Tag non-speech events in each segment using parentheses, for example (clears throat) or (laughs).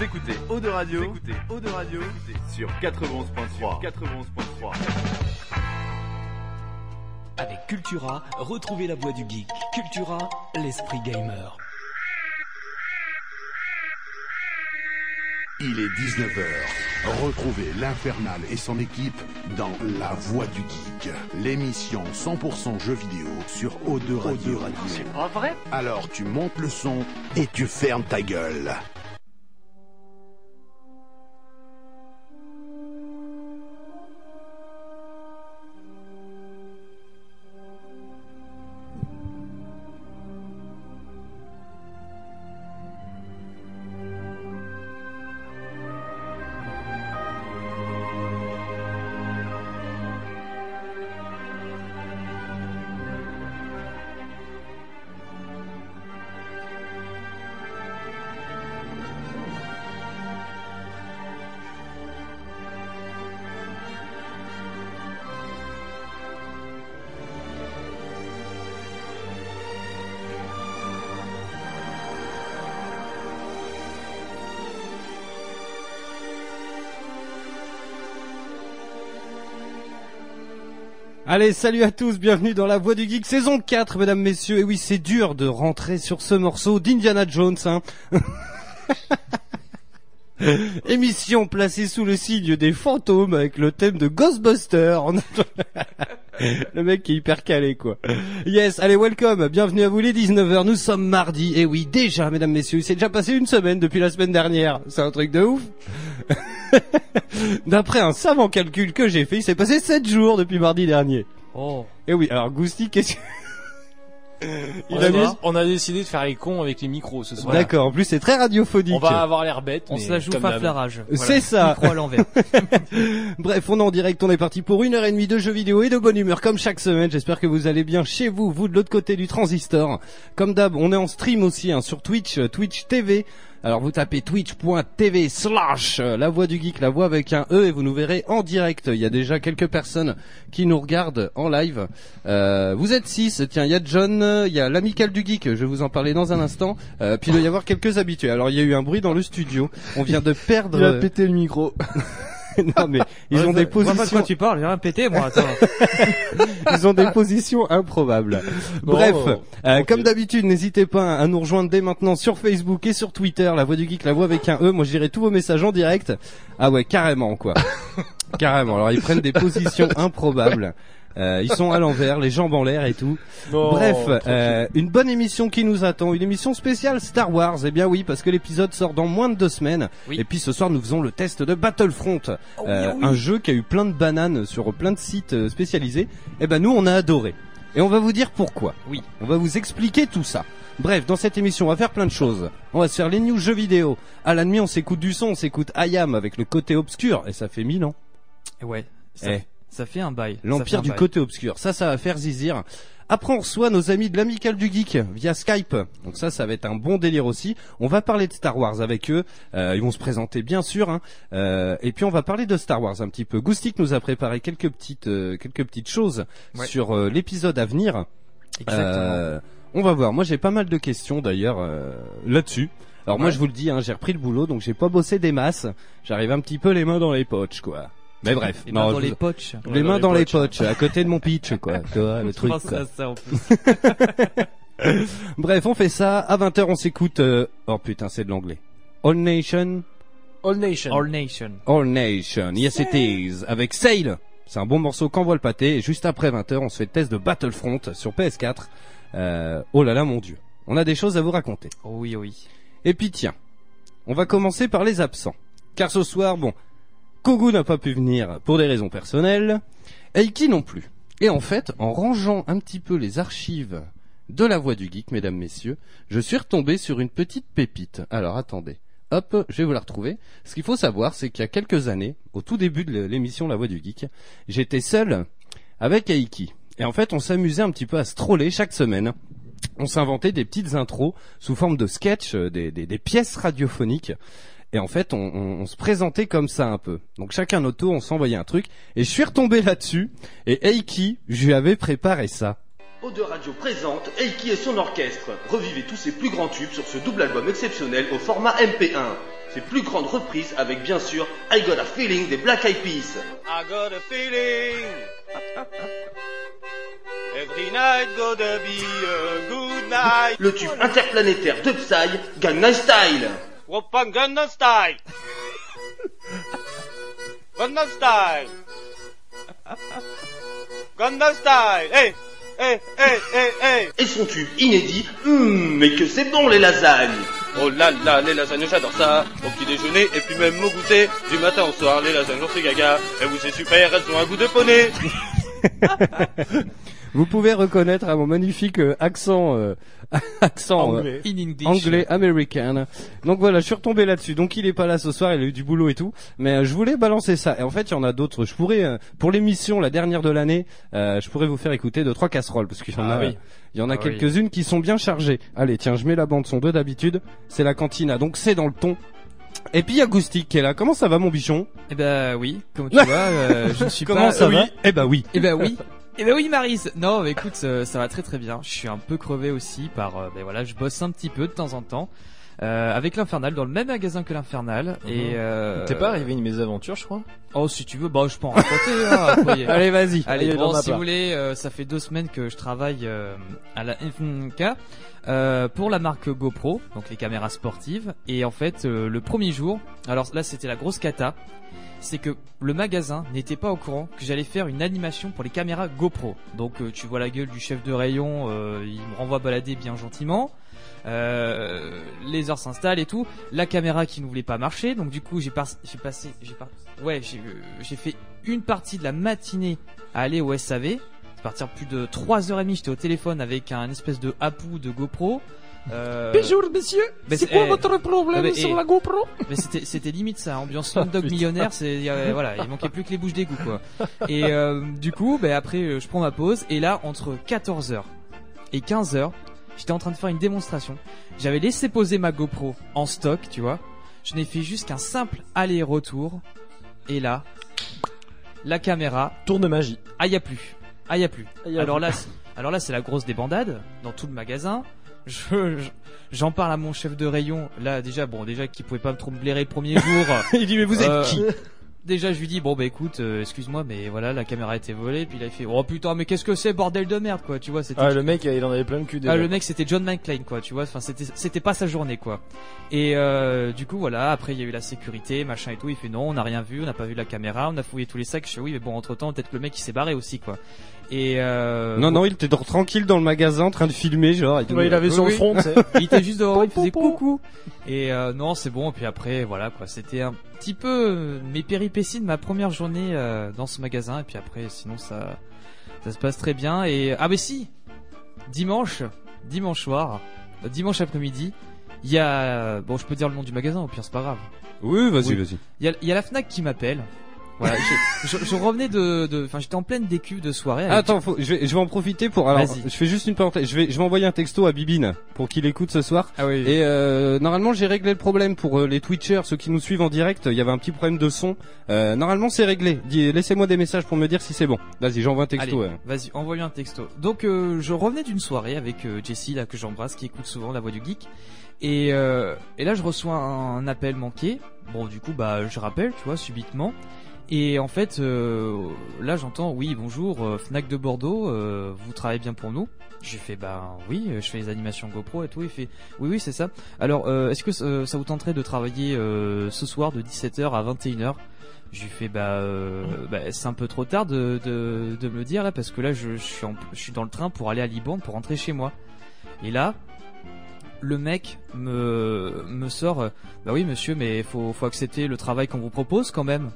Vous écoutez Eau de Radio, vous écoutez Eau de Radio sur 91.3. 91.3. Avec Cultura, retrouvez la voix du geek. Cultura, l'esprit gamer. Il est 19h. Retrouvez l'Infernal et son équipe dans La Voix du Geek, l'émission 100% jeux vidéo sur O2 Radio. C'est pas vrai? Alors tu montes le son et tu fermes ta gueule. Allez, salut à tous, bienvenue dans la Voix du Geek, saison 4, mesdames, messieurs. Et oui, c'est dur de rentrer sur ce morceau d'Indiana Jones, hein. (laughs) Émission placée sous le signe des fantômes avec le thème de Ghostbusters. (laughs) le mec qui est hyper calé, quoi. Yes, allez, welcome, bienvenue à vous les 19h, nous sommes mardi. Et oui, déjà, mesdames, messieurs, c'est déjà passé une semaine depuis la semaine dernière. C'est un truc de ouf. (laughs) D'après un savant calcul que j'ai fait, il s'est passé 7 jours depuis mardi dernier. Oh. Et oui, alors Gousti, qu'est-ce que... On Il a, a mis- on a décidé de faire les cons avec les micros ce soir. D'accord, en plus c'est très radiophonique. On va avoir l'air bête. On mais se la joue pas flarage. C'est ça. Micro à l'envers. (laughs) Bref, on est en direct, on est parti pour une heure et demie de jeux vidéo et de bonne humeur comme chaque semaine. J'espère que vous allez bien chez vous, vous de l'autre côté du transistor. Comme d'hab, on est en stream aussi hein, sur Twitch, euh, Twitch TV. Alors vous tapez twitch.tv slash euh, la voix du geek, la voix avec un E et vous nous verrez en direct. Il y a déjà quelques personnes qui nous regardent en live. Euh, vous êtes six, tiens, il y a John, il y a l'amical du geek, je vais vous en parler dans un instant. Euh, puis il doit y avoir quelques habitués. Alors il y a eu un bruit dans le studio, on vient de (laughs) perdre... Il a pété le micro. (laughs) (laughs) non mais ils ont des pas de positions quoi tu parles, j'ai rien pété, moi, (laughs) attends. ils ont des positions improbables. Bref, euh, comme d'habitude, n'hésitez pas à nous rejoindre dès maintenant sur Facebook et sur Twitter, la voix du geek, la voix avec un E. Moi, je dirai tous vos messages en direct. Ah ouais, carrément quoi. (laughs) carrément. Alors ils prennent des positions improbables. Euh, ils sont à l'envers, les jambes en l'air et tout. Non, Bref, euh, une bonne émission qui nous attend, une émission spéciale Star Wars. Eh bien oui, parce que l'épisode sort dans moins de deux semaines. Oui. Et puis ce soir, nous faisons le test de Battlefront, Euh, un jeu qui a eu plein de bananes sur plein de sites euh, spécialisés. Eh ben nous, on a adoré. Et on va vous dire pourquoi. Oui. On va vous expliquer tout ça. Bref, dans cette émission, on va faire plein de choses. On va se faire les news jeux vidéo. À la nuit, on s'écoute du son, on s'écoute Ayam avec le côté obscur. Et ça fait mille ans. Ouais. Ça, Eh. Ça fait un bail. L'empire du bail. côté obscur. Ça, ça va faire zizir. Après, on reçoit nos amis de l'Amical du Geek via Skype. Donc ça, ça va être un bon délire aussi. On va parler de Star Wars avec eux. Euh, ils vont se présenter, bien sûr. hein. Euh, et puis, on va parler de Star Wars un petit peu. Goustic nous a préparé quelques petites, euh, quelques petites choses Ouais. sur euh, l'épisode à venir. Exactement. Euh, on va voir. Moi, j'ai pas mal de questions d'ailleurs euh, là-dessus. Alors moi, je vous le dis, hein, j'ai repris le boulot, donc j'ai pas bossé des masses. J'arrive un petit peu les mains dans les poches, quoi. Mais bref, non, ben je dans vous- les poches. les mains dans les poches, à côté de mon pitch, quoi. Tu vois, le Je truc. pense quoi. à ça en plus. (laughs) Bref, on fait ça. À 20h, on s'écoute. euh, Oh putain, c'est de l'anglais. All Nation, All Nation. All Nation. All Nation. Yes, it is. Avec Sail. C'est un bon morceau qu'envoie le pâté. Et juste après 20h, on se fait le test de Battlefront sur PS4. Euh, oh là là, mon dieu. On a des choses à vous raconter. Oh oui, oui. Et puis tiens, on va commencer par les absents. Car ce soir, bon, Kogu n'a pas pu venir pour des raisons personnelles, Eiki non plus. Et en fait, en rangeant un petit peu les archives de la voix du geek, mesdames, messieurs, je suis retombé sur une petite pépite. Alors attendez. Hop, je vais vous la retrouver. Ce qu'il faut savoir, c'est qu'il y a quelques années, au tout début de l'émission La Voix du Geek, j'étais seul avec Aiki. Et en fait, on s'amusait un petit peu à se chaque semaine. On s'inventait des petites intros sous forme de sketch, euh, des pièces radiophoniques. Et en fait, on, on- on se présentait comme ça un peu. Donc chacun notre tour, on s'envoyait un truc. Et je suis retombé là-dessus. Et Eiki, je lui avais préparé ça. Eau Radio présente Eiki et son orchestre. Revivez tous ses plus grands tubes sur ce double album exceptionnel au format MP1. ses plus grandes reprises avec bien sûr I Got a Feeling des Black Eyed Peas. I got a feeling Every night gonna be a good night Le tube interplanétaire de Psy, Gangnam Style. Woppan Gangnam Style. Style. Hey Hey Hey Hey Hey Et son tube inédit, Hum, mais que c'est bon les lasagnes. Oh là là, les lasagnes j'adore ça. Au petit déjeuner et puis même au goûter. Du matin au soir, les lasagnes j'en suis gaga. Et vous c'est super, elles ont un goût de poney. (laughs) (laughs) Vous pouvez reconnaître à mon magnifique euh, accent, euh, (laughs) accent euh, Anglais. In English. anglais américain. Donc voilà, je suis retombé là-dessus. Donc il est pas là ce soir, il a eu du boulot et tout. Mais euh, je voulais balancer ça. Et en fait, il y en a d'autres. Je pourrais, euh, pour l'émission la dernière de l'année, euh, je pourrais vous faire écouter deux trois casseroles parce qu'il y en Ah a, oui. il y en a Ah oui. quelques-unes qui sont bien chargées. Allez, tiens, je mets la bande son de d'habitude. C'est la cantina, donc c'est dans le ton. Et puis il y a Goustic qui est là. Comment ça va mon bichon? Eh ben oui, comme tu (laughs) vois, euh, je ne suis Comment pas. ça oui. va? Eh ben oui. Eh ben oui. (laughs) Eh ben oui, Marise. Non, mais écoute, euh, ça va très très bien. Je suis un peu crevé aussi par. euh, ben voilà, je bosse un petit peu de temps en temps euh, avec l'Infernal dans le même magasin que l'Infernal. Et euh, T'es pas arrivé une mésaventure, je crois? Oh, si tu veux, bah je peux en raconter. hein, après. (laughs) Allez, vas-y. Allez, Allez, bon, si part. vous voulez, euh, ça fait deux semaines que je travaille euh, à la FNK euh, pour la marque GoPro, donc les caméras sportives. Et en fait, euh, le premier jour, alors là c'était la grosse cata, c'est que le magasin n'était pas au courant que j'allais faire une animation pour les caméras GoPro. Donc euh, tu vois la gueule du chef de rayon, euh, il me renvoie balader bien gentiment. Euh, les heures s'installent et tout. La caméra qui ne voulait pas marcher, donc du coup j'ai pas, j'ai passé, j'ai pas, ouais, j'ai, euh, j'ai fait une partie de la matinée à aller au SAV. À partir de plus de 3h30, j'étais au téléphone avec un espèce de Apu de GoPro. Euh, Bonjour, messieurs. Mais C'est quoi eh, votre problème sur eh, la GoPro? mais c'était limite ça, ambiance (laughs) Slumdog Putain. millionnaire, c'est voilà, il manquait plus que les bouches d'égout quoi. Et euh, du coup, ben après euh, je prends ma pause et là entre 14h et 15h, j'étais en train de faire une démonstration. J'avais laissé poser ma GoPro en stock, tu vois. Je n'ai fait juste qu'un simple aller-retour et là la caméra, Tour de magie. ah y a plus. Ah y a plus. Ah, y a alors plus. là, c'est- alors là c'est la grosse débandade dans tout le magasin. Je je- j'en parle à mon chef de rayon. Là déjà bon déjà qui pouvait pas me trop me blairer le premier jour. (laughs) Il dit mais vous êtes Euh, qui? Déjà, je lui dis bon bah écoute, euh, excuse-moi, mais voilà, la caméra a été volée. Puis là, il fait oh putain, mais qu'est-ce que c'est bordel de merde quoi, tu vois C'était Ah, le mec, il en avait plein le cul déjà. ah, le mec c'était John McClane quoi, tu vois. Enfin c'était c'était pas sa journée quoi. Et euh, du coup voilà, après il y a eu la sécurité, machin et tout. Il fait non, on n'a rien vu, on n'a pas vu la caméra, on a fouillé tous les sacs. Je fais oui, mais bon entre temps peut-être que le mec il s'est barré aussi quoi. Et euh, Non, non, il était tranquille dans le magasin en train de filmer, genre. Ouais, il avait le oui. front, (laughs) il était juste devant il faisait coucou. Et euh, non, c'est bon. Et puis après, voilà quoi. C'était un petit peu euh, mes péripéties de ma première journée euh, dans ce magasin. Et puis après, sinon ça, ça se passe très bien. Et ah mais si, dimanche, dimanche soir, dimanche après-midi, il y a bon, je peux dire le nom du magasin. Au pire, c'est pas grave. Oui, vas-y, Oui. vas-y. Il y a, il y a la Fnac qui m'appelle. Voilà, je, je, je revenais de, de, enfin, j'étais en pleine décu de soirée. avec- Attends, faut- je vais, je vais en profiter pour. Alors, Vas-y. je fais juste une parenthèse. Je vais, je vais envoyer un texto à Bibine pour qu'il écoute ce soir. Ah oui. Et euh, normalement, j'ai réglé le problème pour euh, les Twitchers, ceux qui nous suivent en direct. Il y avait un petit problème de son. Euh, normalement, c'est réglé. Dis- Laissez-moi des messages pour me dire si c'est bon. Vas-y, j'envoie un texto. Vas-y, envoie-lui un texto. Donc, euh, je revenais d'une soirée avec euh, Jessie, là, que j'embrasse, qui écoute souvent la voix du geek. Et, euh, et là, je reçois un, un appel manqué. Bon, du coup, bah, je rappelle, tu vois, subitement. Et en fait, euh, là, j'entends, oui, bonjour, euh, Fnac de Bordeaux, euh, vous travaillez bien pour nous J'ai fait, bah oui, je fais les animations GoPro et tout. Il fait, oui, oui, c'est ça. Alors, est-ce que ça vous tenterait de travailler ce soir de 17h à 21h j'ai fait bah, bah, c'est un peu trop tard de, me le dire là parce que là je, suis en- je suis dans le train pour aller à Liban pour rentrer chez moi et là le mec me sort bah oui monsieur mais faut faut accepter le travail qu'on vous propose quand même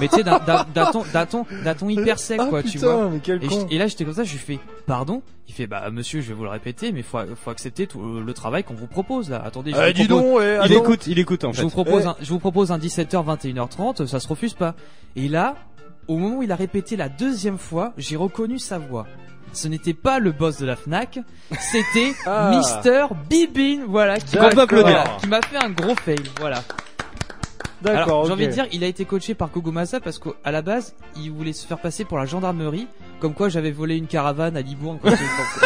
mais tu sais d'un ton hyper sec Ah, quoi tu vois mais quel et, con. je- et là j'étais comme ça je lui fais pardon? Il fait bah monsieur je vais vous le répéter mais faut faut accepter tout le, travail qu'on vous propose là attendez je Eh, vous dis propose- donc, eh, Il attends. écoute, il écoute en je fait. vous propose Eh. un, je vous propose un 17h 21h30, ça se refuse pas. Et là, au moment où il a répété la deuxième fois, j'ai reconnu sa voix. Ce n'était pas le boss de la Fnac, c'était (laughs) Ah. Mister Bibin, voilà, qui m'a fait un gros fail, voilà. Alors, D'accord, j'ai envie de dire, il a été coaché par Kogomasa parce qu'à la base, il voulait se faire passer pour la gendarmerie comme quoi j'avais volé une caravane à Libourne. quoi,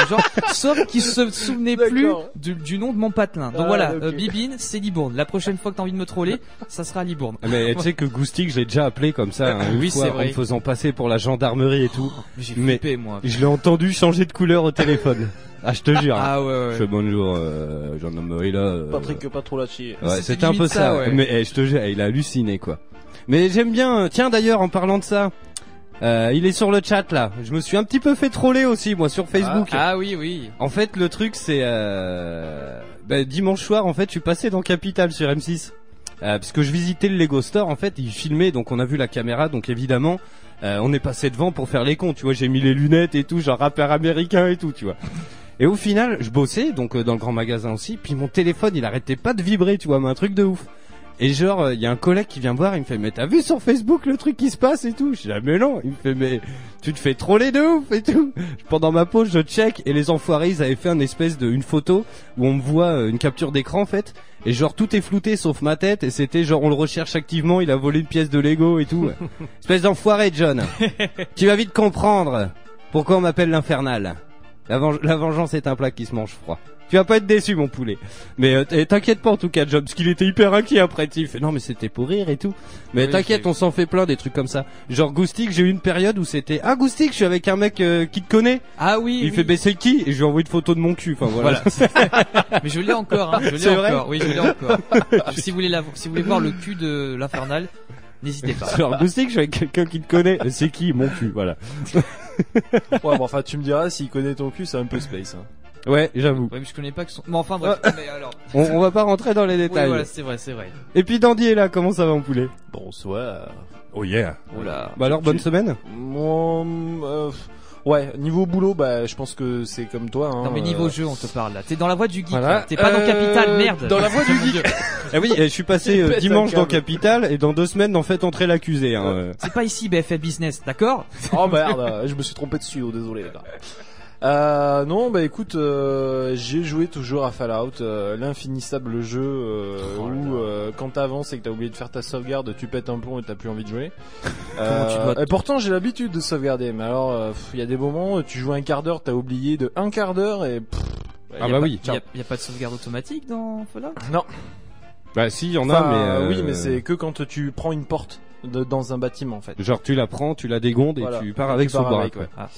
genre, (laughs) sauf qu'il se souvenait plus du, du nom de mon patelin. Donc Ah, voilà, ok. euh, Bibine, c'est Libourne. La prochaine fois que t'as envie de me troller, ça sera à Libourne. Mais (laughs) tu sais que Goustic, je l'ai déjà appelé comme ça, hein, Oui, fois, c'est vrai. en me faisant passer pour la gendarmerie et tout. Mais J'ai Mais- flippé moi. Je l'ai entendu changer de couleur au téléphone. (laughs) Ah, je te jure. hein. Ah ouais ouais. Je fais bonjour, euh, gendarmerie là. euh, Patrick pas trop lâché. Ouais, C'est c'était un peu ça. ça, ouais. Mais eh, je te jure, il a halluciné quoi. Mais j'aime bien. euh, Tiens d'ailleurs, en parlant de ça, euh, il est sur le chat là. Je me suis un petit peu fait troller aussi moi sur Facebook. Ah oui oui. En fait, le truc c'est euh, bah, dimanche soir. En fait, je suis passé dans Capital sur M6 euh, parce que je visitais le Lego Store. En fait, il filmait, donc on a vu la caméra. Donc évidemment, euh, on est passé devant pour faire les cons. Tu vois, j'ai mis les lunettes et tout, genre rappeur américain et tout. Tu vois. Et au final, je bossais donc euh, dans le grand magasin aussi. Puis mon téléphone, il arrêtait pas de vibrer. Tu vois, mais un truc de ouf. Et genre, il y a un collègue qui vient me voir, il me fait, mais t'as vu sur Facebook le truc qui se passe et tout? Je dis, ah, mais non. Il me fait, mais tu te fais troller de ouf et tout. (laughs) Pendant ma pause, je check et les enfoirés, ils avaient fait une espèce de, une photo où on me voit euh, une capture d'écran en fait. Et genre, tout est flouté sauf ma tête et c'était genre, on le recherche activement, il a volé une pièce de Lego et tout. (laughs) espèce d'enfoiré, John. (laughs) tu vas vite comprendre pourquoi on m'appelle l'infernal. La, venge- la vengeance est un plat qui se mange froid. Tu vas pas être déçu, mon poulet. Mais euh, t'inquiète pas en tout cas, John, parce qu'il était hyper inquiet après. Il fait non, mais c'était pour rire et tout. Mais Oui, t'inquiète, on s'en fait plein des trucs comme ça. Genre Goustic, j'ai eu une période où c'était ah Goustic, je suis avec un mec euh, qui te connaît. Ah oui. Il oui. fait baisser qui? Et je lui envoie une photo de mon cul. Enfin voilà. Voilà. (laughs) Mais je l'ai encore, hein. Je l'ai C'est vrai encore. Oui, je l'ai encore. (laughs) Si vous voulez la, si vous voulez voir le cul de l'infernal, n'hésitez pas. Genre Goustic, je suis avec quelqu'un qui te connaît. C'est qui? Mon cul. Voilà. (laughs) (laughs) Ouais, bon, enfin, tu me diras, s'il connaît ton cul, c'est un peu space. Hein. Ouais, j'avoue. Ouais, mais je connais pas que son. Mais enfin bref. mais alors. (laughs) On, on va pas rentrer dans les Oui, détails. voilà, c'est vrai, c'est vrai. Et puis Dandy est là. Comment ça va, mon poulet? Bonsoir. Oh yeah. Oula. Bah alors bonne semaine. Moi, euh, ouais, niveau boulot, bah, je pense que c'est comme toi. Hein, Non mais euh, niveau jeu, on te parle là. T'es dans la voie du geek. Voilà. là. T'es pas dans Euh, Capital, merde. dans la voie du (laughs) geek. Ah oui, euh, je suis passé (laughs) euh, dimanche dans. Capital et dans deux semaines en fait entrer l'accusé. Hein, euh. C'est pas ici BFM Business, d'accord? Oh merde, je me suis trompé de studio, désolé les gars. Euh, non, bah écoute, euh, j'ai joué toujours à Fallout, euh, l'infinissable jeu euh, (laughs) Oh où euh, quand t'avances et que t'as oublié de faire ta sauvegarde, tu pètes un plomb et t'as plus envie de jouer. (laughs) Tu et pourtant j'ai l'habitude de sauvegarder, mais alors euh, il y a des moments où tu joues un quart d'heure, t'as oublié de un quart d'heure et pff, Ah bah pas- oui. y a, y a pas de sauvegarde automatique dans Fallout? Non, Bah si, il y en a, Enfin, mais euh, oui, mais c'est que quand tu prends une porte de- dans un bâtiment en fait. genre tu la prends, tu la dégondes et Voilà. tu pars Tu avec pars sous le bras. avec, quoi. ouais. Ah.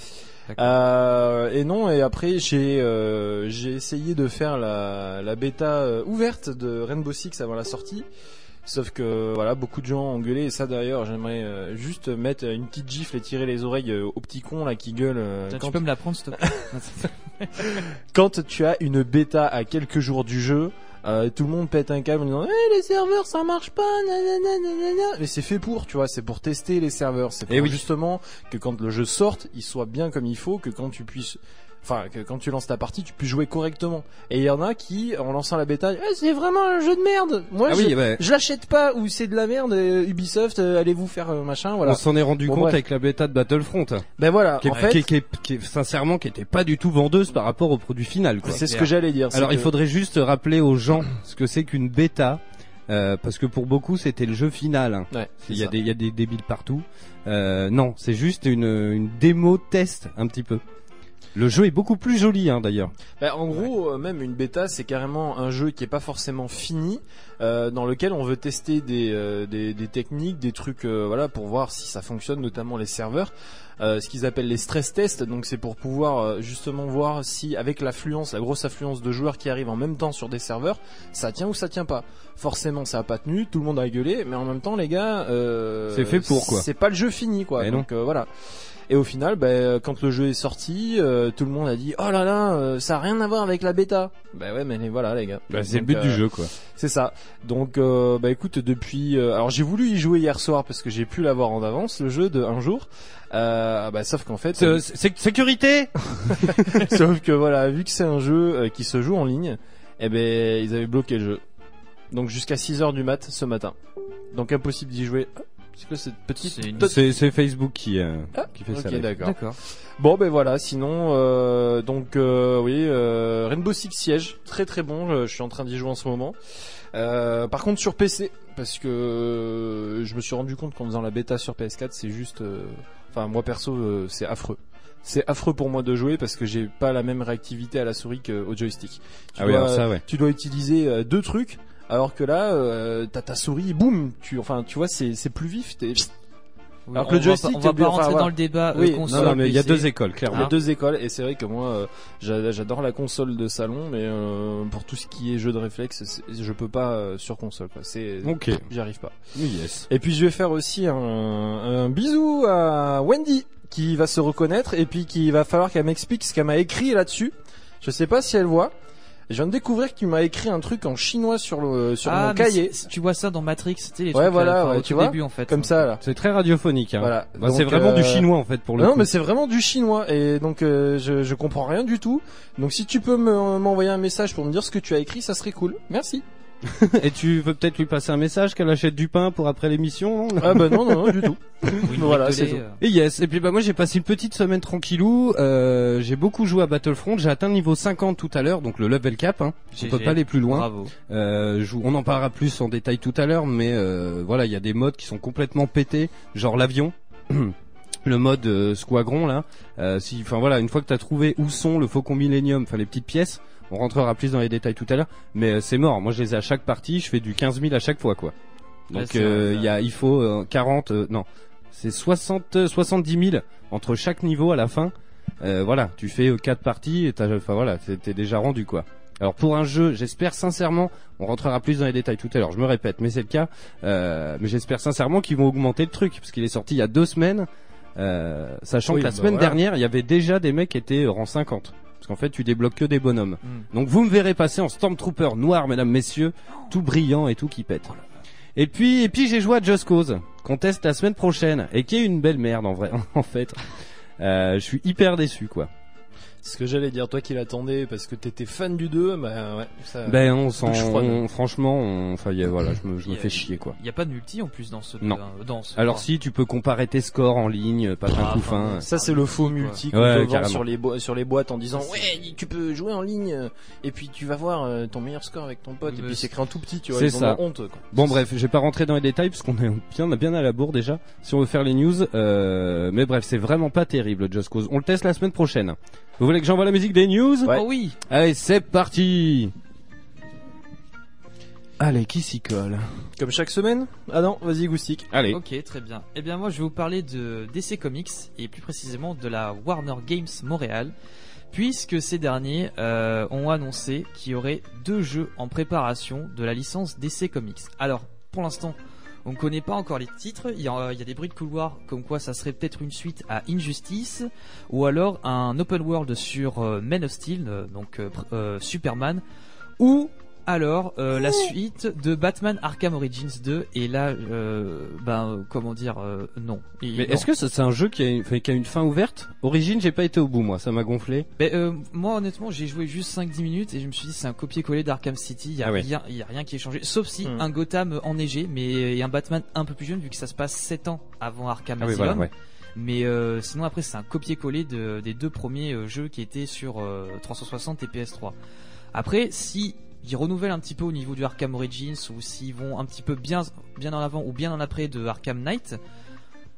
Euh, et non, et après j'ai euh, j'ai essayé de faire la, la bêta euh, ouverte de Rainbow Six avant la sortie. Sauf que voilà, beaucoup de gens ont gueulé et ça d'ailleurs, j'aimerais euh, juste mettre une petite gifle et tirer les oreilles euh, aux petits cons là qui gueulent quand, tu peux me la prendre s'il te plaît (laughs) quand tu as une bêta à quelques jours du jeu. Euh, tout le monde pète un câble en disant Eh, les serveurs ça marche pas nanana, nanana. mais c'est fait pour tu vois c'est pour tester les serveurs c'est pour Eh oui. justement que quand le jeu sorte il soit bien comme il faut que quand tu puisses enfin que quand tu lances ta partie tu puisses jouer correctement et il y en a qui en lançant la bêta Eh, c'est vraiment un jeu de merde moi Ah je, oui, bah, je l'achète pas ou c'est de la merde euh, Ubisoft euh, allez vous faire euh, machin voilà on s'en est rendu Bon, compte bref. avec la bêta de Battlefront, ben voilà qui, en fait qui, sincèrement qui était pas du tout vendeuse par rapport au produit final. C'est ce que j'allais dire Alors il faudrait juste rappeler aux gens ce que c'est qu'une bêta. euh, parce que pour beaucoup c'était le jeu final. hein. ouais, Il y a ça. des il y a des débiles partout. Euh, non, c'est juste une une démo test un petit peu. Le jeu est beaucoup plus joli hein, d'ailleurs. Bah, en gros, euh, même une bêta, c'est carrément un jeu qui est pas forcément fini, euh, dans lequel on veut tester des, euh, des, des techniques, des trucs, euh, voilà, pour voir si ça fonctionne, notamment les serveurs. Euh, ce qu'ils appellent les stress tests, donc c'est pour pouvoir euh, justement voir si avec l'affluence, la grosse affluence de joueurs qui arrivent en même temps sur des serveurs, ça tient ou ça tient pas. Forcément, ça a pas tenu, tout le monde a gueulé, mais en même temps, les gars, euh, C'est fait pour, quoi. C'est pas le jeu fini, quoi. Eh donc euh, voilà. Et au final, ben, quand le jeu est sorti, euh, tout le monde a dit oh là là, euh, ça a rien à voir avec la bêta. Bah ouais, mais voilà les gars. Bah, c'est le but euh, du jeu quoi. C'est ça. Donc euh, bah écoute, depuis, euh, alors j'ai voulu y jouer hier soir parce que j'ai pu l'avoir en avance le jeu de un jour. Euh, bah sauf qu'en fait, C'est- c'est- sécurité (laughs) (laughs) sauf que voilà, vu que c'est un jeu euh, qui se joue en ligne, eh ben ils avaient bloqué le jeu. Donc jusqu'à 6 heures du mat ce matin. Donc impossible d'y jouer. C'est quoi cette petite C'est une- tot- C'est c'est Facebook qui euh, Ah, qui fait ça. Ok là. d'accord. D'accord. Bon ben voilà, sinon euh, donc euh, oui, euh, Rainbow Six Siege, très très bon, je, je suis en train d'y jouer en ce moment. Euh, par contre sur PC, parce que euh, je me suis rendu compte qu'en faisant la bêta sur PS4, c'est juste, euh, enfin moi perso, euh, c'est affreux. c'est affreux pour moi de jouer parce que j'ai pas la même réactivité à la souris qu'au joystick. Tu Ah oui, dois, alors ça, ouais. tu dois utiliser euh, deux trucs alors que là euh, t'as ta souris boum tu enfin tu vois c'est c'est plus vif t'es- Oui, Alors que le joystick, on va pas rentrer dans le débat euh, Oui, non, console. Non, non, mais il y a deux écoles, il y clairement. a deux écoles et c'est vrai que moi euh, j'a- j'adore la console de salon mais euh, pour tout ce qui est jeu de réflexe je peux pas euh, sur console quoi c'est Ok. j'y arrive pas Yes. et puis je vais faire aussi un, un bisou à Wendy qui va se reconnaître et puis qui va falloir qu'elle m'explique ce qu'elle m'a écrit là-dessus je sais pas si elle voit je viens de découvrir que tu m'as écrit un truc en chinois sur le sur ah, mon cahier tu vois ça dans Matrix, c'était les Ouais, trucs voilà, euh, ouais, au tu tout vois, début en fait. comme ça là C'est très radiophonique. Hein. Voilà. Bah, c'est vraiment euh, du chinois en fait pour le non, coup. mais c'est vraiment du chinois et donc euh, je, je comprends rien du tout. Donc si tu peux me- m'envoyer un message pour me dire ce que tu as écrit, ça serait cool. Merci. (laughs) Et tu veux peut-être lui passer un message qu'elle achète du pain pour après l'émission non? Ah bah non non, non du tout. (laughs) Ou une Voilà, c'est lait, tout. euh. Et yes, et puis bah moi j'ai passé une petite semaine tranquillou, euh, j'ai beaucoup joué à Battlefront, j'ai atteint le niveau 50 tout à l'heure, donc le level cap, hein. on peut pas aller plus loin. Bravo. Euh, je on en parlera plus en détail tout à l'heure, mais euh, voilà, il y a des modes qui sont complètement pétés, genre l'avion. (clears throat) Le mode euh, squadron là, euh, si, enfin voilà, une fois que t'as trouvé où sont le Faucon Millennium, enfin les petites pièces, on rentrera plus dans les détails tout à l'heure, mais euh, c'est mort. Moi je les ai à chaque partie, je fais du 15 000 à chaque fois quoi. Donc euh, il y a, il faut euh, 40, euh, non, c'est 60, euh, 70 000 entre chaque niveau à la fin. Euh, voilà, tu fais quatre parties et t'as, enfin voilà, t'es déjà rendu quoi. Alors pour un jeu, j'espère sincèrement, on rentrera plus dans les détails tout à l'heure. Je me répète, mais c'est le cas. euh, mais j'espère sincèrement qu'ils vont augmenter le truc parce qu'il est sorti il y a deux semaines, euh, sachant Oui, que la bah semaine voilà. dernière, il y avait déjà des mecs qui étaient rang 50. Parce qu'en fait, tu débloques que des bonhommes. Mm. Donc vous me verrez passer en Stormtrooper noir, mesdames, messieurs, tout brillant et tout qui pète. Et puis, et puis j'ai joué à Just Cause, qu'on teste la semaine prochaine, et qui est une belle merde en vrai, (laughs) en fait. Euh, je suis hyper déçu, quoi. Ce que j'allais dire, toi qui l'attendais parce que t'étais fan du 2, bah ouais. Ça... Ben on s'en, on- franchement, on- enfin y a- voilà, je me, je me Il y a- fais chier, quoi. Il y a pas de multi en plus dans ce Non. dans- dans ce Alors si tu peux comparer tes scores en ligne, pas Ah, un coup fin. Ça c'est le faux multi qu'on Ouais, te vend sur les sur les boîtes en disant ouais tu peux jouer en ligne et puis tu vas voir euh, ton meilleur score avec ton pote et puis c'est écrit en tout petit tu vois C'est ça. ont honte quoi. Bon bref, je vais pas rentrer dans les détails parce qu'on est bien, bien à la bourre déjà. Si on veut faire les news, euh, mais bref, c'est vraiment pas terrible Just Cause. On le teste la semaine prochaine. Vous voulez que j'envoie la musique des news Ouais. Oh oui. Allez, c'est parti. Allez, qui s'y colle Comme chaque semaine Ah non, vas-y Goustic. Allez. Ok, très bien. Eh bien, moi, je vais vous parler de DC Comics et plus précisément de la Warner Games Montréal, puisque ces derniers euh, ont annoncé qu'il y aurait deux jeux en préparation de la licence DC Comics. Alors, pour l'instant, on ne connaît pas encore les titres. Il y, a, des bruits de couloir comme quoi ça serait peut-être une suite à Injustice ou alors un open world sur euh, Man of Steel, euh, donc euh, Superman, ou alors euh, la suite de Batman Arkham Origins 2 et là euh, ben euh, comment dire euh, non. Et Mais non. est-ce que ça, c'est un jeu qui a, une, qui a une fin ouverte? Origine, j'ai pas été au bout moi, ça m'a gonflé. Ben, euh, moi honnêtement j'ai joué juste 5-10 minutes et je me suis dit c'est un copier-coller d'Arkham City, il y a Ah ouais. rien il y a rien qui est changé sauf si Hmm. un Gotham enneigé mais et un Batman un peu plus jeune vu que ça se passe 7 ans avant Arkham Ah oui, Asylum. voilà, ouais. Mais euh, sinon après c'est un copier-coller de, des deux premiers euh, jeux qui étaient sur euh, 360 et PS3. Après si ils renouvellent un petit peu au niveau du Arkham Origins ou s'ils vont un petit peu bien bien en avant ou bien en après de Arkham Knight,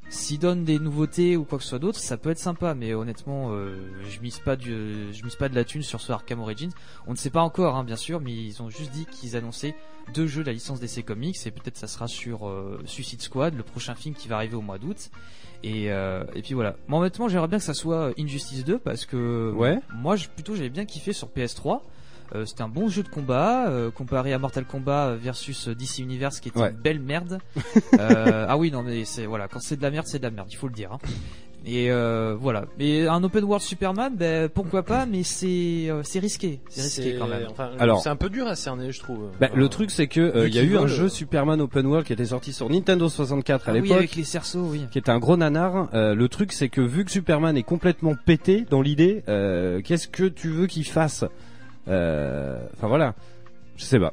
s'ils donnent des nouveautés ou quoi que ce soit d'autre, ça peut être sympa. Mais honnêtement, euh, je mise pas du, je mise pas de la thune sur ce Arkham Origins. On ne sait pas encore, hein, bien sûr, mais ils ont juste dit qu'ils annonçaient deux jeux de la licence DC Comics et peut-être ça sera sur euh, Suicide Squad, le prochain film qui va arriver au mois d'août. Et, euh, et puis voilà. Moi honnêtement, j'aimerais bien que ça soit Injustice 2 parce que Ouais. moi, je, plutôt, j'avais bien kiffé sur PS3. Euh, c'était un bon jeu de combat euh, comparé à Mortal Kombat versus DC Universe qui était Ouais. une belle merde. (laughs) Euh, ah oui non mais c'est voilà quand c'est de la merde c'est de la merde il faut le dire. hein. Et euh, voilà. Mais un open world Superman, ben pourquoi pas, mais c'est euh, c'est risqué, c'est risqué quand même. Enfin, Alors- c'est un peu dur à cerner je trouve. Enfin, le truc c'est que euh, il y a eu un jeu euh, Superman Open World qui était sorti sur Nintendo 64 à Ah oui, l'époque. avec les cerceaux, oui. qui était un gros nanar. Euh, le truc, c'est que vu que Superman est complètement pété dans l'idée, euh, qu'est-ce que tu veux qu'il fasse? Euh, Enfin voilà, je sais pas.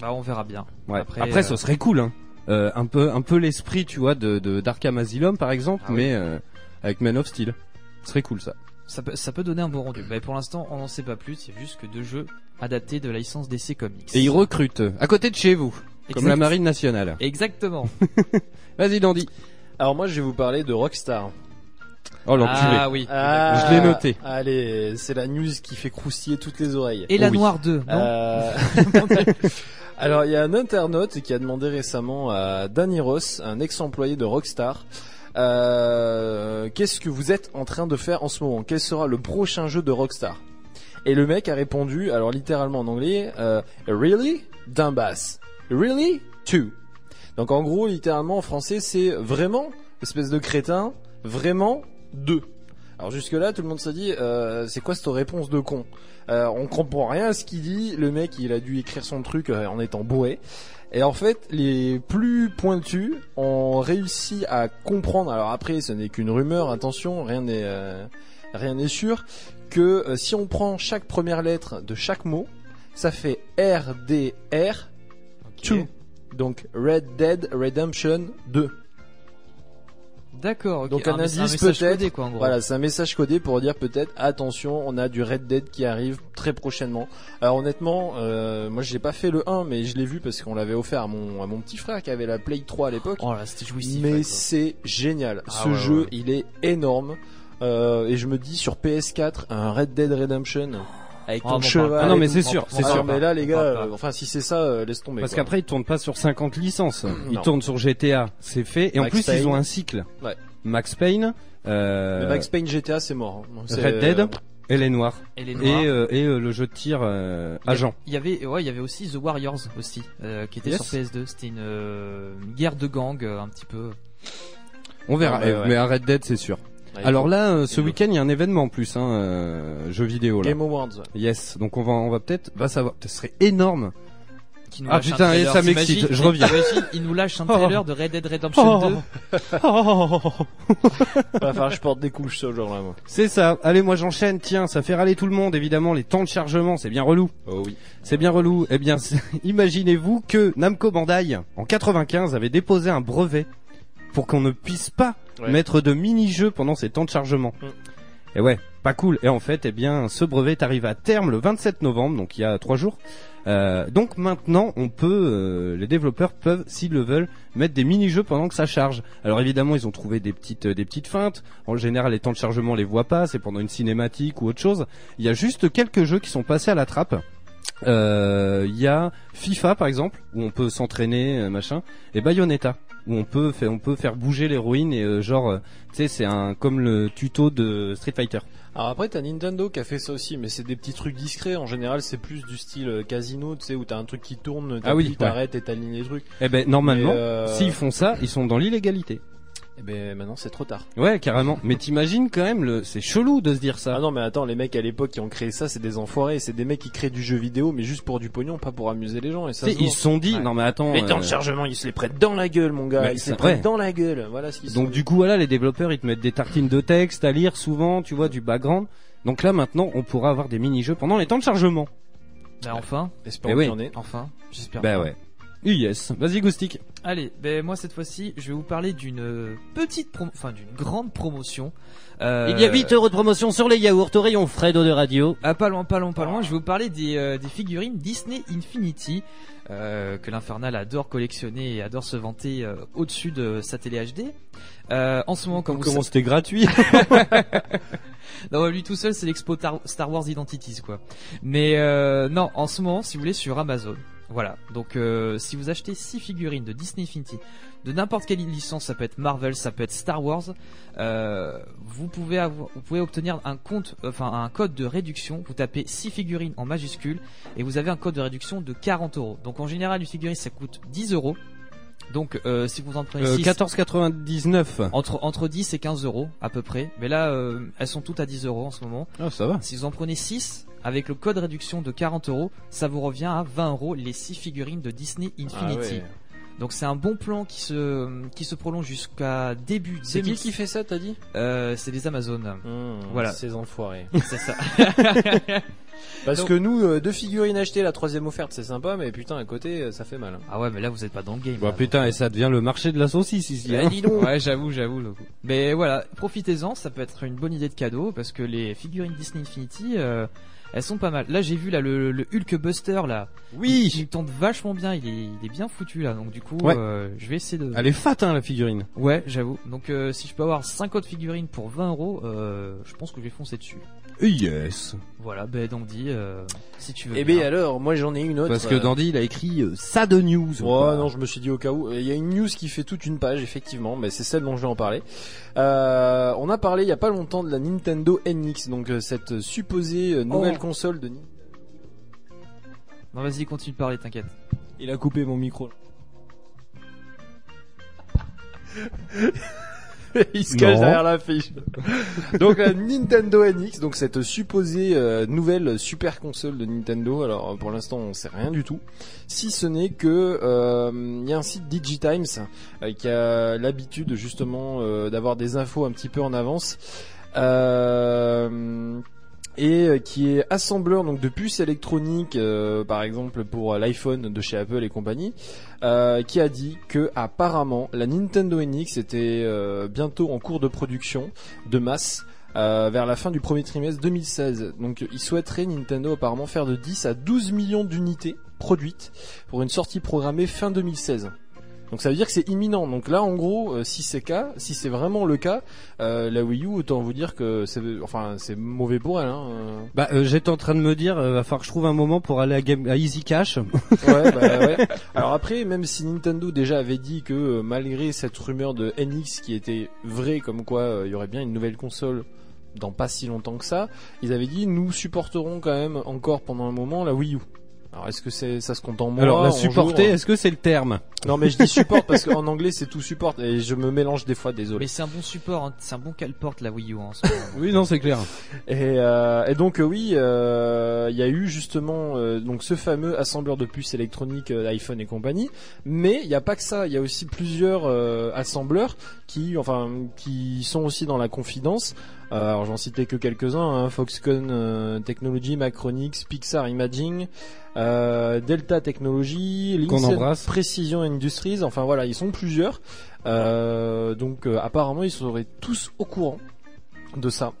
Bah on verra bien. Ouais. Après, Après, euh, ça serait cool, hein. Euh, un peu, un peu l'esprit, tu vois, de de- d'Arkham Asylum, par exemple, Ah oui. mais euh, avec Man of Steel. Ce serait cool ça. Ça peut, ça peut donner un bon rendu. Bah, pour l'instant, on n'en sait pas plus. C'est juste que deux jeux adaptés de la licence DC Comics. Et ils recrutent à côté de chez vous, comme la marine nationale. Exactement. (laughs) Vas-y, Dandy. Alors moi je vais vous parler de Rockstar. Oh l'enculé. Ah oui. Ah, Je l'ai noté. Allez, c'est la news qui fait croustiller toutes les oreilles. Et la Oui. Noire 2, non Euh, (laughs) Alors, il y a un internaute qui a demandé récemment à Danny Ross, un ex-employé de Rockstar, euh, qu'est-ce que vous êtes en train de faire en ce moment? Quel sera le prochain jeu de Rockstar? Et le mec a répondu, alors littéralement en anglais, euh, Really? Dumbass. Really? Two. Donc en gros, littéralement en français, c'est vraiment, espèce de crétin, vraiment deux. Alors jusque là, tout le monde s'est dit, euh, c'est quoi cette réponse de con euh, On comprend rien à ce qu'il dit. Le mec, il a dû écrire son truc euh, en étant bourré. Et en fait, les plus pointus ont réussi à comprendre. Alors après, ce n'est qu'une rumeur. Attention, rien n'est euh, rien n'est sûr. Que euh, si on prend chaque première lettre de chaque mot, ça fait RDR 2. Donc Red Dead Redemption 2. D'accord. ok. Donc un c'est indice peut-être. Voilà, c'est un message codé pour dire peut-être attention, on a du Red Dead qui arrive très prochainement. Alors honnêtement, euh, moi j'ai pas fait le 1 mais je l'ai vu parce qu'on l'avait offert à mon à mon petit frère qui avait la Play 3 à l'époque. Oh là, c'était jouissif. mais c'est génial. Ah Ce ouais, jeu, ouais. il est énorme. Euh, et je me dis sur PS4 un Red Dead Redemption avec ton m'en cheval. parle pas. Ah non, mais c'est sûr, c'est Ah, sûr. mais là les gars, euh, enfin si c'est ça, euh, laisse tomber. Parce qu'après ils tournent pas sur 50 licences, ils tournent sur GTA, c'est fait. Et en Max plus ils Payne. ont un cycle. Ouais. Max Payne, euh, Max Payne GTA c'est mort. hein. C'est, Red Dead et les Noirs. Et les Et, noirs. euh, et euh, le jeu de tir euh, agent. Il y avait, ouais, il y avait aussi The Warriors aussi, euh, qui était Yes. sur PS2. C'était une, euh, une guerre de gang, euh, un petit peu. On verra. Ah, mais ouais. Mais un Red Dead c'est sûr. Alors là, euh, ce week-end il y a un événement en plus, hein, euh, jeu vidéo là. Game Awards. Yes, donc on va, on va peut-être, va savoir. Ce serait énorme. Qui nous Ah, lâche un putain, et trailer. ça m'excite, je reviens. t'imagines, il nous lâche un trailer de Red Dead Redemption 2. Va falloir que je porte des couches ce jour-là moi. C'est ça. Allez, moi j'enchaîne. Tiens, ça fait râler tout le monde, évidemment. Les temps de chargement, c'est bien relou. Oh oui. C'est bien relou. Eh bien, (laughs) imaginez-vous que Namco Bandai, en 95, avait déposé un brevet pour qu'on ne puisse pas Ouais. mettre de mini-jeux pendant ces temps de chargement. Mm. Et ouais, pas cool. Et en fait, eh bien, ce brevet est arrivé à terme le 27 novembre, donc il y a trois jours. Euh, donc maintenant, on peut, euh, les développeurs peuvent, s'ils le veulent, mettre des mini-jeux pendant que ça charge. Alors évidemment, ils ont trouvé des petites, euh, des petites feintes. En général, les temps de chargement, on les voit pas. C'est pendant une cinématique ou autre chose. Il y a juste quelques jeux qui sont passés à la trappe. Il y a FIFA par exemple où on peut s'entraîner machin et Bayonetta où on peut faire on peut faire bouger l'héroïne et euh, genre euh, tu sais c'est un comme le tuto de Street Fighter. Alors après t'as Nintendo qui a fait ça aussi, mais c'est des petits trucs discrets. En général c'est plus du style euh, casino, tu sais où t'as un truc qui tourne, Ah oui, t'arrêtes et t'alignes les trucs. Eh ben normalement euh, s'ils font ça, ils sont dans l'illégalité. Et ben maintenant c'est trop tard. Ouais, carrément. Mais t'imagines quand même le c'est chelou de se dire ça. Ah non mais attends, les mecs à l'époque qui ont créé ça, c'est des enfoirés. C'est des mecs qui créent du jeu vidéo, mais juste pour du pognon, pas pour amuser les gens. Et ça se ils se sont dit Ouais. non mais attends Les temps de chargement, ils se les prêtent dans la gueule, mon gars. Mais ils se les prêtent dans la gueule. Voilà ce qu'ils sont. Donc du coup voilà, les développeurs ils te mettent des tartines de texte à lire souvent, tu vois du background. Donc là maintenant, on pourra avoir des mini-jeux pendant les temps de chargement. Bah, enfin, Espérons Eh oui. qu'il y en ait. enfin, j'espère. Bah ouais. Yes. Vas-y Goustic. Allez, ben moi cette fois-ci, je vais vous parler d'une euh, petite, promo- enfin d'une grande promotion. Euh, euros de promotion sur les yaourts au rayon Fred de radio. Ah, pas loin, pas loin, pas loin. Je vais vous parler des, euh, des figurines Disney Infinity euh, que l'Infernal adore collectionner et adore se vanter au-dessus de sa télé HD. En ce moment, comme vous Comment c'était gratuit (laughs) Non, lui tout seul, c'est l'expo Tar- Star Wars Identities, quoi. Mais non, en ce moment, si vous voulez, sur Amazon. Voilà. Donc, euh, si vous achetez 6 figurines de Disney Infinity, de n'importe quelle licence, ça peut être Marvel, ça peut être Star Wars, euh, vous pouvez avoir, vous pouvez obtenir un compte, enfin un code de réduction. Vous tapez 6 figurines en majuscule et vous avez un code de réduction de 40 euros. Donc, en général, une figurine, ça coûte 10 euros. Donc, euh, si vous en prenez Euh, 6, 14,99. entre, entre 10 et 15 euros à peu près. Mais là, euh, elles sont toutes à 10 euros en ce moment. Ah ça va. Si vous en prenez 6, avec le code réduction de 40 euros, ça vous revient à 20 euros les 6 figurines de Disney Ah Infinity. ouais. Donc c'est un bon plan qui se, qui se prolonge jusqu'à début C'est qui 2000. qui fait ça, t'as dit? Euh, C'est les Amazones. Mmh, Voilà. Ces enfoirés. (laughs) c'est ça. (laughs) Parce Donc- que nous, euh, deux figurines achetées, la troisième offerte, c'est sympa, mais putain, à côté, euh, ça fait mal. Ah ouais, mais là vous êtes pas dans le game. Bah là. putain, et ça devient le marché de la saucisse ici. Eh, hein. dis donc. (laughs) Ouais, j'avoue, j'avoue. le coup. Mais voilà, profitez-en, ça peut être une bonne idée de cadeau parce que les figurines Disney Infinity, euh, Elles sont pas mal. Là, j'ai vu là le, le Hulk Buster là. Oui. Il me tente vachement bien. Il est, il est bien foutu là. Donc du coup, Ouais. euh, je vais essayer de. Elle est fat hein la figurine. Ouais, j'avoue. Donc euh, si je peux avoir 5 autres figurines pour 20 euros, euh, je pense que je vais foncer dessus. Yes. Voilà, ben Dandy, euh, si tu veux. Eh bien. bien alors, moi j'en ai une autre. Parce que euh, Dandy il a écrit euh, ça de news. pas non, je me suis dit au cas où. Il y a une news qui fait toute une page, effectivement, mais c'est celle dont je vais en parler. Euh, on a parlé il y a pas longtemps de la Nintendo NX, donc euh, cette supposée euh, nouvelle Oh. console de Nintendo. Non, vas-y, continue de parler, t'inquiète. Il a coupé mon micro. (laughs) (laughs) Il se cache Non. derrière la fiche. donc la Nintendo NX, donc cette supposée euh, nouvelle super console de Nintendo. Alors pour l'instant on sait rien du tout, si ce n'est que euh, il y a un site Digitimes euh, qui a l'habitude justement euh, d'avoir des infos un petit peu en avance. Euh, et euh, qui est assembleur de puces électroniques, euh, par exemple pour euh, l'iPhone de chez Apple et compagnie, qui a dit que apparemment la Nintendo NX était bientôt en cours de production de masse. vers la fin du premier trimestre 2016. Donc il souhaiterait Nintendo apparemment faire de 10 à 12 millions d'unités produites pour une sortie programmée fin 2016. Donc ça veut dire que c'est imminent. Donc là, en gros, euh, si c'est cas, si c'est vraiment le cas, euh, la Wii U, autant vous dire que c'est, enfin, c'est mauvais pour elle. Hein. euh. Bah euh, j'étais en train de me dire euh, va falloir que je trouve un moment pour aller à, Game... à Easy Cash. Ouais, bah ouais. Alors après, même si Nintendo déjà avait dit que malgré cette rumeur de NX qui était vraie, comme quoi il y aurait bien une nouvelle console dans pas si longtemps que ça, ils avaient dit nous supporterons quand même encore pendant un moment la Wii U. Alors est-ce que c'est ça se compte en mois Alors la en supporter, jours est-ce que c'est le terme? Non mais je dis support parce qu'en anglais c'est tout support et je me mélange des fois, désolé. Mais c'est un bon support, hein. c'est un bon qu'elle porte la Wii U hein, en ce moment. (laughs) Oui non c'est clair. Et, euh, et donc euh, oui, euh, il y a eu justement euh, donc ce fameux assembleur de puces électroniques euh, iPhone et compagnie, mais il n'y a pas que ça, il y a aussi plusieurs euh, assembleurs qui enfin qui sont aussi dans la confidence. Euh, alors j'en citais que quelques-uns, hein, Foxconn euh, Technology, Macronix, Pixar Imaging, euh, Delta Technology. Precision Industries, enfin voilà, ils sont plusieurs. Euh, donc apparemment ils seraient tous au courant de ça.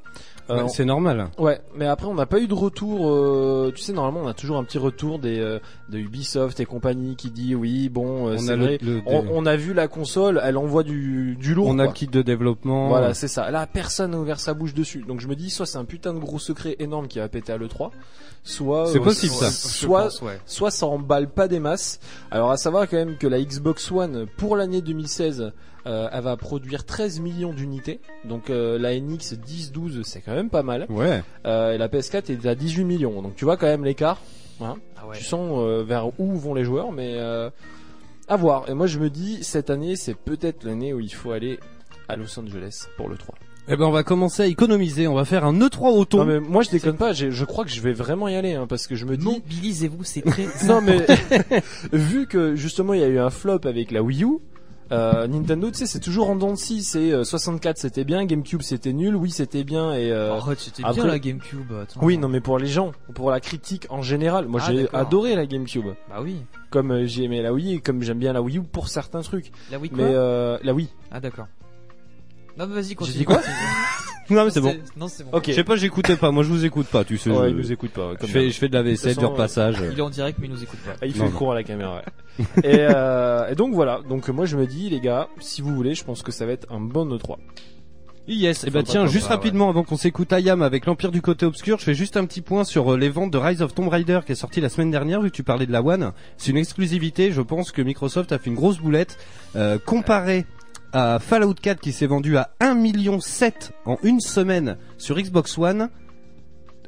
Euh, Ouais, c'est normal. Ouais, mais après on n'a pas eu de retour. euh, tu sais, normalement on a toujours un petit retour des euh, de Ubisoft et compagnie qui dit oui, bon, euh, On c'est a le- vrai. le- on, on a vu la console, elle envoie du du lourd. On a le kit de développement. Voilà, c'est ça. Là, personne n'a ouvert sa bouche dessus. Donc je me dis, soit c'est un putain de gros secret énorme qui va péter à l'E3, soit C'est possible, ça. Soit, pense, ouais. soit ça emballe pas des masses. Alors à savoir quand même que la Xbox One pour l'année 2016, euh, elle va produire 13 millions d'unités. Donc euh, la NX 10-12, c'est quand même pas mal. Ouais. Euh, et la PS4 est à 18 millions. Donc tu vois quand même l'écart. Hein Ah ouais. Tu sens euh, vers où vont les joueurs, mais euh, à voir. Et moi je me dis, cette année, c'est peut-être l'année où il faut aller à Los Angeles pour le 3. Eh ben on va commencer à économiser. On va faire un E3 auto. Non mais moi je déconne pas, je crois que je vais vraiment y aller hein, parce que je me dis Mobilisez-vous, c'est très. (laughs) non mais (laughs) vu que justement il y a eu un flop avec la Wii U, euh, Nintendo tu sais c'est toujours en dents de scie, c'est euh, 64 c'était bien, GameCube c'était nul, oui c'était bien et euh, Arrête, c'était après- bien la GameCube. Attends. oui non mais pour les gens, pour la critique en général, moi Ah, j'ai adoré la GameCube, Bah oui. comme euh, j'ai aimé la Wii et comme j'aime bien la Wii U pour certains trucs, La Wii quoi? mais euh, la Wii. Ah d'accord. Non mais vas-y continue. dit quoi (laughs) Non mais c'est bon. Non c'est bon. Ok. Je sais pas, j'écoutais pas. Moi je vous écoute pas. Tu sais. Ouais, je- il nous écoute pas. je Comme fais, je fais de la vaisselle, De du façon, repassage. Il est en direct mais il nous écoute pas. Ah, il fait Non, le non. cours à la caméra, ouais. (laughs) et, euh, et donc voilà. Donc moi je me dis les gars, si vous voulez, je pense que ça va être un bon E E3. Yes, et bah pas tiens, comme juste ça, rapidement avant qu'on s'écoute Ayam avec l'Empire du côté obscur, je fais juste un petit point sur euh, les ventes de Rise of Tomb Raider qui est sorti la semaine dernière, vu que tu parlais de la One. C'est une exclusivité, je pense que Microsoft a fait une grosse boulette. Euh, comparé à Fallout 4 qui s'est vendu à 1 million 7 en une semaine sur Xbox One.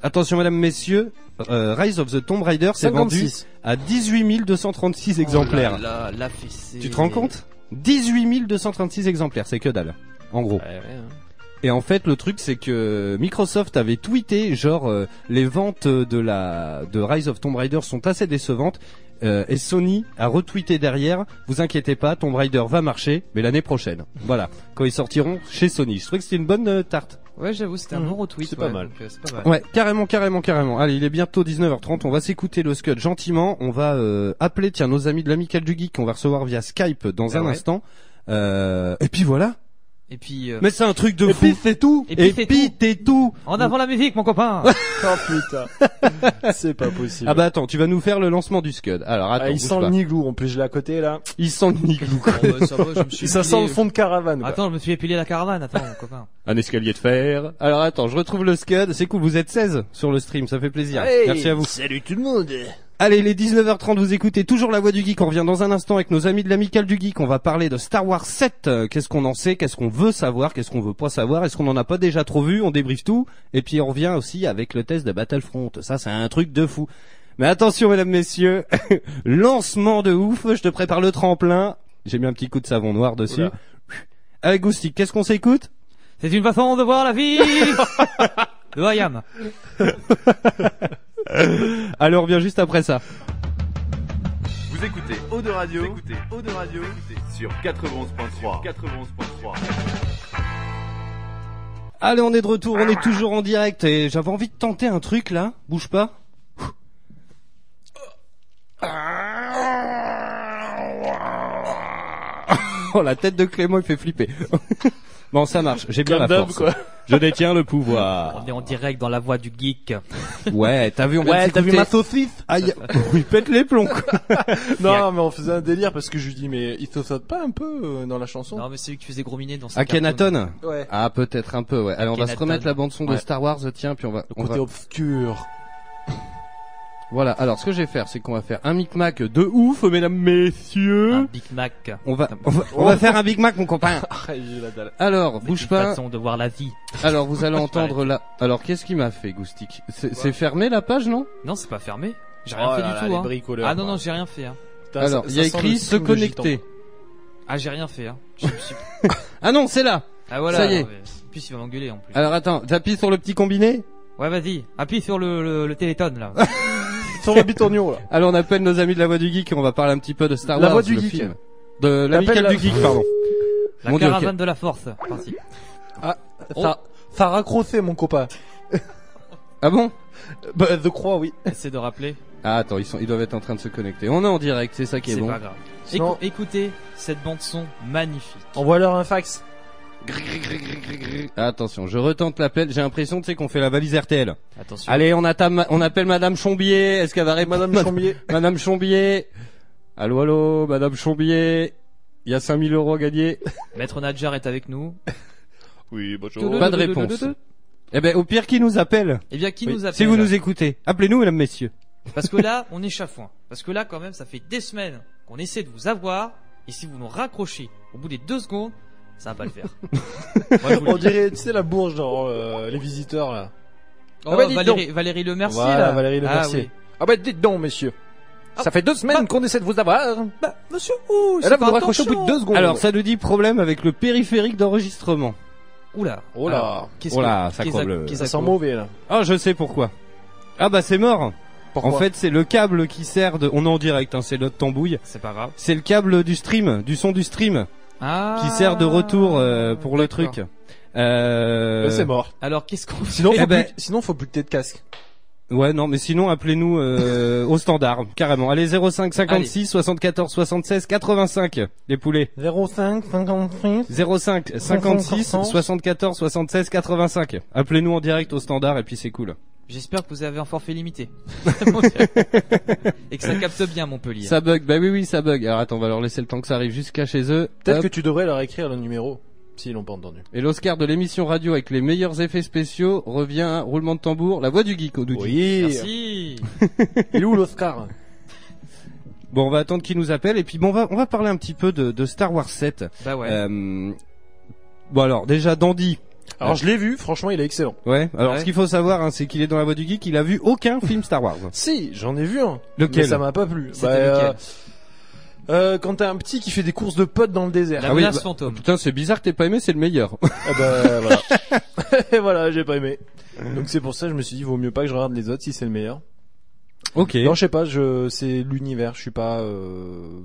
Attention mesdames, messieurs, euh, Rise of the Tomb Raider s'est vendu 56. à 18 236 exemplaires. Oh là là, la fessée. Tu te rends compte? 18 236 exemplaires, c'est que dalle. En gros. Ouais, ouais, hein. Et en fait, le truc, c'est que Microsoft avait tweeté, genre, euh, les ventes de la de Rise of Tomb Raider sont assez décevantes. Euh, et Sony a retweeté derrière. Vous inquiétez pas, Tomb Raider va marcher, mais l'année prochaine. (laughs) Voilà, quand ils sortiront chez Sony. Je trouvais que c'était une bonne euh, tarte. Ouais j'avoue c'était un Mhm. bon retweet. C'est ouais, pas mal. donc, euh, C'est pas mal. Ouais, carrément, carrément, carrément. Allez, il est bientôt 19h30. On va s'écouter le Scud gentiment. On va euh, appeler, tiens, nos amis de l'Amical du Geek qu'on va recevoir via Skype dans Ah un ouais. instant. Euh, et puis voilà. Et puis, euh, Mais c'est un truc de Et fou. puis c'est tout. et puis, Et c'est puis tout. t'es tout. En avant la musique, mon copain. (laughs) Oh putain. (laughs) c'est pas possible. Ah bah attends, tu vas nous faire le lancement du Scud. Alors attends, Ah, il bouge sent pas. le niglou, en plus je l'ai à côté là. Il sent le niglou. Bon, bah, ça va, je me (laughs) suis Et ça épilé- sent le fond de caravane. quoi. Attends, je me suis épilé la caravane. Attends, mon copain. Un escalier de fer. Alors attends, je retrouve le Scud. C'est cool, vous êtes 16 sur le stream, ça fait plaisir. Hey, Merci à vous. Salut tout le monde. Allez, les 19h30, vous écoutez toujours la voix du geek. On revient dans un instant avec nos amis de l'amicale du geek. On va parler de Star Wars 7. Euh, Qu'est-ce qu'on en sait? Qu'est-ce qu'on veut savoir? Qu'est-ce qu'on veut pas savoir? Est-ce qu'on en a pas déjà trop vu? On débriefe tout. Et puis on revient aussi avec le test de Battlefront. Ça, c'est un truc de fou. Mais attention, mesdames, messieurs. (laughs) Lancement de ouf. Je te prépare le tremplin. J'ai mis un petit coup de savon noir dessus. Oula. Avec Goustic, qu'est-ce qu'on s'écoute? C'est une façon de voir la vie. (laughs) de Hayam. (laughs) Allez, on revient juste après ça. Vous écoutez Eau de Radio, vous écoutez Eau de Radio sur 91.3. 91.3. Allez, on est de retour, on est toujours en direct et j'avais envie de tenter un truc là. Bouge pas. Oh, la tête de Clément, il fait flipper. (laughs) bon, ça marche, j'ai bien la force. quoi. Je détiens le pouvoir. On est en direct dans la voix du geek. (laughs) Ouais, t'as vu, on Ouais, t'as vu ma saucisse Aïe, (laughs) oui, pète les plombs. quoi. (laughs) Non, mais on faisait un délire parce que je lui dis mais il se saute pas un peu euh, dans la chanson Non, mais c'est lui qui faisait gros miner dans sa À Kenaton Ouais. Ah, peut-être un peu, ouais. Allez, on va se remettre la bande son de Ouais. Star Wars, tiens, puis on va, Le on côté va- obscur. Voilà, alors ce que je vais faire, c'est qu'on va faire un micmac de ouf, mesdames, messieurs. Un Big Mac. On va, on va, on va faire un Big Mac, mon copain. (laughs) J'ai la dalle. Alors, C'est bouge une pas. façon de voir la vie. Alors, vous allez (laughs) entendre là. Alors, qu'est-ce qui m'a fait, Goustic? C'est c'est fermé la page, non? Non, c'est pas fermé. J'ai rien Oh fait là du là, tout. les hein. bricoleurs, Ah non, non, j'ai rien fait. Hein. Putain, Alors, ça- il y a ça sent écrit le se de connecter. gitan. Ah, j'ai rien fait. Hein. (laughs) Je me suis- Ah non, c'est là. Ah voilà. Ça y est. En plus, il va m'engueuler en plus. Alors, attends, t'appuies sur le petit combiné? Ouais, vas-y. Appuie sur le, le, le téléphone là. Sur le bitonio là. Alors, on appelle nos amis de la Voix du Geek et on va parler un petit peu de Star La Wars, Voix du le Geek. film. De l'amicale du la- geek, pardon. La Mon Dieu, caravane de la force. Parti. Ah, Oh. ça, ça a raccroché mon copain. Ah bon? Bah, je crois, oui. Essaie de rappeler. Ah, attends, ils sont, ils doivent être en train de se connecter. On est en direct, c'est ça qui est, C'est bon. pas grave. Sinon- Écou- écoutez cette bande son magnifique. Envoie-leur un fax. Attention, je retente l'appel. J'ai l'impression, tu sais, qu'on fait la valise RTL. Attention. Allez, on, attame- on appelle Madame Chombier. Est-ce qu'elle va répondre Madame Chambier. (laughs) Madame Chombier. Allô, allô, Madame Chombier. Il y a 5000 euros à gagner. (laughs) Maître Nadjar est avec nous. Oui, bonjour. Pas de réponse. Eh ben, au pire, qui nous appelle? Eh bien, qui Oui, nous appelle Si vous nous écoutez, appelez-nous, mesdames, messieurs. Parce que là, (laughs) on est chafouin. Parce que là, quand même, ça fait des semaines qu'on essaie de vous avoir. Et si vous nous raccrochez au bout des deux secondes, ça va pas le faire. (laughs) Moi, je vous le On dis. dirait, tu sais, la bourge dans euh, les visiteurs là. Oh, Ah bah, dites Valérie, Valérie Le Mercier, Voilà, là. Valérie Le Ah, Mercier. oui. Ah bah dites donc, messieurs. Ah, Ça fait deux semaines bah- qu'on essaie de vous avoir. Bah, monsieur, ouh, Et là, vous nous raccrochez au bout de deux secondes. Alors, ça nous dit problème avec le périphérique d'enregistrement. Oula. Oh là. Alors, qu'est-ce Oh là, que- ça qu'est-ce Ça sent mauvais là. Ah, je sais pourquoi. Ah bah, c'est mort. Pourquoi En fait, c'est le câble qui sert de... On est en direct, hein, c'est notre tambouille. C'est pas grave. C'est le câble du stream, du son du stream, Ah. qui sert de retour euh, pour le truc. Euh... C'est mort. Alors, qu'est-ce qu'on Sinon, Eh faut ben- plus, sinon, faut plus que t'aies de casque. Ouais, non, mais sinon, appelez-nous euh, au standard, carrément. Allez, 05 56 74 76 85, les poulets. 05, 56. 05 56 74 76 85. Appelez-nous en direct au standard et puis c'est cool. J'espère que vous avez un forfait limité. (laughs) Et que ça capte bien Montpellier. Ça bug, bah oui oui ça bug. Alors attends, on va leur laisser le temps que ça arrive jusqu'à chez eux. Peut-être que tu devrais leur écrire le numéro. S'ils l'ont pas entendu. Et l'Oscar de l'émission radio avec les meilleurs effets spéciaux revient, roulement de tambour, la voix du geek au. Oui. Merci. (laughs) Il est où l'Oscar? Bon, on va attendre qu'il nous appelle et puis bon, on va, on va parler un petit peu de, de Star Wars 7. Bah ouais. Euh, bon alors, déjà Dandy. Alors je l'ai vu, franchement il est excellent. Ouais. Alors Ouais. ce qu'il faut savoir, hein, c'est qu'il est dans la voix du geek, il a vu aucun (laughs) film Star Wars. Si, j'en ai vu un. Lequel Mais ça m'a pas plu. C'était Bah, lequel euh, euh, quand t'as un petit qui fait des courses de potes dans le désert. La ah oui, menace bah- fantôme. Putain, c'est bizarre que t'aies pas aimé, c'est le meilleur. (laughs) Ah bah voilà. Et (laughs) voilà, j'ai pas aimé. Donc c'est pour ça que je me suis dit vaut mieux pas que je regarde les autres si c'est le meilleur. ok. Non, je sais pas, je c'est l'univers, je suis pas euh...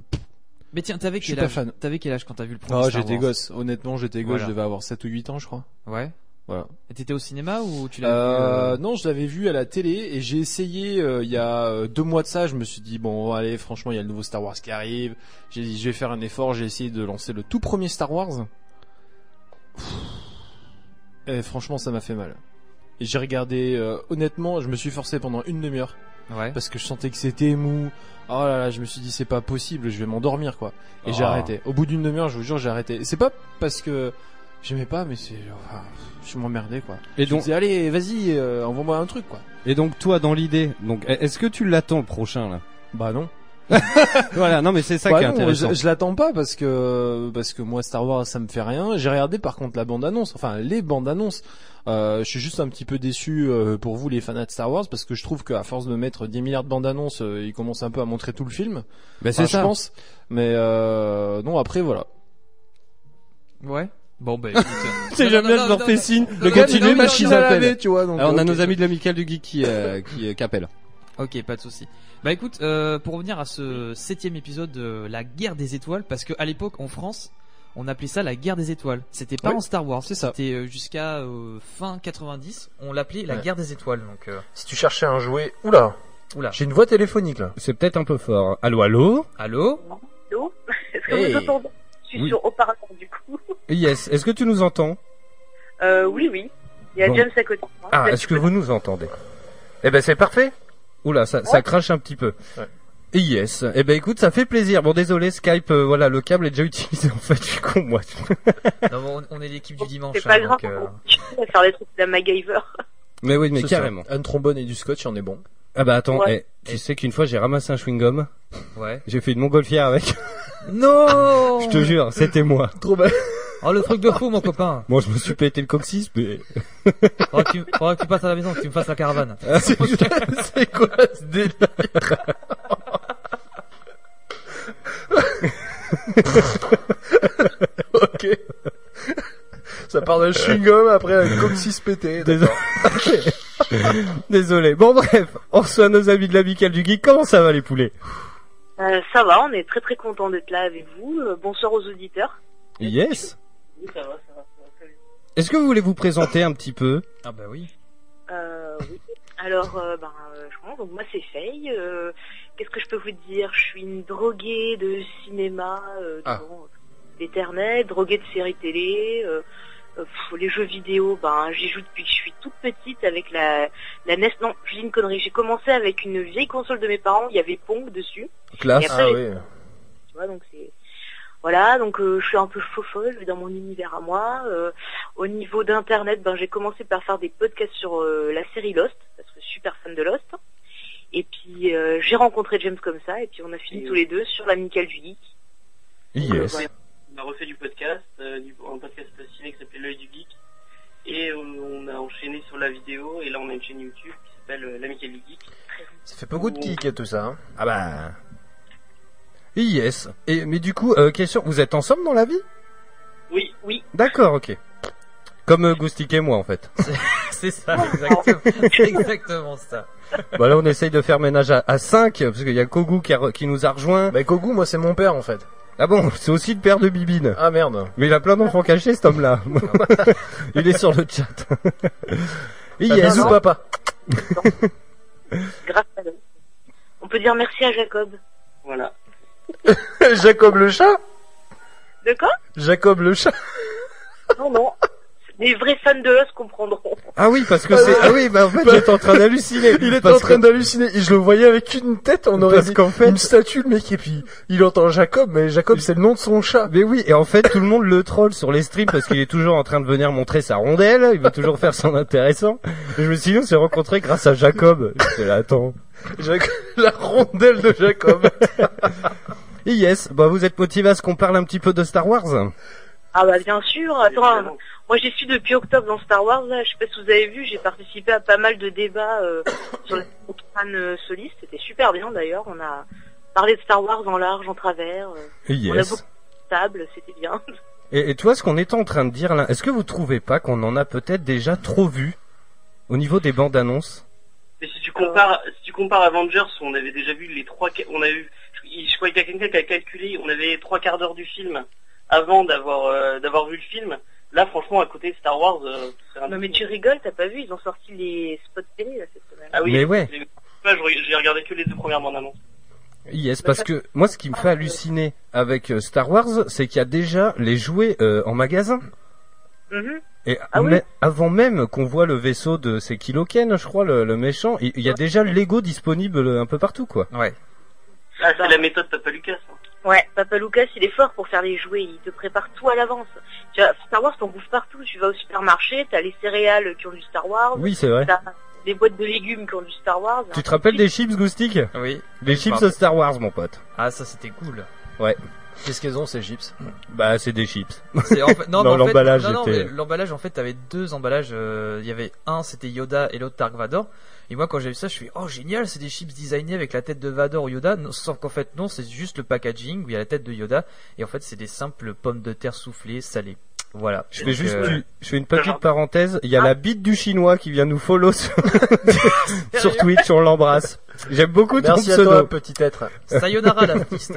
Mais tiens, t'avais quel âge. T'avais quel âge quand t'as vu le premier Ah, Star j'étais Wars gosse. Honnêtement, j'étais gosse, Voilà. je devais avoir 7 ou 8 ans, je crois. Ouais. Voilà. Et t'étais au cinéma ou tu l'avais Euh, vu, euh, non, je l'avais vu à la télé et j'ai essayé euh, il y a euh, deux mois de ça. Je me suis dit bon, allez, franchement, il y a le nouveau Star Wars qui arrive. J'ai dit, je vais faire un effort. J'ai essayé de lancer le tout premier Star Wars. Et franchement, ça m'a fait mal. Et j'ai regardé, honnêtement, je me suis forcé pendant une demi-heure Ouais. parce que je sentais que c'était mou. Oh là là, je me suis dit c'est pas possible, je vais m'endormir quoi. Et j'ai Oh. arrêté. Au bout d'une demi-heure, je vous jure, j'ai arrêté. Et C'est pas parce que j'aimais pas, mais c'est, enfin, je m'emmerdais quoi. Et Je me donc, disais allez, vas-y, euh, envoie-moi un truc quoi. et donc toi, dans l'idée, donc est-ce que tu l'attends le prochain là? Bah non. (laughs) Voilà, non mais c'est ça Bah qui est non, intéressant. Je, je l'attends pas parce que parce que moi Star Wars ça me fait rien. J'ai regardé par contre la bande annonce, enfin les bandes annonces. Euh, je suis juste un petit peu déçu euh, pour vous les fans de Star Wars parce que je trouve qu'à force de mettre 10 milliards de bandes annonces, euh, ils commencent un peu à montrer tout le film. Bah, c'est Enfin, ça. je pense. Mais euh, non après voilà. Ouais. Bon, bah écoute. (laughs) C'est jamais non, bien, non, je leur non, fais signe non, non, machine à tu vois. Donc, Alors, on a nos amis de l'amical du geek qui euh, qui, euh, qui appellent. Ok, pas de souci. Bah écoute, euh, pour revenir à ce septième épisode de la guerre des étoiles, parce que à l'époque en France, on appelait ça la guerre des étoiles. C'était pas en Star Wars, c'est ça. C'était euh, jusqu'à euh, fin 90, on l'appelait la Ouais. guerre des étoiles. Donc, euh, Si tu cherchais un jouet, oula, oula. j'ai une voix téléphonique là. C'est peut-être un peu fort. Allô, allô? Allô? Allô? Est-ce que Hey. vous entendez? Je suis Oui. sur haut-parleur du coup. (laughs) Yes. Est-ce que tu nous entends? Euh, oui, oui. Il y a Bon. James à côté. Ah, est-ce que peux- vous nous entendez? Eh ben c'est parfait. Oula, ça, crache un petit peu. Ouais. Yes. Eh ben écoute, ça fait plaisir. Bon désolé Skype, euh, voilà, le câble est déjà (laughs) utilisé en fait. Je suis con moi. (laughs) Non, bon, on, est l'équipe du dimanche. C'est pas hein, grave. donc, euh, On va faire les trucs de la MacGyver. Mais oui, mais ça. carrément. Un trombone et du scotch, on est bon. Ah bah attends, Ouais. eh, tu sais qu'une fois j'ai ramassé un chewing gum, Ouais. j'ai fait une montgolfière avec. Non (laughs) Je te jure, c'était moi. Trop bien. Oh, le truc de fou, mon copain. (laughs) Bon, je me suis pété le coccyx, mais (laughs) Faudra que, tu, faudra que tu passes à la maison, que tu me fasses la caravane. c'est (laughs) c'est quoi ce délire Ok. Ça part d'un chewing-gum après un coccyx pété. désolé. désolé. Bon bref, on reçoit nos amis de l'amical du geek. Comment ça va les poulets Euh, ça va, on est très très content d'être là avec vous. Euh, bonsoir aux auditeurs. Yes. Oui, ça va, ça va, ça va très bien. Est-ce que vous voulez vous présenter un petit peu? Ah bah oui. Euh, oui. Alors, euh, ben, euh, je pense, donc moi c'est Faye. Euh, Qu'est-ce que je peux vous dire? Je suis une droguée de cinéma, euh, Ah. d'éternel, droguée de séries télé. Euh, euh, pff, les jeux vidéo, ben j'y joue depuis que je suis toute petite avec la, la NES. Non, je dis une connerie. J'ai commencé avec une vieille console de mes parents. Il y avait Pong dessus. Classe. Et après, Ah oui. tu vois donc c'est voilà donc euh, je suis un peu fofolle dans mon univers à moi Euh, au niveau d'internet ben j'ai commencé par faire des podcasts sur euh, la série Lost parce que je suis super fan de Lost et puis euh, j'ai rencontré James comme ça et puis on a fini tous les deux sur l'amical du geek Donc, Yes. On a refait du podcast, euh, du, un podcast ciné qui s'appelait L'œil du geek. Et on a enchaîné sur la vidéo. Et là, on a une chaîne YouTube qui s'appelle euh, L'Amical du geek. Ça fait beaucoup de geek et tout ça. Hein. Ah bah. Yes. Et mais du coup, euh, question, vous êtes ensemble dans la vie? Oui, oui D'accord, ok. Comme euh, Goustic et moi en fait. (laughs) C'est ça, exactement. C'est (laughs) exactement ça. bah là on essaye de faire ménage à, à 5 parce qu'il y a Kogu qui, a re- qui nous a rejoint. Bah Kogu, moi c'est mon père en fait. Ah bon, c'est aussi le père de Bibine. Ah merde. Mais il a plein d'enfants cachés cet homme-là. (laughs) il est sur le chat. Yes. yes. ou papa grâce à Lost on peut dire merci à Jacob voilà. (laughs) Jacob le chat de quoi Jacob le chat (laughs) non non les vrais fans de Lost comprendront Ah oui, parce que c'est... Ah oui, bah en fait j'étais en train d'halluciner. (laughs) Il Parce en train que- d'halluciner. Et je le voyais avec une tête, on aurait Parce dit qu'en fait... une statue, le mec, et puis il entend Jacob, mais Jacob c'est le nom de son chat. Mais oui, et en fait tout le monde le troll sur les streams parce qu'il est toujours en train de venir montrer sa rondelle, il veut toujours faire son intéressant. Et je me suis dit on s'est rencontrés grâce à Jacob. J'étais là, attends. Jacob- La rondelle de Jacob. Yes, bah vous êtes motivé à ce qu'on parle un petit peu de Star Wars ah bah bien sûr attends Évidemment. Moi, j'y suis depuis octobre dans Star Wars. Là. Je sais pas si vous avez vu, j'ai participé à pas mal de débats euh, sur les fan euh, solistes. C'était super bien d'ailleurs. On a parlé de Star Wars en large, en travers. euh, Et On a yes. beaucoup de tables, c'était bien. Et, et toi, ce qu'on était en train de dire là, est-ce que vous trouvez pas qu'on en a peut-être déjà trop vu au niveau des bandes annonces? Mais si tu compares, si tu compares Avengers, on avait déjà vu les trois, on a eu, je, je crois qu'il y a quelqu'un qui a calculé, on avait trois quarts d'heure du film avant d'avoir, euh, d'avoir vu le film. Là, franchement, à côté de Star Wars, euh, un non mais tu rigoles, t'as pas vu Ils ont sorti les spots télé là cette semaine. Ah oui. Mais ouais. j'ai- regardé que les deux premières bandes annonces. Yes, parce que moi, ce qui me fait halluciner avec euh, Star Wars, c'est qu'il y a déjà les jouets euh, en magasin. Mhm. Et Ah oui. avant même qu'on voit le vaisseau de c'est Kiloken, je crois, le, le méchant, il il y a déjà le Lego disponible un peu partout, quoi. Ouais. Ah, c'est la méthode Papa Lucas. hein. Ouais, Papa Lucas, il est fort pour faire les jouets, il te prépare tout à l'avance. Tu vois, Star Wars, t'en bouffes partout. Tu vas au supermarché, t'as les céréales qui ont du Star Wars, Oui, c'est vrai. t'as des boîtes de légumes qui ont du Star Wars. Tu te rappelles des chips, Goustic Oui. Les chips. Star Wars, mon pote. Ah, ça c'était cool. Ouais. Qu'est-ce qu'elles ont ces chips? Bah, c'est des chips. C'est en fait, non, Non, (laughs) mais en fait- l'emballage était- l'emballage en fait t'avais deux emballages euh, il y avait un c'était Yoda et l'autre Dark Vador et moi quand j'ai vu ça je suis oh génial c'est des chips designés avec la tête de Vador ou Yoda Non, sauf qu'en fait non c'est juste le packaging où il y a la tête de Yoda et en fait c'est des simples pommes de terre soufflées salées voilà Je fais juste, euh, je fais une petite parenthèse. Il y a la bite du chinois qui vient nous follow sur, (laughs) sur Twitch. On l'embrasse. J'aime beaucoup ton Merci à pseudo. toi, petit être. Sayonara l'artiste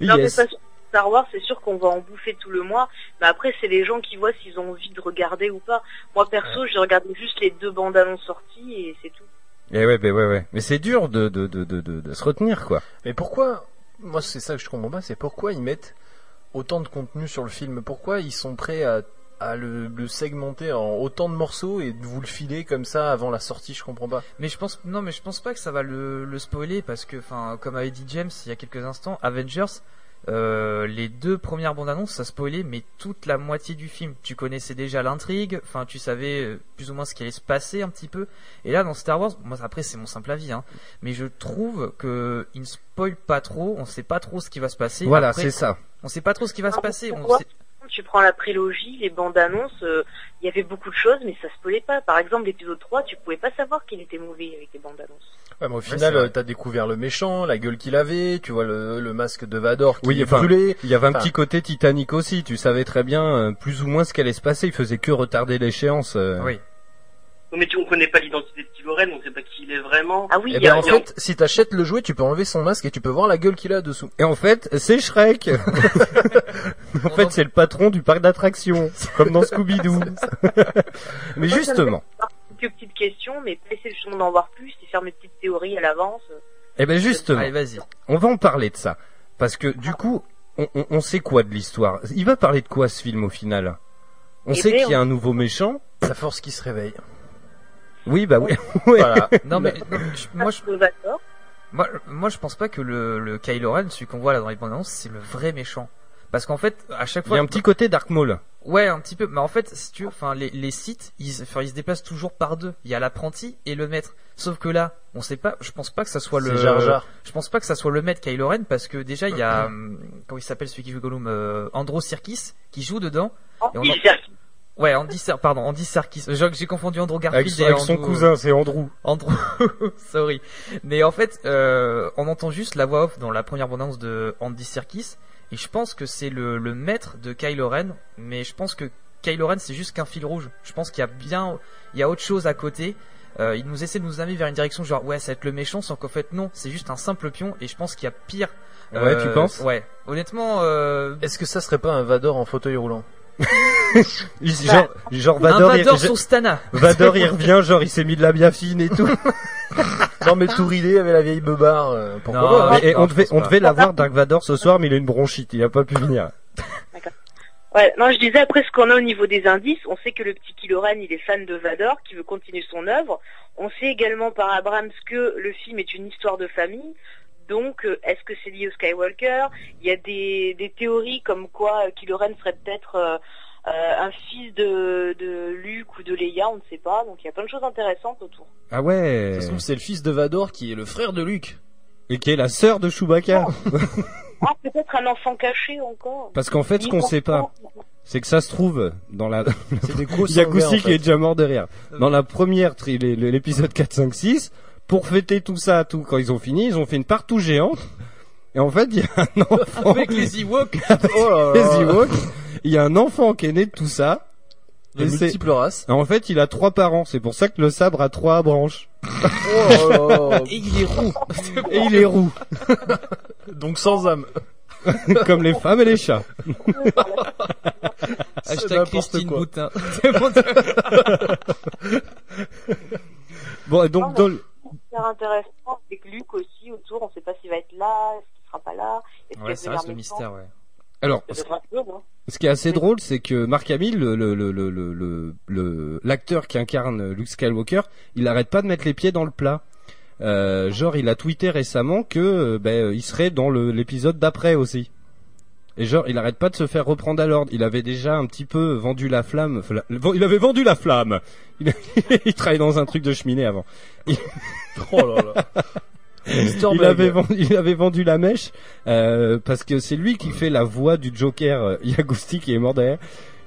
Non, mais Yes. Star Wars, c'est sûr qu'on va en bouffer tout le mois. Mais après, c'est les gens qui voient s'ils ont envie de regarder ou pas. Moi, perso, j'ai regardé juste les deux bandes annonces sorties et c'est tout. Eh ouais, bah ouais, ouais. Mais c'est dur de, de, de, de, de, de se retenir, quoi. Mais pourquoi Moi, c'est ça que je comprends pas, c'est pourquoi ils mettent autant de contenu sur le film? Pourquoi ils sont prêts à, à le, le segmenter en autant de morceaux et de vous le filer comme ça avant la sortie? Je comprends pas. mais je pense non mais je pense pas que ça va le, le spoiler parce que enfin comme avait dit James il y a quelques instants Avengers euh, les deux premières bandes annonces ça spoilait mais toute la moitié du film. Tu connaissais déjà l'intrigue enfin tu savais euh, plus ou moins ce qui allait se passer un petit peu. Et là dans Star Wars moi après c'est mon simple avis hein mais je trouve que ils ne spoilent pas trop on sait pas trop ce qui va se passer. Voilà, c'est ça. on sait pas trop ce qui va se passer on sait- Tu prends la prélogie, les bandes annonces, euh, il y avait beaucoup de choses, mais ça se spoilait pas. Par exemple, l'épisode 3, tu pouvais pas savoir qu'il était mauvais avec les bandes annonces. Ouais, mais au final, euh, t'as découvert le méchant, la gueule qu'il avait, tu vois le, le masque de Vador qui Oui, est enfin, brûlé. Il y avait un Enfin, petit côté Titanic aussi. Tu savais très bien euh, plus ou moins ce qu'allait se passer. Il faisait que retarder l'échéance. euh. oui mais tu, on connaît pas l'identité de Kylo Ren, on sait pas qui il est vraiment. Ah oui, Eh il y a- ben, en fait, si t'achètes le jouet, tu peux enlever son masque et tu peux voir la gueule qu'il a dessous. Et en fait, c'est Shrek. (laughs) en fait, c'est le patron du parc d'attractions, comme dans Scooby-Doo. (laughs) (laughs) Mais justement, quelques petites questions, mais pas essayer justement d'en voir plus et faire mes petites théories à l'avance. eh ben justement, allez vas-y on va en parler de ça, parce que du coup, on, on- on sait quoi de l'histoire. Il va parler de quoi ce film au final? On Eh sait ben, qu'il y a un nouveau méchant. La force qui se réveille. Oui, bah oui. Ouais. (laughs) Voilà. non mais, non, mais je- moi je Moi, moi, je pense pas que le, le Kylo Ren, celui qu'on voit là dans les bandes annonces, c'est le vrai méchant. Parce qu'en fait, à chaque Il y fois, a un petit côté Dark Maul. ouais, un petit peu. Mais en fait, si tu veux, enfin, les, les sites, ils, enfin, ils se déplacent toujours par deux. Il y a l'apprenti et le maître. Sauf que là, on sait pas. Je pense pas que ça soit le. C'est Jar Jar. Je pense pas que ça soit le maître Kylo Ren parce que déjà il y a, hum, (clears throat) comment il s'appelle celui qui joue Gollum, euh, Andro Serkis qui joue dedans. Et on Il en- sert- Ouais, Andy Ser, pardon, Andy Serkis. J'ai confondu Andrew Garfield Avec, son- et avec son Andrew- cousin, c'est Andrew. Andrew, (laughs) sorry. Mais en fait, euh, on entend juste la voix off dans la première bande-annonce de Andy Serkis, et je pense que c'est le, le maître de Kylo Ren, mais je pense que Kylo Ren c'est juste qu'un fil rouge. Je pense qu'il y a bien, il y a autre chose à côté. Euh, il nous essaie de nous amener vers une direction genre ouais ça va être le méchant, sans qu'en fait non, c'est juste un simple pion, et je pense qu'il y a pire. Ouais, tu penses? Ouais, honnêtement, euh, Est-ce que ça serait pas un Vador en fauteuil roulant? Il- Genre, genre un Vador, il- sur Stana. Vador, il revient, genre il s'est mis de la biafine et tout. (laughs) Non mais tout ridé avec la vieille beubare. euh, pourquoi Non, pas, hein Et, Non, on devait, on devait l'avoir Dark Vador ce soir, mais il a une bronchite, il a pas pu venir. Ouais, non, je disais après ce qu'on a au niveau des indices, on sait que le petit Kylo Ren, il est fan de Vador, qui veut continuer son œuvre. On sait également par Abrams que le film est une histoire de famille. Donc, euh, est-ce que c'est lié au Skywalker? Il y a des, des théories comme quoi euh, Kylo Ren serait peut-être euh, un fils de, de Luke ou de Leia, on ne sait pas. Donc, il y a plein de choses intéressantes autour. Ah ouais. Ça se trouve c'est le fils de Vador qui est le frère de Luke. Et qui est la sœur de Chewbacca. (laughs) Ah, peut-être un enfant caché encore. Parce qu'en fait, ce qu'on sait pas, c'est que ça se trouve dans la. C'est des gros (laughs) Il y a Goussi qui est déjà mort de rire. Dans la première, l'épisode 4, 5, 6, pour fêter tout ça, tout, quand ils ont fini, ils ont fait une partout géante. Et en fait, il y a un (laughs) enfant. Avec les Ewoks. (laughs) Oh là les. Ewoks. Il y a un enfant qui est né de tout ça. De multiples races. Et en fait, il a trois parents. C'est pour ça que le sabre a trois branches. Oh là là. (laughs) Et il est roux. Et il est roux. Donc sans âme. comme les femmes et les chats. Hashtag n'importe Christine quoi. Boutin. Bon, et donc, dans le- C'est intéressant avec Luke aussi autour. On ne sait pas s'il va être là, est-ce qu'il sera pas là. Ouais, ça reste le mystère, ouais. Alors, non Ce qui est assez drôle, c'est que Mark Hamill, le le le le le l'acteur qui incarne Luke Skywalker, il arrête pas de mettre les pieds dans le plat. Euh, genre, il a tweeté récemment que euh, ben, il serait dans l'épisode d'après aussi. Et genre, il arrête pas de se faire reprendre à l'ordre. Il avait déjà un petit peu vendu la flamme. Il avait vendu la flamme. (laughs) Il, il travaillait dans un truc de cheminée avant. (laughs) Oh là là. il avait vendu, il avait vendu la mèche euh, parce que c'est lui qui fait la voix du Joker. euh, (laughs) Il y a Gusti qui est mort derrière.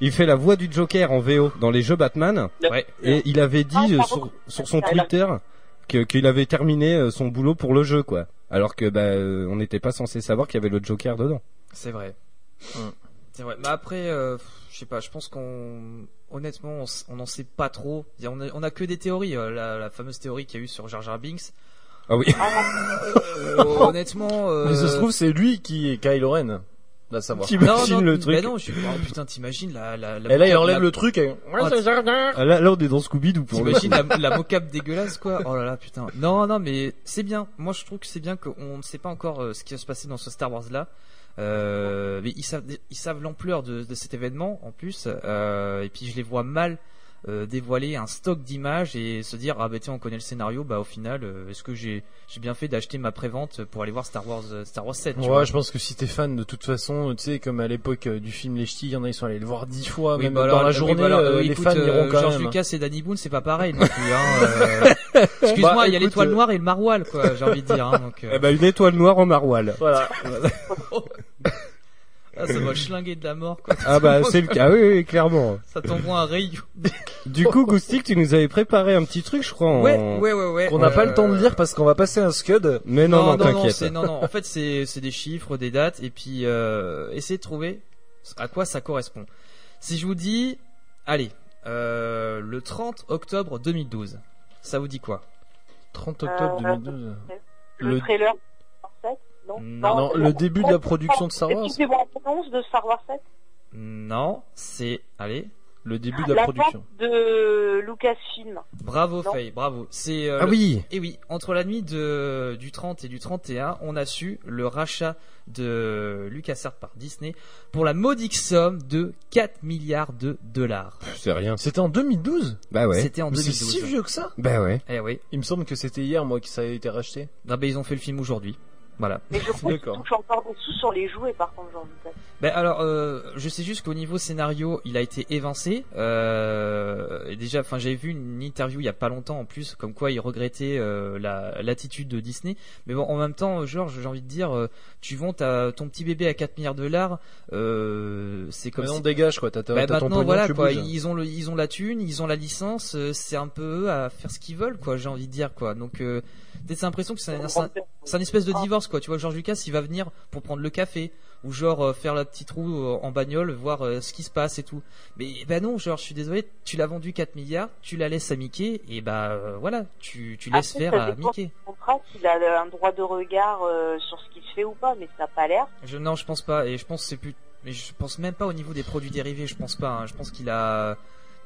Il fait la voix du Joker en VO dans les jeux Batman. Ouais. Et il avait dit Ah, euh, sur, sur son Alors. Twitter qu'il avait terminé euh, son boulot pour le jeu, quoi. Alors que bah, on n'était pas censé savoir qu'il y avait le Joker dedans. C'est vrai. Hum. C'est vrai. Mais après, euh, je sais pas. Je pense qu'on, honnêtement, on n'en sait pas trop. On a, on a que des théories. euh, La, la fameuse théorie qu'il y a eu sur Jar Jar Binks. Ah oui. Euh, honnêtement. Euh... Mais ça se trouve, c'est lui qui est Kylo Ren. Là, savoir. T'imagines le mais truc. non, je suis... oh, putain, t'imagines la, la, la Et là, il enlève la- le truc et... Ah, Ah, là, là, on est dans Scooby-Doo pour. T'imagines la, la mocap dégueulasse quoi? Oh là là putain. Non non mais c'est bien. Moi je trouve que c'est bien qu'on ne sait pas encore euh, ce qui va se passer dans ce Star Wars là. Euh, mais ils savent ils savent l'ampleur de, de cet événement en plus. Euh, et puis je les vois mal euh, dévoiler un stock d'images et se dire ah bah tiens on connaît le scénario bah au final euh, est-ce que j'ai j'ai bien fait d'acheter ma prévente pour aller voir Star Wars euh, Star Wars 7 tu Ouais, vois. je pense que si t'es fan de toute façon, tu sais, comme à l'époque du film Les Ch'tis, il y en a, ils sont allés le voir dix fois, Oui, même bah dans alors, la oui, journée, bah alors, les écoute, fans euh, iront quand George même. Lucas et Danny Boone, c'est pas pareil non plus. Hein, (laughs) euh. Excuse-moi, Bah, il y a écoute, l'étoile noire et le maroilles, quoi. J'ai envie de dire. Hein, donc, euh, Eh ben, une étoile noire en maroilles. Voilà. (laughs) (laughs) ah, ça va schlinguer de la mort, quoi. Ah bah c'est le cas, oui, oui, clairement. Ça t'envoie un rayon. Du coup, Goustic, tu nous avais préparé un petit truc, je crois. En... Ouais, ouais, ouais, ouais. Qu'on n'a pas Euh, le temps de lire parce qu'on va passer un scud. Mais non, non, non, t'inquiète. c'est- non, non. En fait, c'est c'est des chiffres, des dates, et puis euh, essayez de trouver à quoi ça correspond. Si je vous dis, allez, euh, le 30 octobre 2012, ça vous dit quoi? 30 octobre Euh, 2012. Le, Le- trailer Star Wars 7 Non, Non, non, le début de la production de Star Wars. C'est de Star Wars 7 Non, c'est, allez, Le début de la, production. vente de Lucasfilm. bravo Non. Faye, bravo. C'est euh, Ah le- oui. Et oui, entre la nuit de, du 30 et du 31, on a su le rachat de LucasArts par Disney pour la modique somme de 4 milliards de dollars. C'est rien. C'était en 2012 Bah ouais. C'était en Mais c'est 2012. si vieux que ça Bah ouais. Eh oui. Il me semble que c'était hier, moi, que ça a été racheté. Non, ben, ils ont fait le film aujourd'hui. Voilà. Mais je crois touchent encore des sous sur les jouets, par contre, Jean Lucas. Ben alors, euh, je sais juste qu'au niveau scénario, il a été évincé. Euh, et déjà, enfin, j'avais vu une interview il y a pas longtemps en plus, comme quoi il regrettait euh, la l'attitude de Disney. Mais bon, en même temps, Georges, j'ai envie de dire, euh, tu vends ta, ton petit bébé à 4 milliards de dollars, euh, c'est comme Mais non, si dégage, quoi. T'as ton maintenant voilà quoi, bouges. ils ont le, ils ont la thune, ils ont la licence, euh, c'est un peu eux à faire ce qu'ils veulent quoi, j'ai envie de dire quoi. Donc euh, peut-être c'est l'impression que c'est un, c'est un- espèce de divorce quoi. Tu vois, George Lucas, il va venir pour prendre le café ou genre euh, faire la petite roue euh, en bagnole, voir euh, ce qui se passe et tout. Mais ben non, genre je suis désolé, tu l'as vendu 4 milliards, tu la laisses à Mickey et bah voilà, tu tu laisses Après, faire à Mickey. contrat s'il a un droit de regard sur ce qui se fait ou pas, mais ça n'a pas l'air. Je, non, je pense pas. Et je pense c'est plus. Mais je pense même pas au niveau des produits dérivés. Je pense pas. hein. Je pense qu'il a.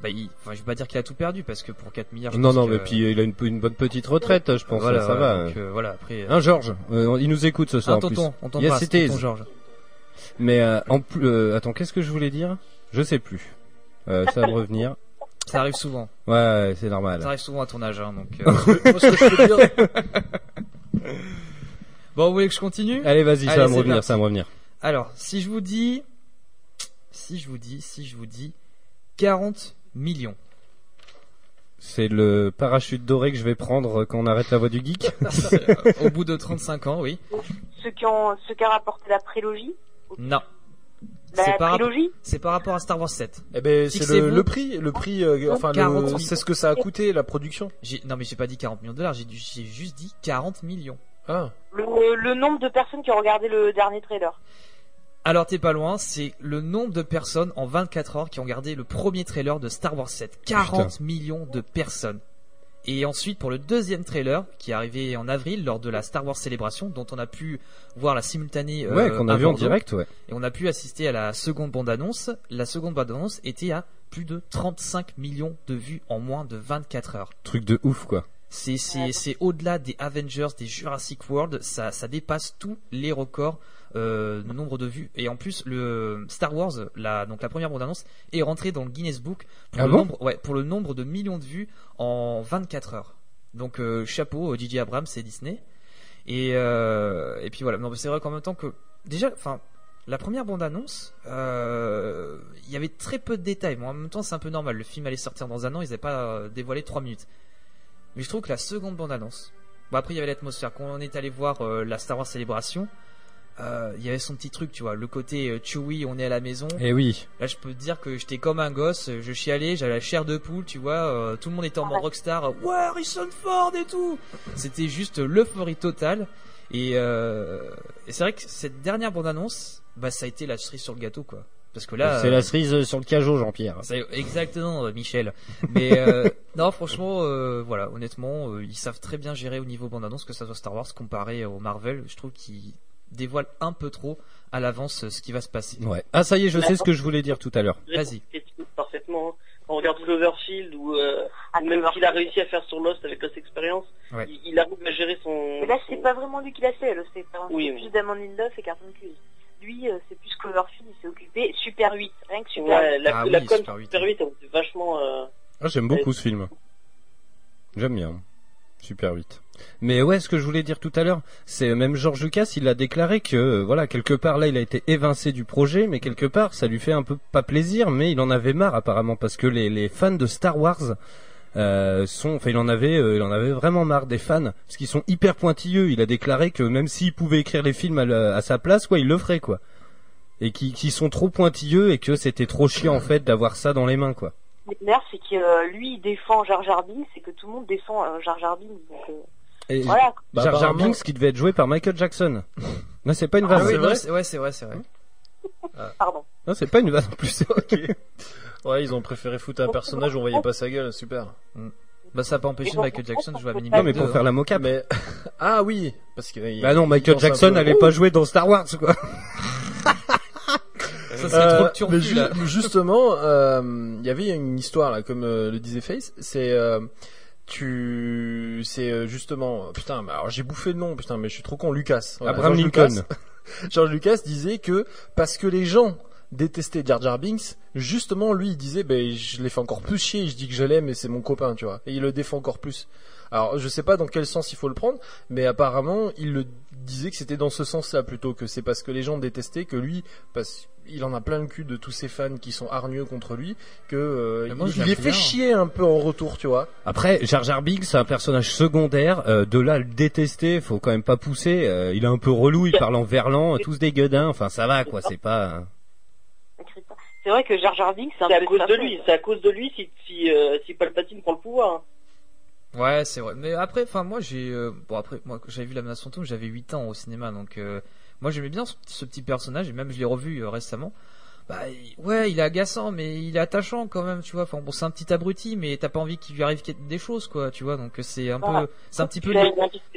Bah, il... enfin, je vais pas dire qu'il a tout perdu parce que pour 4 milliards. je Non, pense non, que- mais puis il a une, une bonne petite retraite, je pense. Voilà, ça va. donc, euh, voilà, après. Hein, Georges euh, Il nous écoute ce soir. en plus. tonton, on Yes, t'embrasse, it is. tonton Georges. Mais euh, en plus, attends, qu'est-ce que je voulais dire? Je sais plus. Ça va me revenir. Ça arrive souvent. Ouais, ouais, c'est normal. Ça arrive souvent à ton âge, hein, donc. (laughs) Moi, ce que je peux dire, (laughs) Bon, vous voulez que je continue? Allez, vas-y, ça va me revenir, parti. ça va me revenir. Alors, si je vous dis, si je vous dis, si je vous dis, 40 millions. C'est le parachute doré que je vais prendre quand on arrête la voie du geek. (laughs) Au bout de 35 ans, oui. Ceux qui ont, ceux qui a rapporté la prélogie, Non. la C'est par, c'est par rapport à Star Wars 7. eh ben, c'est le, prix, le prix, euh, enfin, 40 le- 000. c'est ce que ça a coûté, la production. J'ai, non, mais j'ai pas dit 40 millions de dollars, j'ai juste dit 40 millions. Ah. le, le nombre de personnes qui ont regardé le dernier trailer. Alors t'es pas loin, c'est le nombre de personnes en 24 heures qui ont regardé le premier trailer de Star Wars 7. 40 millions de personnes. Et ensuite pour le deuxième trailer qui est arrivé en avril lors de la Star Wars célébration dont on a pu voir la simultanée euh, ouais, qu'on a vu en direct, ouais. et on a pu assister à la seconde bande annonce. La seconde bande annonce était à plus de 35 millions de vues en moins de 24 heures. Truc de ouf, quoi. C'est c'est c'est au-delà des Avengers, des Jurassic World, ça ça dépasse tous les records euh, le nombre de vues. Et en plus, le Star Wars, la, donc la première bande-annonce, est rentrée dans le Guinness Book pour, Ah le bon nombre, ouais, pour le nombre de millions de vues en 24 heures. Donc euh, chapeau, euh, J.J. Abrams, c'est Disney. Et, euh, et puis voilà, c'est vrai qu'en même temps que déjà, enfin, la première bande-annonce, euh, il y avait très peu de détails. Bon, en même temps, c'est un peu normal. Le film allait sortir dans un an, ils n'avaient pas euh, dévoilé 3 minutes. Mais je trouve que la seconde bande-annonce, bon après il y avait l'atmosphère. Quand on est allé voir euh, la Star Wars Célébration, euh, il y avait son petit truc, tu vois, le côté euh, Chewie, on est à la maison. Eh oui. Là, je peux te dire que j'étais comme un gosse, je chialais, j'avais la chair de poule, tu vois, euh, tout le monde était en mode rockstar, ouais, Harrison Ford et tout. C'était juste l'euphorie totale. Et, euh, et c'est vrai que cette dernière bande-annonce, bah, ça a été la cerise sur le gâteau, quoi. Parce que là, c'est euh, la cerise sur le cajot, Jean-Pierre. c'est exactement, Michel. Mais euh, (laughs) non, franchement, euh, voilà, honnêtement, euh, ils savent très bien gérer au niveau bande-annonce, que ça soit Star Wars comparé au Marvel. Je trouve qu'ils dévoilent un peu trop à l'avance euh, ce qui va se passer. Ouais. Ah ça y est, je sais ce que je voulais dire tout à l'heure. Vas-y. Parfaitement. hein. Quand on regarde Cloverfield ou euh, Ah, même ce qu'il a réussi à faire sur Lost avec Lost Experience, Ouais. il, il arrive à gérer son. Mais là, c'est pas vraiment lui qui l'a fait, là, c'est c'est Oui, plus oui. Damon Lindelof et Carton Cuse. Lui, euh, c'est plus Cloverfield, il s'est occupé. Super 8, rien que Super Ouais, 8. la, Ah la oui, com Super 8. Super 8, elle était vachement. Euh... Ah, j'aime beaucoup ce film. J'aime bien. Super 8. Mais ouais, ce que je voulais dire tout à l'heure, c'est même George Lucas, il a déclaré que euh, voilà, quelque part là, il a été évincé du projet, mais quelque part, ça lui fait un peu pas plaisir, mais il en avait marre apparemment parce que les, fans de Star Wars euh, sont, enfin, il en avait, euh, il en avait vraiment marre des fans parce qu'ils sont hyper pointilleux. Il a déclaré que même s'il pouvait écrire les films à, sa place, quoi, il le ferait quoi. Et qui sont trop pointilleux et que c'était trop chiant en fait d'avoir ça dans les mains quoi. L'air, c'est que euh, lui, il défend Jar Jar Binks et que tout le monde défend euh, Jar Jar Binks. Donc, euh, Et voilà. Bah, Jar Jar apparemment- Binks qui devait être joué par Michael Jackson. (laughs) Non, c'est pas une Ah vanne. oui, vrai c'est- ouais, c'est vrai, c'est vrai. (laughs) Pardon. Non, c'est pas une vanne en plus. Ok. (laughs) Ouais, ils ont préféré foutre un personnage où on voyait pas sa gueule, super. Bah, ça a pas empêché Michael Jackson de jouer à Minnie non, mais pour 2, faire hein. la mocap. Mais ah oui, parce que Bah non, Michael Jackson n'allait pas jouer dans Star Wars, quoi. Ça serait Euh, trop turfu, mais ju- là. justement, euh, il y avait une histoire là, comme euh, le disait Face. C'est euh, tu, c'est euh, justement, putain, mais alors j'ai bouffé le nom, putain, mais je suis trop con. Lucas. Abraham George Lincoln. Lucas. (laughs) George Lucas disait que parce que les gens détestaient Jar Jar Binks, justement lui il disait, ben je l'ai fait encore plus chier. Je dis que je l'aime et c'est mon copain, tu vois. Et il le défend encore plus. Alors je sais pas dans quel sens il faut le prendre, mais apparemment il le disait que c'était dans ce sens-là plutôt que c'est parce que les gens détestaient que lui, parce il en a plein le cul de tous ses fans qui sont hargneux contre lui, que euh, moi, il, il les fait chier un peu en retour, tu vois. Après, Jar Jar Binks, c'est un personnage secondaire. Euh, de là, à le détester, faut quand même pas pousser. Euh, il est un peu relou, il parle en verlan, (laughs) tous des gueudins. Enfin, ça va, quoi. C'est pas. C'est vrai que Jar Jar Binks, c'est un C'est à peu cause de lui, c'est à cause de lui si, si, euh, si Palpatine prend le pouvoir. Ouais, c'est vrai. Mais après, enfin, moi, j'ai, euh, bon, après, moi, quand j'avais vu la menace fantôme, j'avais 8 ans au cinéma, donc, euh, moi, j'aimais bien ce, ce petit personnage, et même, je l'ai revu euh, récemment. Bah, il- ouais, il est agaçant, mais il est attachant quand même, tu vois. Enfin, bon, c'est un petit abruti, mais t'as pas envie qu'il lui arrive des choses, quoi, tu vois. Donc, c'est un Voilà. peu, c'est un petit peu. Tu l'as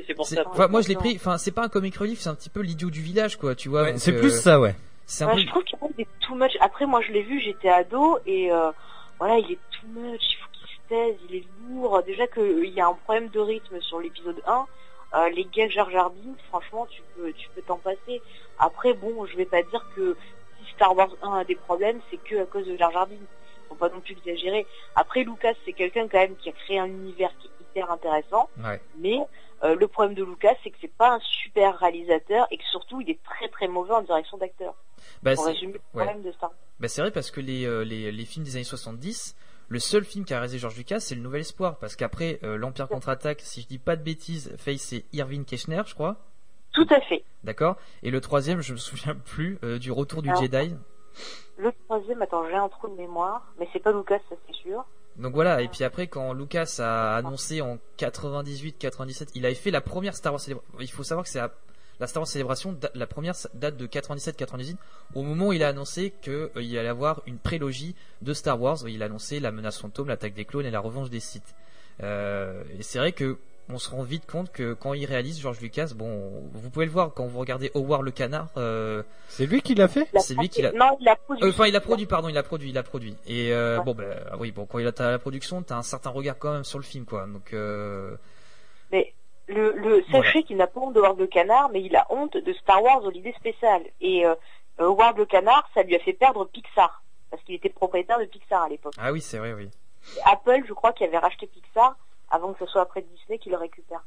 c'est pour c'est- ça. enfin, moi, je l'ai pris. Enfin, c'est pas un comic relief, c'est un petit peu l'idiot du village, quoi, tu vois. Ouais, donc, c'est euh, plus ça, ouais. C'est un Ouais, peu. je trouve qu'il y a des too much. Après, moi, je l'ai vu, j'étais ado, et euh, voilà, il est too much, il faut qu'il se taise, il est lourd. Déjà qu'il y a un problème de rythme sur l'épisode 1. Euh, les gags Jar Jar Binks, franchement, tu peux, tu peux t'en passer. Après, bon, je vais pas dire que si Star Wars 1 a des problèmes, c'est que à cause de Jar Jar Binks. Faut pas non plus exagérer. Après, Lucas, c'est quelqu'un quand même qui a créé un univers qui est hyper intéressant. Ouais. Mais euh, le problème de Lucas, c'est que c'est pas un super réalisateur et que surtout, il est très très mauvais en direction d'acteur. Bah, Pour résumer le ouais. problème de Star Wars. Bah c'est vrai parce que les, euh, les, les films des années 70, le seul film qu'a réalisé George Lucas, c'est le Nouvel Espoir. Parce qu'après euh, l'Empire contre-attaque, si je dis pas de bêtises, Face c'est Irving Keschner, je crois. Tout à fait. D'accord Et le troisième, je me souviens plus, euh, du Retour du Alors. Jedi. Le troisième, attends, j'ai un trou de mémoire, mais c'est pas Lucas, ça c'est sûr. Donc voilà, et puis après quand Lucas a annoncé en 98-97, il avait fait la première Star Wars. Il faut savoir que c'est la, la Star Wars Célébration, la première date de 97-98, au moment où il a annoncé qu'il il allait avoir une prélogie de Star Wars, il a annoncé la menace fantôme, l'attaque des clones et la revanche des Sith. Euh, et c'est vrai que on se rend vite compte que quand il réalise George Lucas, bon, vous pouvez le voir quand vous regardez Howard le canard, euh, C'est lui qui l'a fait? C'est lui qui l'a- Non, il a produit. euh, Enfin, il a produit, pardon, il a produit, il a produit. Et euh, Ouais. bon, ben oui, bon, quand il a la production, t'as un certain regard quand même sur le film, quoi. Donc, euh, Mais Le, le, sachez qu'il n'a pas honte de Howard le Canard, mais il a honte de Star Wars Holiday Special. Et euh, euh, Howard le Canard, ça lui a fait perdre Pixar. Parce qu'il était propriétaire de Pixar à l'époque. Ah oui, c'est vrai, oui. Apple, je crois, qui avait racheté Pixar avant que ce soit après Disney qui le récupère.